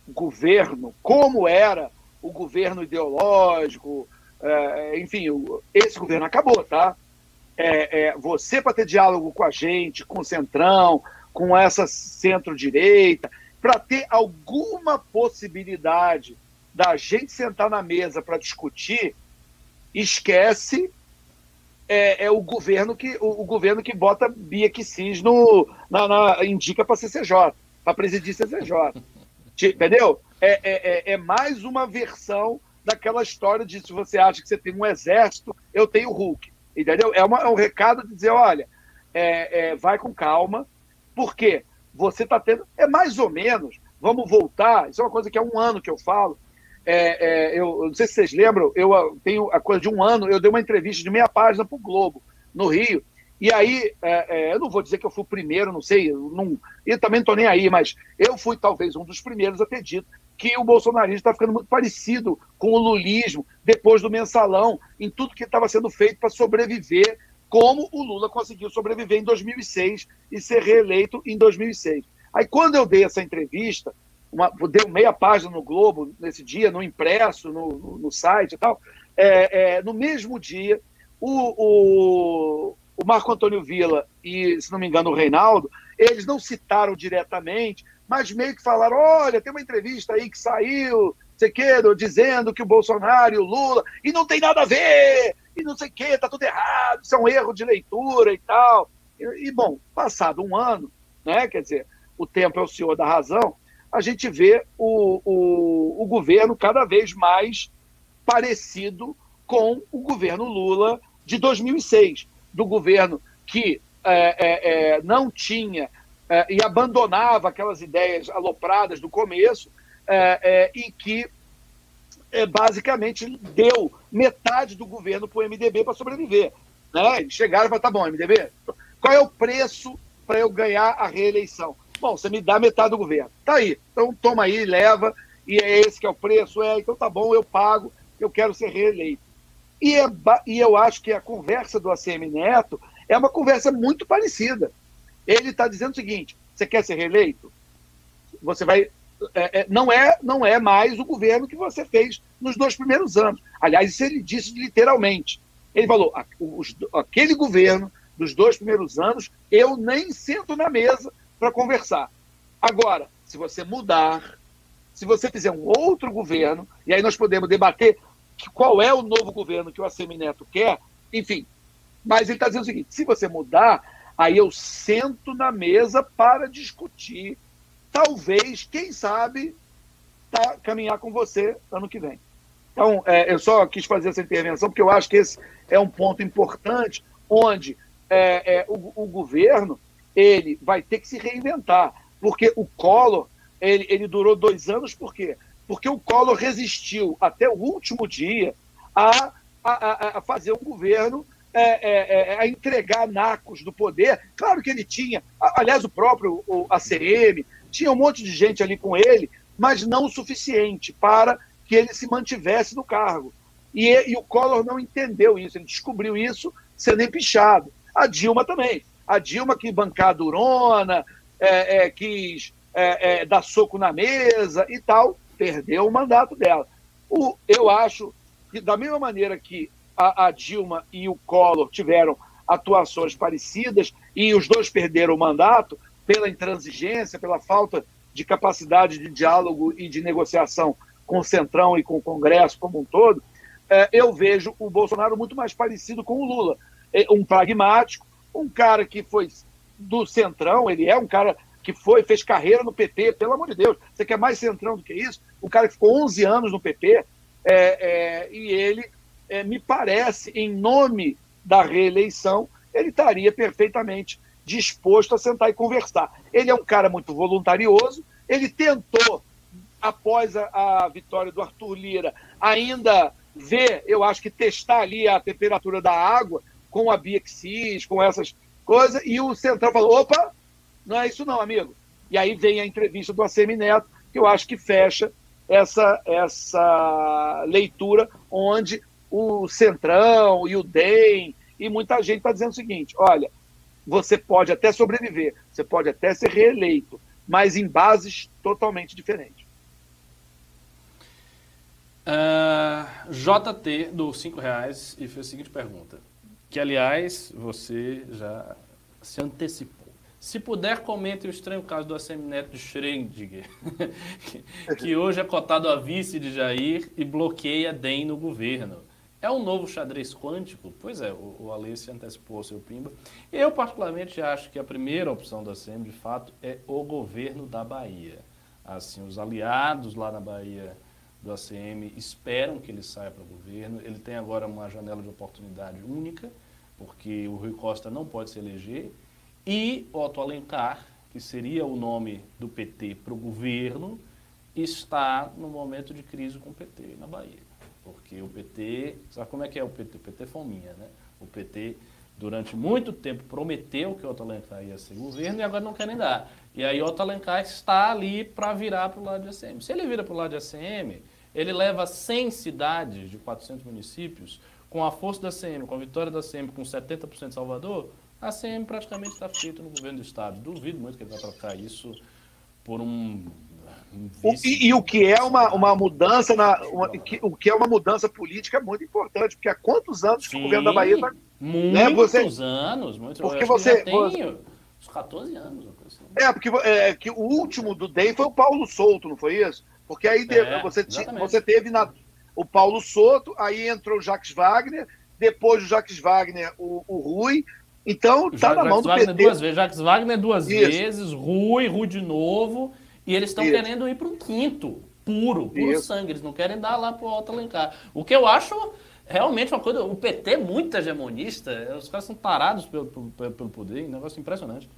governo, como era o governo ideológico, é, enfim, esse governo acabou, tá? É, é, você, para ter diálogo com a gente, com o Centrão, com essa centro-direita, para ter alguma possibilidade da gente sentar na mesa para discutir, esquece é, é, o governo que o, o, governo que bota Bia Kicis no na, na indica para CCJ, para presidir CCJ, entendeu? É, é, é, é, mais uma versão daquela história de se você acha que você tem um exército, eu tenho Hulk, entendeu? É, uma, é um recado de dizer, olha, é, é, vai com calma, por quê? Você está tendo. É mais ou menos, vamos voltar, isso é uma coisa que há um ano que eu falo. É, é, eu, eu, não sei se vocês lembram, eu ah, tenho a coisa de um ano, eu dei uma entrevista de meia página para o Globo, no Rio. E aí, é, é, eu não vou dizer que eu fui o primeiro, não sei, não, e também não estou nem aí, mas eu fui talvez um dos primeiros a ter dito que o bolsonarismo está ficando muito parecido com o lulismo depois do mensalão, em tudo que estava sendo feito para sobreviver como o Lula conseguiu sobreviver em 2006 e ser reeleito em 2006. Aí, quando eu dei essa entrevista, uma, deu meia página no Globo nesse dia, no impresso, no, no, no site e tal, é, é, no mesmo dia, o, o, o, Marco Antônio Villa e, se não me engano, o Reinaldo, eles não citaram diretamente, mas meio que falaram: olha, tem uma entrevista aí que saiu, sei que, dizendo que o Bolsonaro e o Lula, e não tem nada a ver, e não sei o quê, tá tudo errado, isso é um erro de leitura e tal. E, e, bom, passado um ano, né, quer dizer, o tempo é o senhor da razão, a gente vê o, o, o governo cada vez mais parecido com o governo Lula de 2006, do governo que é, é, é, não tinha é, e abandonava aquelas ideias alopradas do começo é, é, e que é, basicamente deu metade do governo para o MDB para sobreviver. Né? Eles chegaram e falaram, tá bom, MDB, qual é o preço para eu ganhar a reeleição? Bom, você me dá metade do governo. Tá aí. Então toma aí, leva, e é esse que é o preço, é, então tá bom, eu pago, eu quero ser reeleito. E, é, e eu acho que a conversa do ACM Neto é uma conversa muito parecida. Ele está dizendo o seguinte: você quer ser reeleito? Você vai é, é, não, é, não é mais o governo que você fez nos dois primeiros anos. Aliás, isso ele disse literalmente. Ele falou: os, aquele governo dos dois primeiros anos, eu nem sento na mesa para conversar. Agora, se você mudar, se você fizer um outro governo, e aí nós podemos debater qual é o novo governo que o ACM Neto quer, enfim. Mas ele está dizendo o seguinte: se você mudar, aí eu sento na mesa para discutir talvez, quem sabe, tá, caminhar com você ano que vem. Então, é, eu só quis fazer essa intervenção porque eu acho que esse é um ponto importante onde é, é, o, o, governo ele vai ter que se reinventar, porque o Collor ele, ele durou dois anos, por quê? Porque o Collor resistiu até o último dia a, a, a fazer um governo é, é, é, a entregar nacos do poder. Claro que ele tinha, aliás, o próprio o ACM, tinha um monte de gente ali com ele, mas não o suficiente para que ele se mantivesse no cargo. E, e o Collor não entendeu isso, ele descobriu isso sendo empichado. A Dilma também. A Dilma que bancar durona, é, é, quis é, é, dar soco na mesa e tal, perdeu o mandato dela. O, eu acho que, da mesma maneira que a, a Dilma e o Collor tiveram atuações parecidas e os dois perderam o mandato, pela intransigência, pela falta de capacidade de diálogo e de negociação com o Centrão e com o Congresso como um todo, é, eu vejo o Bolsonaro muito mais parecido com o Lula. É um pragmático, um cara que foi do Centrão, ele é um cara que foi, fez carreira no PP, pelo amor de Deus, você quer mais centrão do que isso? O cara que ficou 11 anos no PP, é, é, e ele, é, me parece, em nome da reeleição, ele estaria perfeitamente disposto a sentar e conversar. Ele é um cara muito voluntarioso, ele tentou, após a, a vitória do Arthur Lira, ainda ver, eu acho que testar ali a temperatura da água com a Biexis, com essas coisas, e o Centrão falou: opa, não é isso não, amigo. E aí vem a entrevista do ACM Neto, que eu acho que fecha essa, essa leitura, onde o Centrão e o DEM e muita gente está dizendo o seguinte: olha, você pode até sobreviver, você pode até ser reeleito, mas em bases totalmente diferentes.
Uh, ah, JT do cinco reais e fez a seguinte pergunta, que aliás você já se antecipou. Se puder, comente o estranho caso do Assemineto de Schrödinger, que hoje é cotado a vice de Jair e bloqueia DEM no governo. É um novo xadrez quântico? Pois é, o, o Ale se antecipou ao seu pimba. Eu, particularmente, acho que a primeira opção da SEM, de fato, é o governo da Bahia. Assim, os aliados lá na Bahia do ACM esperam que ele saia para o governo. Ele tem agora uma janela de oportunidade única, porque o Rui Costa não pode se eleger. E Otto Alencar, que seria o nome do PT para o governo, está no momento de crise com o PT na Bahia. Porque o PT, sabe como é que é o PT? O PT é fominha, né? O PT, durante muito tempo, prometeu que o ia ser governo e agora não querem dar. E aí o está ali para virar para o lado de ACM. Se ele vira para o lado de ACM, ele leva 100 cidades de 400 municípios, com a força da ACM, com a vitória da ACM, com 70% de Salvador, a ACM praticamente está feita no governo do Estado. Duvido muito que ele vai trocar isso por um
o, e, e, o que é uma, uma mudança na uma, que, o que é uma mudança política muito importante porque há quantos anos
Sim,
que o governo da Bahia está
muitos né, você, anos muitos,
porque você,
você, uns 14 anos assim.
é porque é, que o último do DEM foi o Paulo Souto não foi isso porque aí é, você você teve na, o Paulo Souto aí entrou o Jacques Wagner depois do Jacques Wagner o, o Rui então tá na mão do
Wagner PT. duas vezes Jacques Wagner duas isso. vezes Rui Rui de novo e eles estão querendo ir para um quinto, puro, puro Isso. sangue. Eles não querem dar lá para o Alto Alencar. O que eu acho realmente uma coisa. O PT é muito hegemonista. Os caras são parados pelo, pelo, pelo poder. Um negócio impressionante.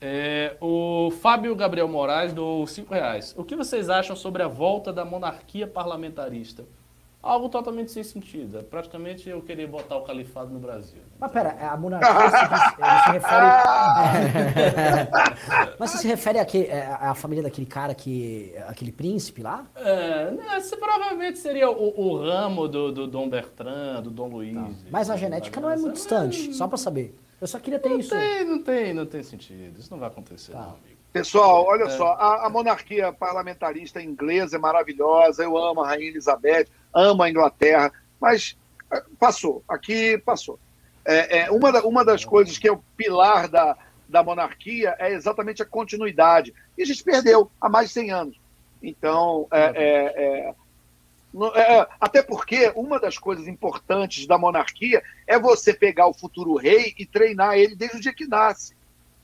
É, o Fábio Gabriel Moraes do 5 reais. O que vocês acham sobre a volta da monarquia parlamentarista? Algo totalmente sem sentido. É praticamente eu querer botar o califado no Brasil.
Mas pera, a monarquia se, se refere. Mas você se refere a que, é, a, família daquele cara que. aquele príncipe lá?
É, não, esse provavelmente seria o, o ramo do, do, Dom Bertrand, do Dom Luiz. Tá.
Mas a genética não é muito distante, só para saber. Eu só queria ter
não
isso.
Tem, não tem, não tem sentido. Isso não vai acontecer, tá. não, amigo.
Pessoal, olha é. só, a, a, monarquia parlamentarista inglesa é maravilhosa, eu amo a Rainha Elizabeth, amo a Inglaterra, mas eh, passou, aqui passou. É, é uma, da, uma das coisas que é o pilar da, da monarquia é exatamente a continuidade. E a gente perdeu há mais de 100 anos. Então, é, é, é, é, até porque uma das coisas importantes da monarquia é você pegar o futuro rei e treinar ele desde o dia que nasce.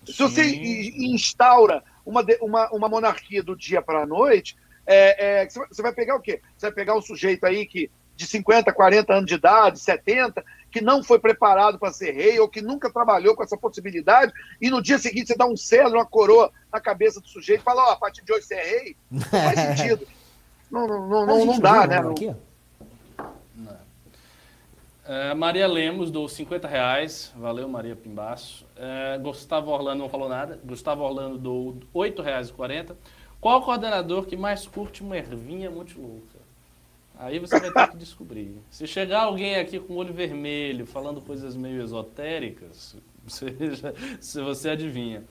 Se você instaura uma, uma, uma monarquia do dia para a noite, é, é, você vai pegar o quê? Você vai pegar um sujeito aí que de 50, 40 anos de idade, 70, que não foi preparado para ser rei ou que nunca trabalhou com essa possibilidade, e no dia seguinte você dá um celo, uma coroa na cabeça do sujeito e fala: Ó, oh, a partir de hoje você é rei. Não faz sentido. Não, não, não, não dá, né? Aqui?
É, Maria Lemos, do 50 reais. Valeu, Maria Pimbaço. É, Gustavo Orlando não falou nada. Gustavo Orlando, do 8 reais e 40. Qual o coordenador que mais curte uma ervinha muito louca? Aí você vai ter que descobrir. Se chegar alguém aqui com o olho vermelho, falando coisas meio esotéricas, você, se você adivinha.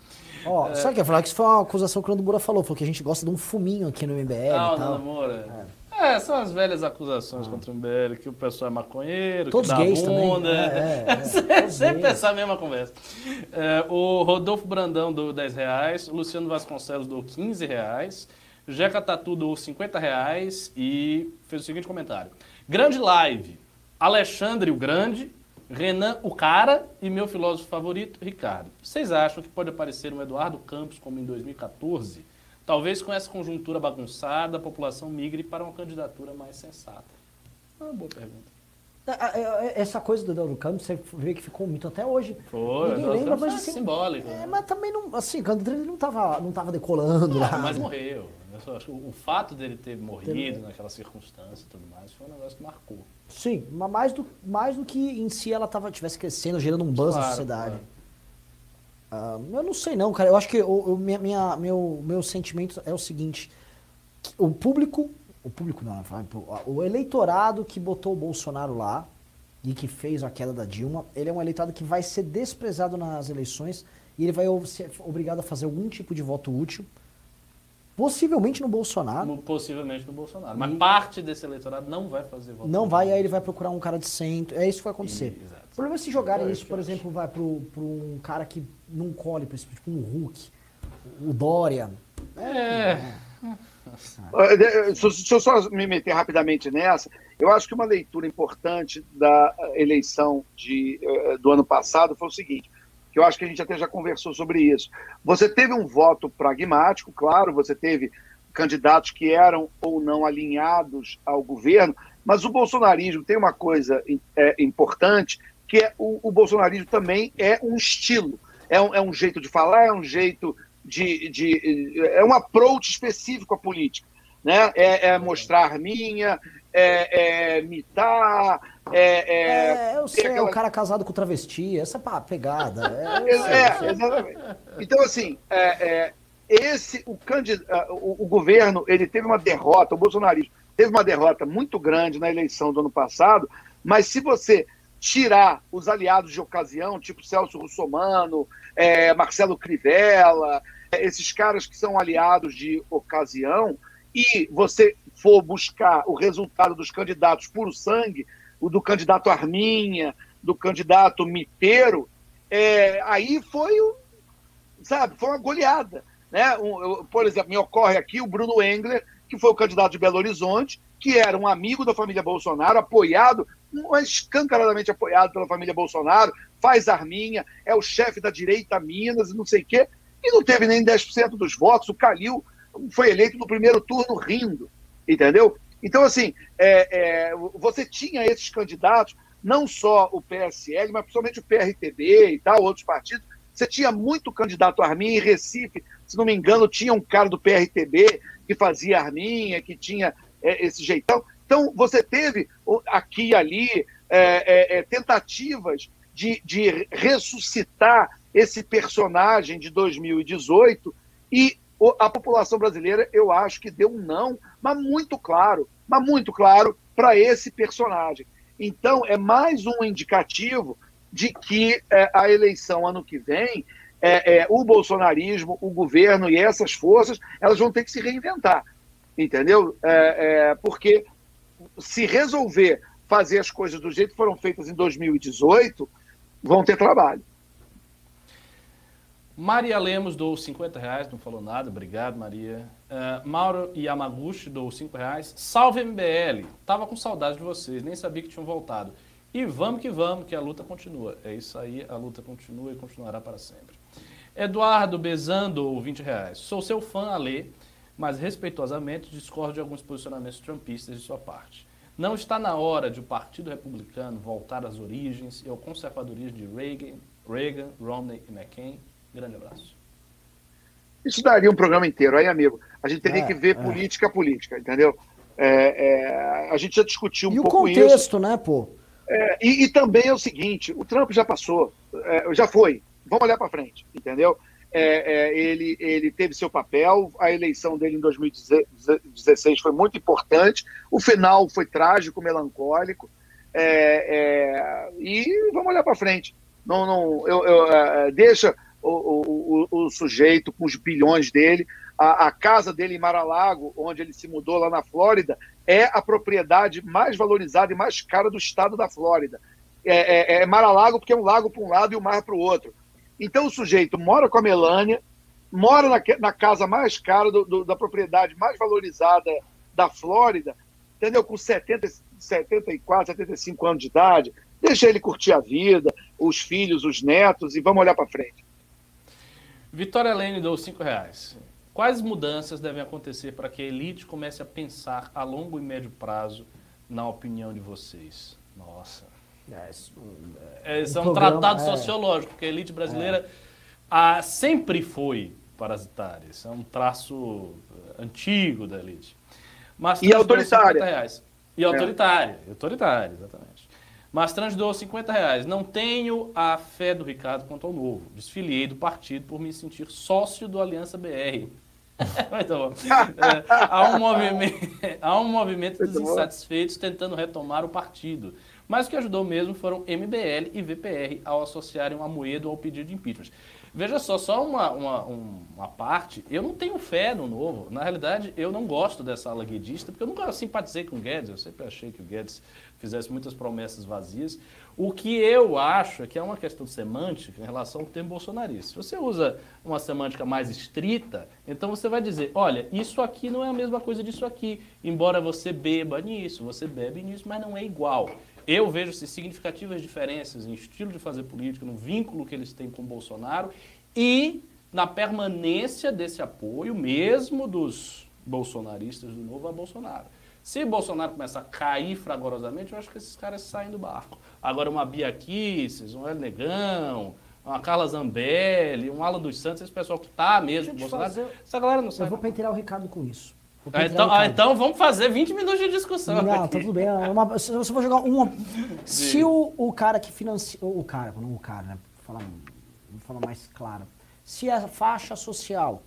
Ó, oh, é... sabe o que eu ia falar? Que isso foi uma acusação que o Nando Moura falou, falou que a gente gosta de um fuminho aqui no MBL ah, tal.
Nando Moura. É. É, são as velhas acusações ah. contra o MBL, que o pessoal é maconheiro,
Todos
que dá
gays
bunda. Também. É, é, é. Sempre essa mesma conversa. É, o Rodolfo Brandão do 10 reais, o Luciano Vasconcelos do 15 reais, Jeca Tatu do 50 reais e fez o seguinte comentário. Grande live. Alexandre o Grande Renan, o cara, e meu filósofo favorito, Ricardo. Vocês acham que pode aparecer um Eduardo Campos como em 2014? Talvez com essa conjuntura bagunçada, a população migre para uma candidatura mais sensata. É uma boa pergunta.
É, é, Essa coisa do Eduardo Campos, você vê que ficou mito até hoje.
Foi,
Ninguém lembra, mas
é
assim.
simbólico.
É,
né?
mas também não. Assim, quando ele não tava, não tava decolando lá.
Mas morreu. O fato dele ter morrido naquela circunstância e tudo mais foi um negócio que marcou.
Sim, mas mais do, mais do que em si ela tava, tivesse crescendo, gerando um buzz na
Claro,
sociedade.
claro.
Ah, eu não sei não, cara. Eu acho que o, o- minha, minha- meu, meu sentimento é o seguinte. O público, o público não, o eleitorado que botou o Bolsonaro lá e que fez a queda da Dilma, ele é um eleitorado que vai ser desprezado nas eleições e ele vai ser obrigado a fazer algum tipo de voto útil, possivelmente no Bolsonaro.
Possivelmente no Bolsonaro. Mas parte desse eleitorado não vai fazer voto.
Não vai, aí ele vai procurar um cara de centro. É isso que vai acontecer.
E- exato.
O problema é se jogarem
É
isso, por exemplo, vai pro um cara que não colhe, por exemplo, tipo um Hulk, o Dória.
É.
Ah, de- Se se eu só me meter rapidamente nessa, eu acho que uma leitura importante da eleição de, eh, do ano passado foi o seguinte, que eu acho que a gente até já conversou sobre isso. Você teve um voto pragmático, claro, você teve candidatos que eram ou não alinhados ao governo, mas o bolsonarismo tem uma coisa eh, importante, que é o, o bolsonarismo também é um estilo, é um, é um jeito de falar, é um jeito de, de é um approach específico à política, né? É, é mostrar arminha, é, é mitar, é, é,
É, eu sei, é
aquela-
o cara casado com travesti, essa pá, pegada. É,
é, exatamente. Então, assim, é, esse, o, candid... o, o governo, ele teve uma derrota, o bolsonarismo teve uma derrota muito grande na eleição do ano passado, mas se você tirar os aliados de ocasião, tipo Celso Russomano, é, Marcelo Crivella, é, esses caras que são aliados de ocasião, e você for buscar o resultado dos candidatos puro sangue, o do candidato Arminha, do candidato Miteiro, é, aí foi o, sabe, foi uma goleada. Né? Um, eu- por exemplo, me ocorre aqui o Bruno Engler, que foi o candidato de Belo Horizonte, que era um amigo da família Bolsonaro, apoiado, escancaradamente apoiado pela família Bolsonaro, faz arminha, é o chefe da direita Minas e não sei o quê, e não teve nem 10% dos votos. O Calil foi eleito no primeiro turno rindo, entendeu? Então, assim, é, é, você tinha esses candidatos, não só o PSL, mas principalmente o PRTB e tal, outros partidos. Você tinha muito candidato Arminha em Recife, se não me engano, tinha um cara do PRTB que fazia Arminha, que tinha é, esse jeitão. Então, você teve aqui e ali é, é, é, tentativas de, de ressuscitar esse personagem de 2018 e a população brasileira, eu acho que deu um não, mas muito claro, mas muito claro para esse personagem. Então, é mais um indicativo de que é, a eleição ano que vem, é, é, o bolsonarismo, o governo e essas forças, elas vão ter que se reinventar, entendeu? É, é, porque se resolver fazer as coisas do jeito que foram feitas em 2018, vão ter trabalho.
Maria Lemos doou 50 reais, não falou nada, obrigado, Maria. Ah, Mauro Yamaguchi doou 5 reais. Salve MBL, tava com saudade de vocês, nem sabia que tinham voltado. E vamos que vamos, que a luta continua. É isso aí, a luta continua e continuará para sempre. Eduardo Bezan doou 20 reais. Sou seu fã, Alê, mas respeitosamente discordo de alguns posicionamentos trumpistas de sua parte. Não está na hora de o Partido Republicano voltar às origens e ao conservadorismo de Reagan, Reagan Romney e McCain? Grande abraço.
Isso daria um programa inteiro, aí, amigo. A gente teria
É,
que ver
é.
política a política, entendeu? É, é, a gente já discutiu um
e o
pouco isso.
contexto, né, pô?
É, e, e também é o seguinte: o Trump já passou, é, já foi. Vamos olhar para frente, entendeu? É, é, ele, ele teve seu papel, a eleição dele em 2016 foi muito importante, o final foi trágico, melancólico, é, é, e vamos olhar para frente. Não, não, eu, eu, é, deixa o, o, o, sujeito com os bilhões dele, a, a casa dele em Mar-a-Lago, onde ele se mudou lá na Flórida, é a propriedade mais valorizada e mais cara do estado da Flórida. É, é, é Mar-a-Lago porque é um lago para um lado e o mar para o outro. Então o sujeito mora com a Melânia, mora na, na casa mais cara do, do, da propriedade mais valorizada da Flórida, entendeu? Com 70, 74, 75 anos de idade. Deixa ele curtir a vida, os filhos, os netos e vamos olhar para frente.
Vitória Lene deu 5 reais. Quais mudanças devem acontecer para que a elite comece a pensar a longo e médio prazo, na opinião de vocês? Nossa.
É, isso-
É, Esse é um
programa,
tratado
é.
sociológico, porque a elite brasileira ah, sempre foi parasitária. Isso é um traço eh, antigo da elite. Mas
E autoritária.
reais. E autoritária. e Autoritária, exatamente. Mas Trans doou 50 reais. Não tenho a fé do Ricardo quanto ao novo. Desfiliei do partido por me sentir sócio do Aliança BR. Bom. É, há, um movimento, há um movimento dos insatisfeitos tentando retomar o partido. Mas o que ajudou mesmo foram MBL e VPR ao associarem o Amoedo ao pedido de impeachment. Veja só, só uma, uma, um- uma parte, eu não tenho fé no novo. Na realidade, eu não gosto dessa ala guedista, porque eu nunca simpatizei com o Guedes, eu sempre achei que o Guedes fizesse muitas promessas vazias. O que eu acho é que é uma questão semântica em relação ao termo bolsonarista. Se você usa uma semântica mais estrita, então você vai dizer, olha, isso aqui não é a mesma coisa disso aqui, embora você beba nisso, você bebe nisso, mas não é igual. Eu vejo assim, significativas diferenças em estilo de fazer política, no vínculo que eles têm com Bolsonaro e na permanência desse apoio, mesmo dos bolsonaristas do novo a Bolsonaro. Se Bolsonaro começar a cair fragorosamente, eu acho que esses caras saem do barco. Agora, uma Bia Kicis, um Hélio Negão, uma Carla Zambelli, um Alan dos Santos, esse pessoal que tá mesmo com
eu
Bolsonaro,
fazer-
essa galera não
Eu
sabe.
vou pentear o Ricardo com isso.
Ah, então, ah, então vamos fazer 20 minutos de discussão.
Não, tá
aqui.
tudo bem. é uma- se você for jogar uma. Se o, o cara que financia. O cara, não o cara, né? Vou falar, vou falar mais claro. Se a faixa social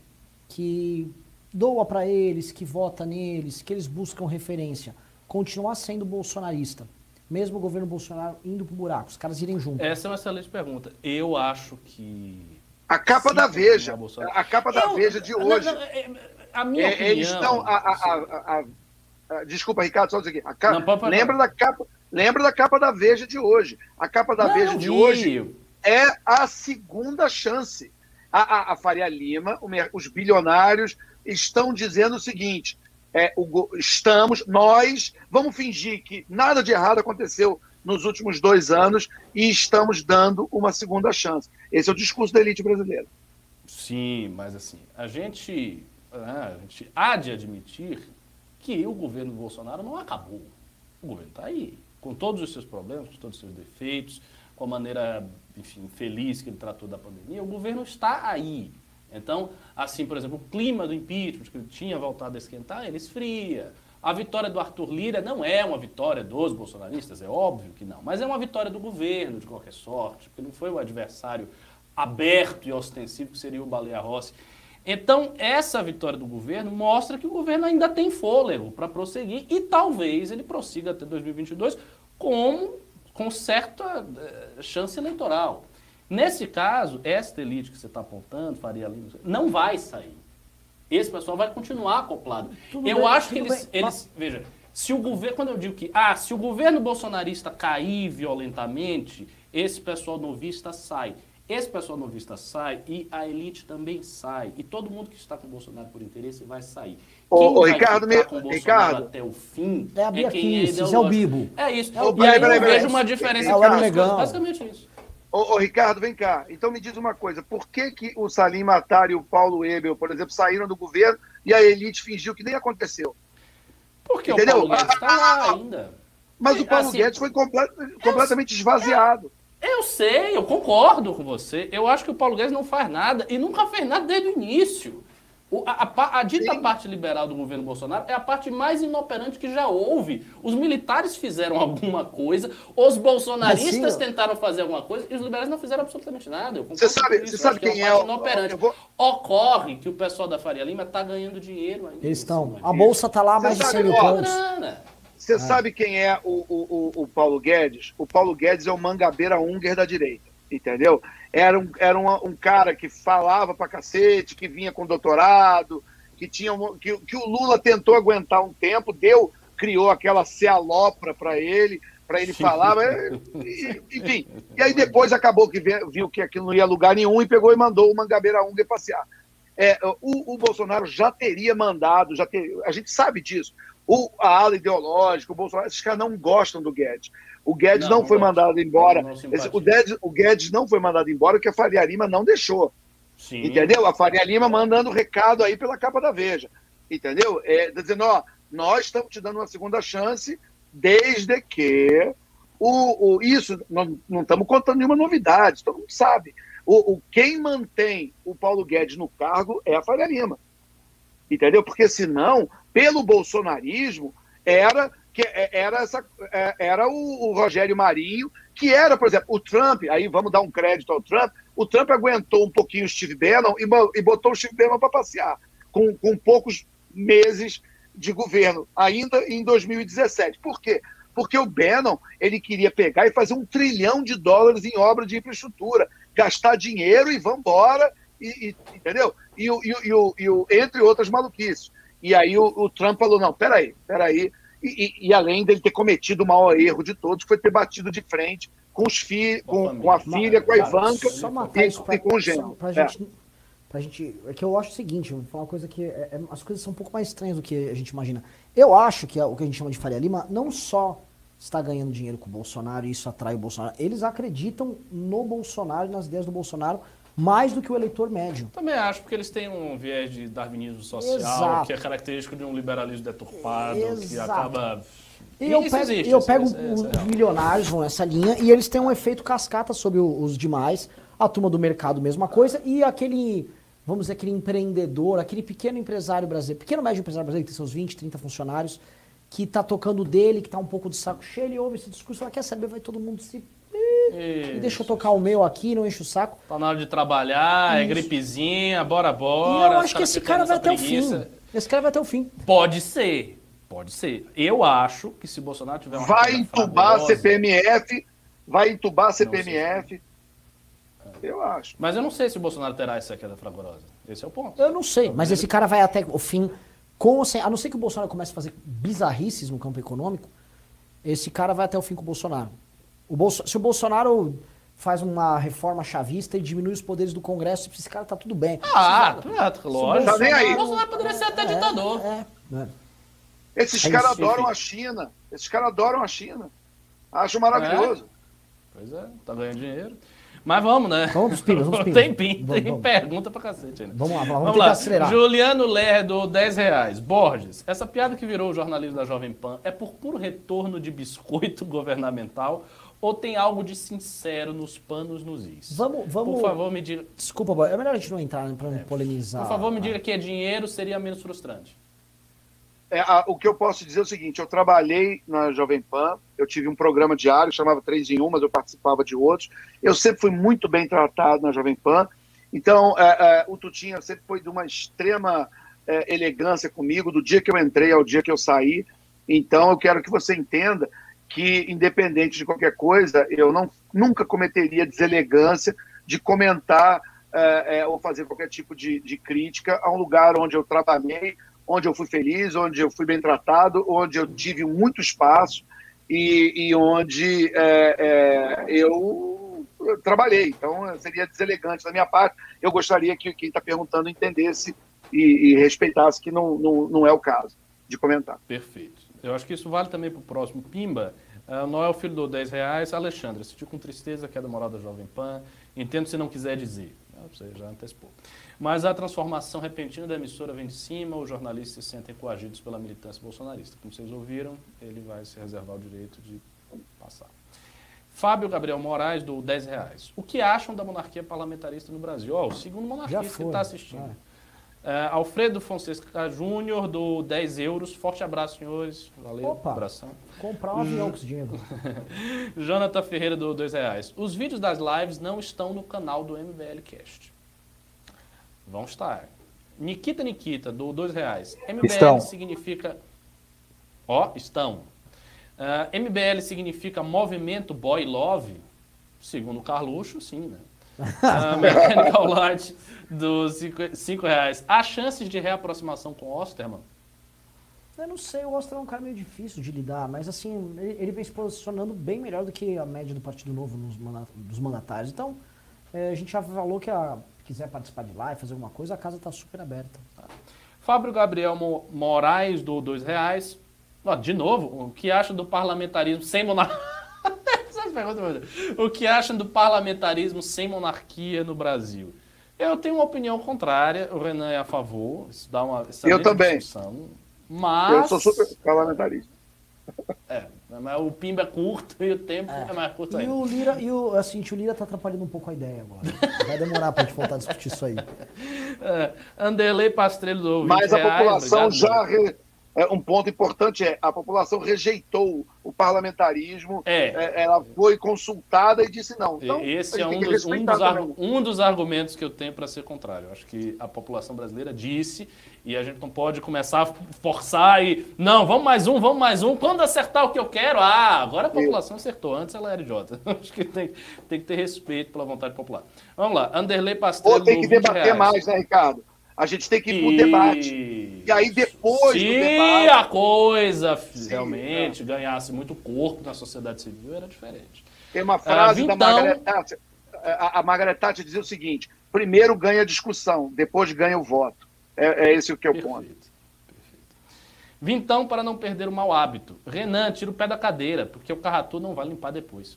que doa pra eles, que vota neles, que eles buscam referência, continuar sendo bolsonarista, mesmo o governo Bolsonaro indo pro buraco, os caras irem junto.
Essa é uma excelente pergunta. Eu acho que.
A capa
Sim,
da Veja,
Bolsonaro.
a capa da
Eu-
Veja de hoje.
não, é- a minha
É,
opinião.
eles estão. A, a- a- a- a- desculpa, Ricardo, só dizer aqui. A capa-
Não,
lembra, da capa, lembra da capa da Veja de hoje. A capa da
Não,
Veja de
vi.
hoje é a segunda chance. A, a- a Faria Lima, os bilionários, estão dizendo o seguinte: é, o estamos, nós, vamos fingir que nada de errado aconteceu nos últimos dois anos e estamos dando uma segunda chance. Esse é o discurso da elite brasileira.
Sim, mas assim, a gente, ah, a gente há de admitir que o governo Bolsonaro não acabou. O governo está aí, com todos os seus problemas, com todos os seus defeitos, com a maneira, enfim, feliz que ele tratou da pandemia, o governo está aí. Então, assim, por exemplo, o clima do impeachment, que tinha voltado a esquentar, ele esfria. A vitória do Arthur Lira não é uma vitória dos bolsonaristas, é óbvio que não, mas é uma vitória do governo, de qualquer sorte, porque não foi o adversário aberto e ostensivo que seria o Baleia Rossi. Então, essa vitória do governo mostra que o governo ainda tem fôlego para prosseguir e talvez ele prossiga até 2022 com, com certa eh, chance eleitoral. Nesse caso, esta elite que você está apontando, Faria Lima, não vai sair. Esse pessoal vai continuar acoplado.
Tudo
eu
bem,
acho que eles,
bem,
eles veja, se o governo, quando eu digo que, ah, se o governo bolsonarista cair violentamente, esse pessoal novista sai. Esse pessoal novista sai e a elite também sai. E todo mundo que está com o Bolsonaro por interesse vai sair.
Ô,
Quem
ô,
vai
Ricardo,
ficar
me-
com o Bolsonaro
Ricardo.
até o fim
É a Bia
quem
Kicis, é o. Bibo.
É isso.
É o
e
Bibo.
eu vejo uma diferença
É
entre as coisas. Basicamente isso.
Ô, ô, Ricardo, vem cá. Então me diz uma coisa: por que, que o Salim Matar e o Paulo Ebel, por exemplo, saíram do governo e a elite fingiu que nem aconteceu?
Porque
Entendeu?
o Paulo Guedes está lá ainda.
Mas o Paulo
Assim,
Guedes foi comple- completamente esvaziado.
Eu sei, eu concordo com você. Eu acho que o Paulo Guedes não faz nada e nunca fez nada desde o início. O- a, a a dita
Sim.
parte liberal do governo Bolsonaro é a parte mais inoperante que já houve. Os militares fizeram alguma coisa, os bolsonaristas
Mas
tentaram fazer alguma coisa e os liberais não fizeram absolutamente nada.
Você sabe- você sabe
que
quem
uma
é
parte
o-
inoperante.
eu vou-
Ocorre que o pessoal da Faria Lima está ganhando dinheiro ainda.
Eles estão.
cima
A bolsa tá lá mais de
Você
100 mil pontos.
Grana.
Você sabe quem é o, o, o, o Paulo Guedes? O Paulo Guedes é o mangabeira Unger da direita, entendeu? Era um, era um, um cara que falava pra cacete, que vinha com doutorado, que, tinha um- que, que o Lula tentou aguentar um tempo, deu, criou aquela cealopra para ele, para ele falar, mas, enfim. E aí depois acabou que viu que aquilo não ia lugar nenhum e pegou e mandou o mangabeira Unger passear. É, o, o Bolsonaro já teria mandado, já ter, a gente sabe disso. O, a ala ideológica, o Bolsonaro, esses caras não gostam do Guedes. O Guedes não,
Não,
foi mandado embora. Esse- o, Guedes, o Guedes não foi mandado embora porque a Faria Lima não deixou.
Sim.
Entendeu? A Faria Lima mandando recado aí pela capa da Veja. Entendeu? É, tá dizendo, ó, nós estamos te dando uma segunda chance, desde que o, o- isso, não, não estamos contando nenhuma novidade, todo mundo sabe. O, o- quem mantém o Paulo Guedes no cargo é a Faria Lima. Entendeu? Porque senão, pelo bolsonarismo, era que é, era essa é, era o, o Rogério Marinho, que era, por exemplo, o Trump, aí vamos dar um crédito ao Trump, o Trump aguentou um pouquinho o Steve Bannon e, e botou o Steve Bannon para passear, com, com poucos meses de governo, ainda em 2017. Por quê? Porque o Bannon ele queria pegar e fazer um trilhão de dólares em obra de infraestrutura, gastar dinheiro e vambora, e, e- entendeu? E, e, e, e entre outras maluquices. E aí o, o Trump falou: não, peraí, peraí. E, e, e além dele ter cometido o maior erro de todos, foi ter batido de frente com, os fi, com, com a filha, com a Ivanka
Só matar
e,
isso pra,
e com o
só
genro.
pra
É.
gente. Pra gente. É que eu acho o seguinte, vou falar uma coisa que. é- é- as coisas são um pouco mais estranhas do que a gente imagina. Eu acho que é o que a gente chama de Faria Lima não só está ganhando dinheiro com o Bolsonaro e isso atrai o Bolsonaro. Eles acreditam no Bolsonaro e nas ideias do Bolsonaro mais do que o eleitor médio.
Também acho, porque eles têm um viés de darwinismo social,
Exato.
que é característico de um liberalismo deturpado, que
Exato.
acaba.
E eu pego,
existe,
eu
isso-
pego
isso- é
os
real.
milionários vão nessa linha e eles têm um efeito cascata sobre os demais. A turma do mercado, mesma coisa. E aquele, vamos dizer, aquele empreendedor, aquele pequeno empresário brasileiro, pequeno médio empresário brasileiro, que tem seus 20, 30 funcionários, que tá tocando dele, que tá um pouco de saco cheio, ele ouve esse discurso, ela quer saber, vai todo mundo se... E deixa eu tocar o meu aqui, não enche o saco.
Tá na hora de trabalhar, é
Isso.
gripezinha, bora,
e
bora.
eu
os
acho que esse cara vai até o
preguiça.
fim. Esse cara vai até o fim.
Pode ser, pode ser. Eu acho que se Bolsonaro tiver uma
Vai entubar a
fragorosa-
CPMF, vai entubar a. CPMF. Eu acho.
Mas eu não sei se o Bolsonaro terá essa queda fragorosa. Esse é o ponto.
Eu não sei, mas esse cara vai até o fim. Com, ou sem- a não ser que o Bolsonaro comece a fazer bizarrices no campo econômico, esse cara vai até o fim com o Bolsonaro. O Bolso, se o Bolsonaro faz uma reforma chavista e diminui os poderes do Congresso, esse cara tá tudo bem.
Ah,
Se-
é,
se o
lógico.
Tá nem aí.
O Bolsonaro poderia ser até
É,
ditador.
É, é.
Esses
É
caras adoram a China. Esses caras adoram a China. Acho maravilhoso.
Pois é, tá ganhando dinheiro. Mas vamos, né?
Vamos pingos, vamos pingos.
Tem pin,
Vamos,
tem
vamos.
pergunta pra cacete ainda.
Vamos lá, vamos, lá, vamos
lá.
acelerar.
Juliano Lerdo, 10 reais. Borges, essa piada que virou o jornalismo da Jovem Pan é por puro retorno de biscoito governamental ou tem algo de sincero nos panos nos is?
Vamos, vamos.
Por favor, me diga.
Desculpa, boy, é melhor a gente não entrar pra não polemizar.
Por favor, me diga que é dinheiro seria menos frustrante.
É, a- o que eu posso dizer é o seguinte: eu trabalhei na Jovem Pan, eu tive um programa diário, chamava 3 em 1, mas eu participava de outros. Eu sempre fui muito bem tratado na Jovem Pan. Então, é, é, o Tutinha sempre foi de uma extrema é, elegância comigo, do dia que eu entrei ao dia que eu saí. Então, eu quero que você entenda que, independente de qualquer coisa, eu não, nunca cometeria deselegância de comentar é, é, ou fazer qualquer tipo de, de crítica a um lugar onde eu trabalhei, onde eu fui feliz, onde eu fui bem tratado, onde eu tive muito espaço e, e onde é, eu trabalhei. Então, seria deselegante da minha parte. Eu gostaria que quem está perguntando entendesse e, e respeitasse que não, não, não é o caso de comentar.
Perfeito. Eu acho que isso vale também para o próximo Pimba. Uh, Noel Filho do 10 reais. Alexandre, assisti com tristeza a queda moral da Jovem Pan. Entendo se não quiser dizer. Ah, Você já antecipou. Mas a transformação repentina da emissora vem de cima, os jornalistas se sentem coagidos pela militância bolsonarista. Como vocês ouviram, ele vai se reservar o direito de passar. Fábio Gabriel Moraes, do 10 reais. O que acham da monarquia parlamentarista no Brasil? Ó, o segundo monarquista que está assistindo.
É.
É, Alfredo Fonseca Júnior, do 10 euros. Forte abraço, senhores. Valeu,
Opa.
abração.
Comprar um avião dinheiro.
Jonathan Ferreira, do 2 reais. Os vídeos das lives não estão no canal do MBL Cast. Vão estar. Nikita Nikita, do 2 reais. MBL
Estão.
significa... Ó, estão. Ah, MBL significa Movimento Boy Love? Segundo o Carluxo, sim, né? Ah, Mechanical Light, dos 5 reais. Há chances de reaproximação com Osterman?
Eu não sei, o Ostra é um cara meio difícil de lidar, mas assim, ele, ele vem se posicionando bem melhor do que a média do Partido Novo nos manda- dos mandatários. Então, eh, a gente já falou que a, quiser participar de live, fazer alguma coisa, a casa está super aberta.
Fábio Gabriel Mo- Moraes, do 2 reais. Ó, de novo, o que acham do parlamentarismo sem monarquia? o que acham do parlamentarismo sem monarquia no Brasil? Eu tenho uma opinião contrária, o Renan é a favor, isso dá uma
Eu também.
discussão. Mas.
Eu sou super parlamentarista.
É, mas o pimba é curto e o tempo é, mais curto
E
ainda.
o Lira, e o, assim, o Lira tá atrapalhando um pouco a ideia agora. Vai demorar pra gente voltar a discutir isso aí.
É, Anderlei Pastrello do
Mas a
20 reais,
população
obrigado,
já. re- é, um ponto importante é a população rejeitou o parlamentarismo.
É.
é, ela foi consultada e disse não. Então,
Esse é um dos, um, dos um dos argumentos que eu tenho para ser contrário. Eu acho que a população brasileira disse e a gente não pode começar a forçar e. Não, vamos mais um, vamos mais um. Quando acertar o que eu quero, ah, agora a população acertou. Antes ela era idiota. Acho que tem, tem que ter respeito pela vontade popular. Vamos lá, Anderlei Pastrello.
Ou tem que
do 20
debater mais, né, Ricardo? A gente tem que ir pro debate. E aí, depois do
Se
debate.
a coisa
Sim,
realmente ganhasse muito corpo na sociedade civil, era diferente.
Tem uma frase da
então-
Margaret Thatcher. A, a Margaret Thatcher dizia o seguinte: primeiro ganha a discussão, depois ganha o voto. É, é esse o que é ponto.
Perfeito. Perfeito. Vintão para não perder o mau hábito. Renan, tira o pé da cadeira, porque o carratu não vai limpar depois.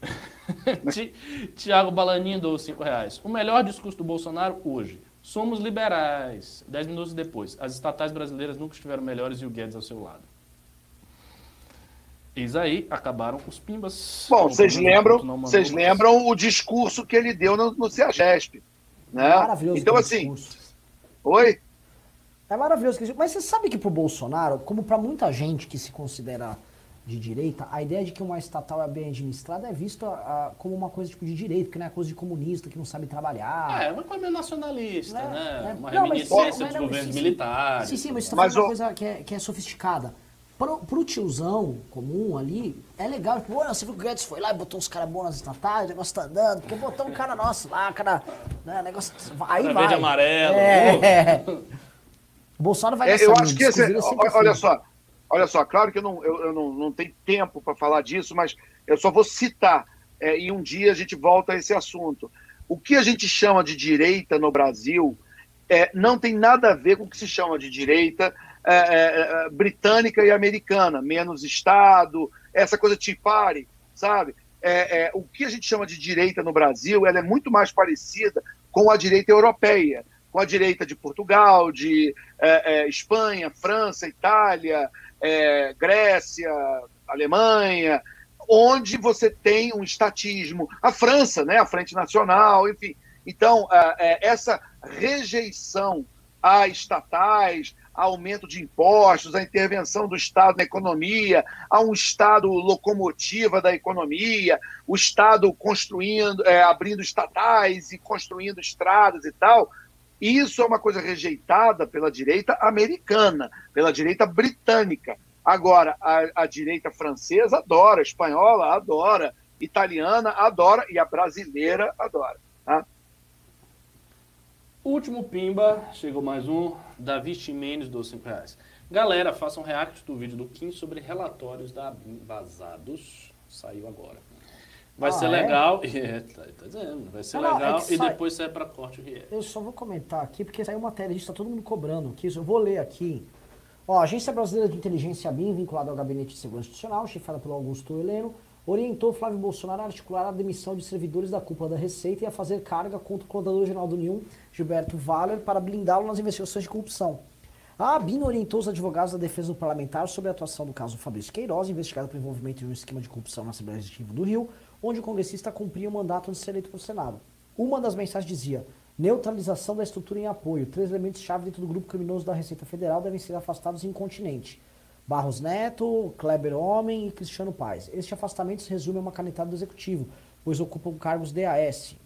Ti- Tiago Balaninho dou 5 reais. O melhor discurso do Bolsonaro hoje. Somos liberais. Dez minutos depois. As estatais brasileiras nunca estiveram melhores e o Guedes ao seu lado. Eis aí, acabaram os pimbas.
Bom,
O
vocês lembram, vocês lembram o discurso que ele deu no, no CEAGESP. Né?
Maravilhoso
Então, assim,
discurso.
oi?
É maravilhoso. Mas você sabe que pro Bolsonaro, como pra muita gente que se considera de direita, a ideia de que uma estatal é bem administrada é vista ah, como uma coisa tipo de direita, que não é coisa de comunista, que não sabe trabalhar.
É, uma coisa meio nacionalista,
né?
né?
É.
Uma
Não, mas-
reminiscência
mas
dos
não,
governos
sim, sim.
militares.
Sim, sim, mas você tá
Mas
falando uma coisa que é, que é sofisticada. Pro, pro tiozão comum ali, é legal. Tipo, "Olha, você viu que o Guedes foi lá e botou uns caras bons nas estatais, o negócio tá andando, porque botou um cara nosso lá, cara. Né, negócio. Aí
Cara
vai.
verde e amarelo.
É. O Bolsonaro vai
É,
nessa
eu acho que esse,
é
olha só, olha só, claro que eu não, eu, eu não, não tenho tempo para falar disso, mas eu só vou citar é, e um dia a gente volta a esse assunto. O que a gente chama de direita no Brasil é, não tem nada a ver com o que se chama de direita é, é, é, britânica e americana, menos Estado, essa coisa Tea Party, sabe? É, o que a gente chama de direita no Brasil, ela é muito mais parecida com a direita europeia, com a direita de Portugal, de Espanha, França, Itália, é, Grécia, Alemanha, onde você tem um estatismo. A França, né, a Frente Nacional, enfim. Então, é, é, essa rejeição a estatais, a aumento de impostos, a intervenção do Estado na economia, a um Estado locomotiva da economia, o Estado construindo, é, abrindo estatais e construindo estradas e tal. Isso é uma coisa rejeitada pela direita americana, pela direita britânica. Agora, a, a direita francesa adora, a espanhola adora, italiana adora e a brasileira adora. Tá?
Último pimba, chegou mais um. Davi Ximenes dos 5 reais. Galera, façam react do vídeo do Kim sobre relatórios da ABIN vazados. Saiu agora. Vai
Ah,
ser
é?
legal. É, tá, tá dizendo. Vai ser
Não, não, é
legal
que
e
sai-
depois sai pra corte o react.
Eu só vou comentar aqui, porque saiu matéria, a gente tá todo mundo cobrando aqui. Eu vou ler aqui. Ó, a Agência Brasileira de Inteligência BIM, vinculada ao Gabinete de Segurança Institucional, chefada pelo Augusto Heleno, orientou Flávio Bolsonaro a articular a demissão de servidores da cúpula da Receita e a fazer carga contra o coordenador-geral do União, Gilberto Valer, para blindá-lo nas investigações de corrupção. A ABIN orientou os advogados da defesa do parlamentar sobre a atuação do caso Fabrício Queiroz, investigado por envolvimento em um esquema de corrupção na Assembleia Legislativa do Rio, onde o congressista cumpria o mandato de ser eleito para o Senado. Uma das mensagens dizia: neutralização da estrutura em apoio. Três elementos-chave dentro do grupo criminoso da Receita Federal devem ser afastados incontinente. Barros Neto, Kleber Homem e Cristiano Paes. Este afastamento se resume a uma canetada do executivo, pois ocupam cargos DAS.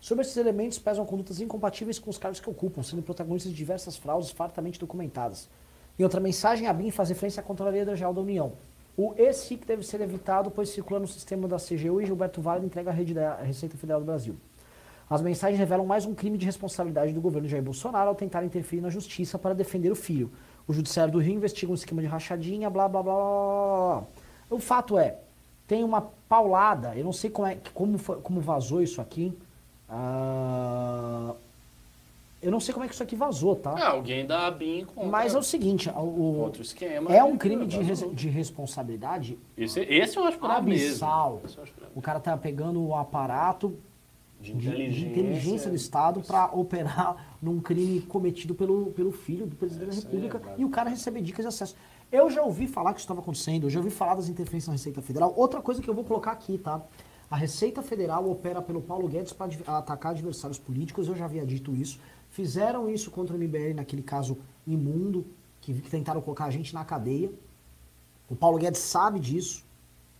Sobre esses elementos pesam condutas incompatíveis com os cargos que ocupam, sendo protagonistas de diversas fraudes fartamente documentadas. Em outra mensagem, a BIM faz referência à Contraloria Geral da União. O ESIC deve ser evitado, pois circula no sistema da CGU e Gilberto Vale entrega da Receita Federal do Brasil. As mensagens revelam mais um crime de responsabilidade do governo Jair Bolsonaro ao tentar interferir na justiça para defender o filho. O Judiciário do Rio investiga um esquema de rachadinha, blá blá blá blá. O fato é, tem uma paulada, eu não sei como, é, como, como vazou isso aqui. Ah, Eu não sei como é que isso aqui vazou, tá?
Ah, alguém da ABIN contra
Mas é o seguinte, o,
outro esquema.
é um crime de, res- de responsabilidade
Esse, esse eu acho grave
abissal. O cara tá pegando o aparato
De
de, de
inteligência.
inteligência do Estado para operar num crime cometido pelo, pelo filho do presidente da
é
República
grave.
e o cara receber dicas de acesso. Eu já ouvi falar que isso estava acontecendo, eu já ouvi falar das interferências na Receita Federal. Outra coisa que eu vou colocar aqui, tá? A Receita Federal opera pelo Paulo Guedes para atacar adversários políticos, eu já havia dito isso. Fizeram isso contra o MBL naquele caso imundo, que, que tentaram colocar a gente na cadeia. O Paulo Guedes sabe disso,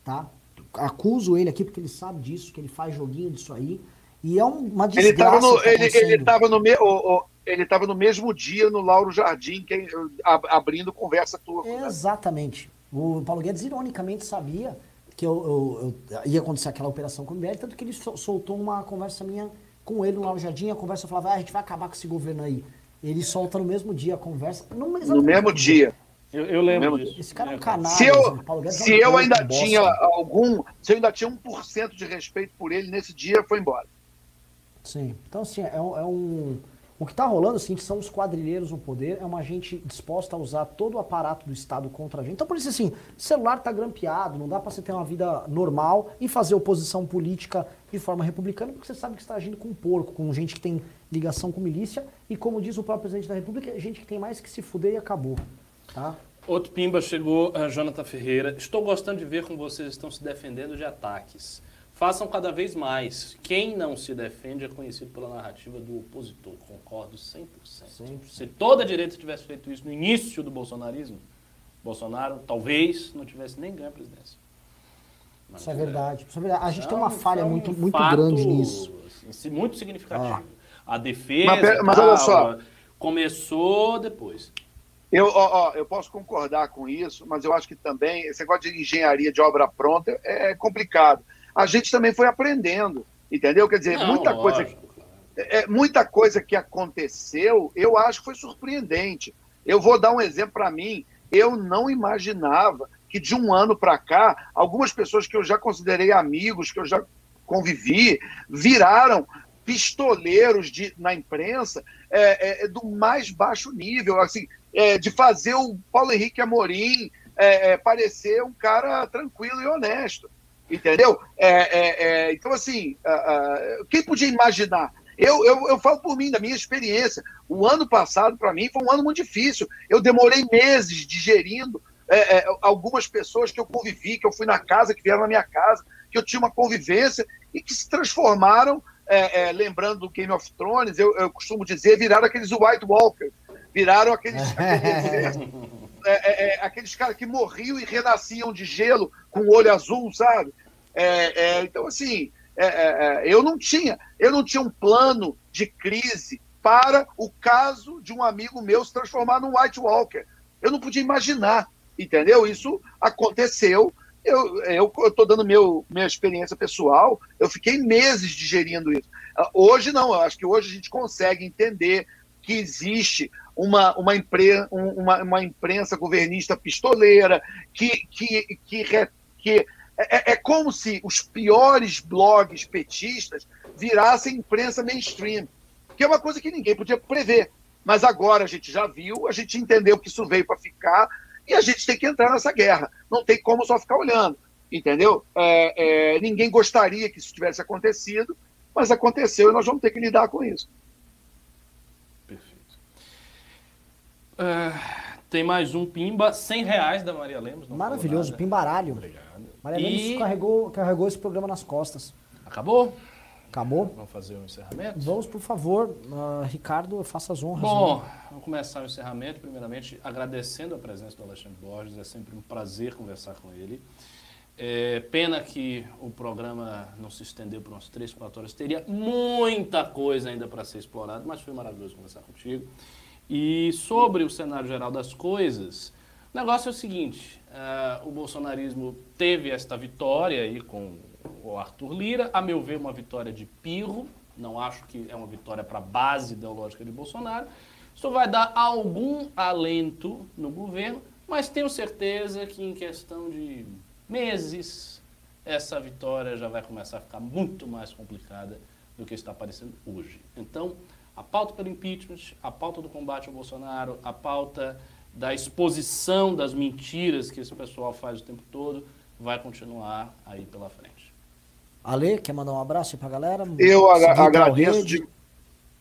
tá? Acuso ele aqui porque ele sabe disso, que ele faz joguinho disso aí. E é um- uma desgraça.
Ele estava no,
tá
ele, ele tava no, me, o- o- ele tava no mesmo dia no Lauro Jardim, que, abrindo conversa tua.
Exatamente. O Paulo Guedes, ironicamente, sabia que eu, eu- eu- ia acontecer aquela operação com o MBL, tanto que ele sol- soltou uma conversa minha com ele lá no Jardim. A conversa falava, ah, a gente vai acabar com esse governo aí. Ele solta no mesmo dia a conversa. No,
No mesmo dia.
Eu, eu lembro
Mesmo-
disso.
Esse cara é um
É,
canalha.
Se eu,
o Paulo Guedes é um
se eu ainda
bosta.
tinha algum, se eu ainda tinha 1% de respeito por ele nesse dia, foi embora.
Sim. Então, assim, é um. é um- o que está rolando, assim, que são os quadrilheiros no poder, é uma gente disposta a usar todo o aparato do Estado contra a gente. Então, por isso, assim, celular tá grampeado, não dá para você ter uma vida normal e fazer oposição política de forma republicana, porque você sabe que está agindo com porco, com gente que tem ligação com milícia, e como diz o próprio presidente da República, é gente que tem mais que se fuder e acabou. Tá?
Outro pimba chegou, a Jonathan Ferreira. Estou gostando de ver como vocês estão se defendendo de ataques. Façam cada vez mais. Quem não se defende é conhecido pela narrativa do opositor. Concordo 100%. Se toda a direita tivesse feito isso no início do bolsonarismo, Bolsonaro talvez não tivesse nem ganho a presidência. Mas,
Isso é verdade. Isso é verdade. A gente tem uma falha
é um
muito, muito grande nisso.
assim, muito significativo.
Ah.
A defesa
Mas mas olha só.
começou depois.
Eu, ó, ó, eu posso concordar com isso, mas eu acho que também esse negócio de engenharia de obra pronta é complicado. A gente também foi aprendendo, entendeu? Quer dizer,
Não,
muita coisa
lógico, claro.
é, muita coisa que aconteceu, eu acho que foi surpreendente. Eu vou dar um exemplo para mim. Eu não imaginava que de um ano para cá, algumas pessoas que eu já considerei amigos, que eu já convivi, viraram pistoleiros de, na imprensa é, é, do mais baixo nível, assim, é, de fazer o Paulo Henrique Amorim é, é, parecer um cara tranquilo e honesto. Entendeu? É, é, é, então, assim, ah, ah, quem podia imaginar? Eu, eu, eu falo por mim, da minha experiência. O ano passado, para mim, foi um ano muito difícil. Eu demorei meses digerindo é, é, algumas pessoas que eu convivi, que eu fui na casa, que vieram na minha casa, que eu tinha uma convivência e que se transformaram, é, lembrando do Game of Thrones, eu, eu costumo dizer, viraram aqueles White Walkers, viraram aqueles, aqueles, é, é, é, aqueles caras que morriam e renasciam de gelo com o olho azul, sabe? É, é, então, assim, eu não tinha, eu não tinha um plano de crise para o caso de um amigo meu se transformar num White Walker. Eu não podia imaginar, entendeu? Isso aconteceu. Eu estou dando meu, minha experiência pessoal, eu fiquei meses digerindo isso. Ah, Hoje não, eu acho que hoje a gente consegue entender que existe uma, uma, impre, um- uma, uma imprensa governista pistoleira, que, que, que, re- que é, é como se os piores blogs petistas virassem imprensa mainstream, que é uma coisa que ninguém podia prever. Mas agora a gente já viu, a gente entendeu que isso veio para ficar e a gente tem que entrar nessa guerra. Não tem como só ficar olhando, entendeu? É, é, ninguém gostaria que isso tivesse acontecido, mas aconteceu e nós vamos ter que lidar com isso.
Perfeito. Ah, tem mais um pimba, 100 reais da Maria Lemos.
Maravilhoso, pimbaralho.
Obrigado.
Maria Lemos
E
carregou, carregou esse programa nas costas.
acabou?
Acabou?
Vamos fazer o encerramento?
Vamos, por favor, ah, Ricardo, faça as honras.
Bom,
né?
vamos começar o encerramento. Primeiramente, agradecendo a presença do Alexandre Borges. É sempre um prazer conversar com ele. É, pena que o programa não se estendeu por umas 3, 4 horas. Teria muita coisa ainda para ser explorado, mas foi maravilhoso conversar contigo. E sobre o cenário geral das coisas, o negócio é o seguinte: ah, o bolsonarismo teve esta vitória aí com o Arthur Lira, a meu ver, uma vitória de pirro. Não acho que é uma vitória para a base ideológica de Bolsonaro. Isso vai dar algum alento no governo, mas tenho certeza que em questão de meses, essa vitória já vai começar a ficar muito mais complicada do que está aparecendo hoje. Então, A pauta pelo impeachment, a pauta do combate ao Bolsonaro, a pauta da exposição das mentiras que esse pessoal faz o tempo todo, vai continuar aí pela frente.
Ale, quer mandar um abraço aí pra galera?
Eu
tal
agradeço, de-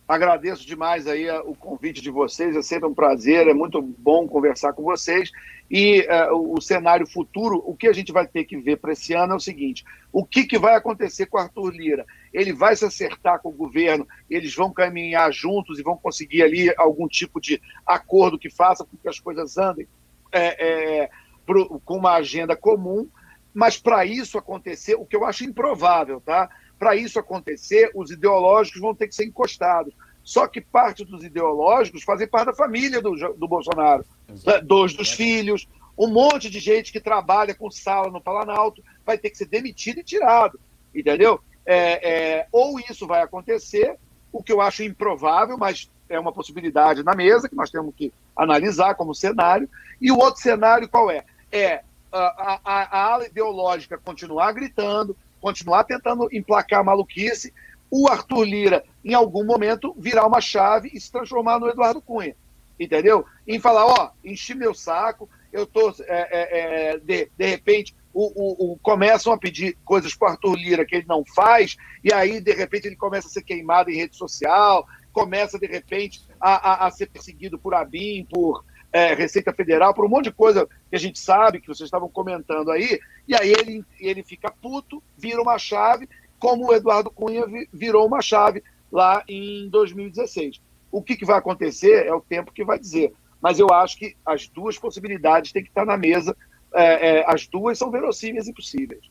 agradeço demais aí a- o convite de vocês, é sempre um prazer, é muito bom conversar com vocês. E eh, o, o cenário futuro, o que a gente vai ter que ver para esse ano é o seguinte: o que, que vai acontecer com o Arthur Lira? Ele vai se acertar com o governo, eles vão caminhar juntos e vão conseguir ali algum tipo de acordo que faça com que as coisas andem é, é, pro- com uma agenda comum, mas para isso acontecer, o que eu acho improvável, tá? Para isso acontecer, os ideológicos vão ter que ser encostados. Só que parte dos ideológicos fazem parte da família do, do Bolsonaro, né? dois dos filhos, um monte de gente que trabalha com sala no Planalto vai ter que ser demitido e tirado, entendeu? É, é, ou isso vai acontecer, o que eu acho improvável, mas é uma possibilidade na mesa que nós temos que analisar como cenário. E o outro cenário qual é? É a, a, a ala ideológica continuar gritando, continuar tentando emplacar a maluquice, o Arthur Lira, em algum momento, virar uma chave e se transformar no Eduardo Cunha. Entendeu? Em falar, ó, enchi meu saco, eu tô, é, é, é, de, de repente, o, o, o- começam a pedir coisas para Arthur Lira que ele não faz, e aí, de repente, ele começa a ser queimado em rede social, começa, de repente, a, a, a ser perseguido por ABIN, por é, Receita Federal, por um monte de coisa que a gente sabe, que vocês estavam comentando aí, e aí ele, ele fica puto, vira uma chave, como o Eduardo Cunha vi- virou uma chave lá em 2016. O que, que vai acontecer é o tempo que vai dizer. Mas eu acho que as duas possibilidades têm que estar na mesa. É, é, as duas são verossímeis e possíveis.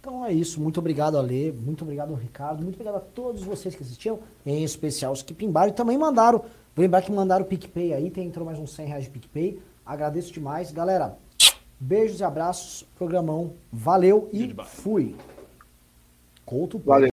Então é isso. Muito obrigado, Ale. Muito obrigado, Ricardo. Muito obrigado a todos vocês que assistiam, em especial os que pimbaram e também mandaram. Vou lembrar que mandaram o PicPay aí, tem, entrou mais uns 100 reais de PicPay. Agradeço demais. Galera, beijos e abraços. Programão. Valeu e
Goodbye.
fui. Couto.
Valeu.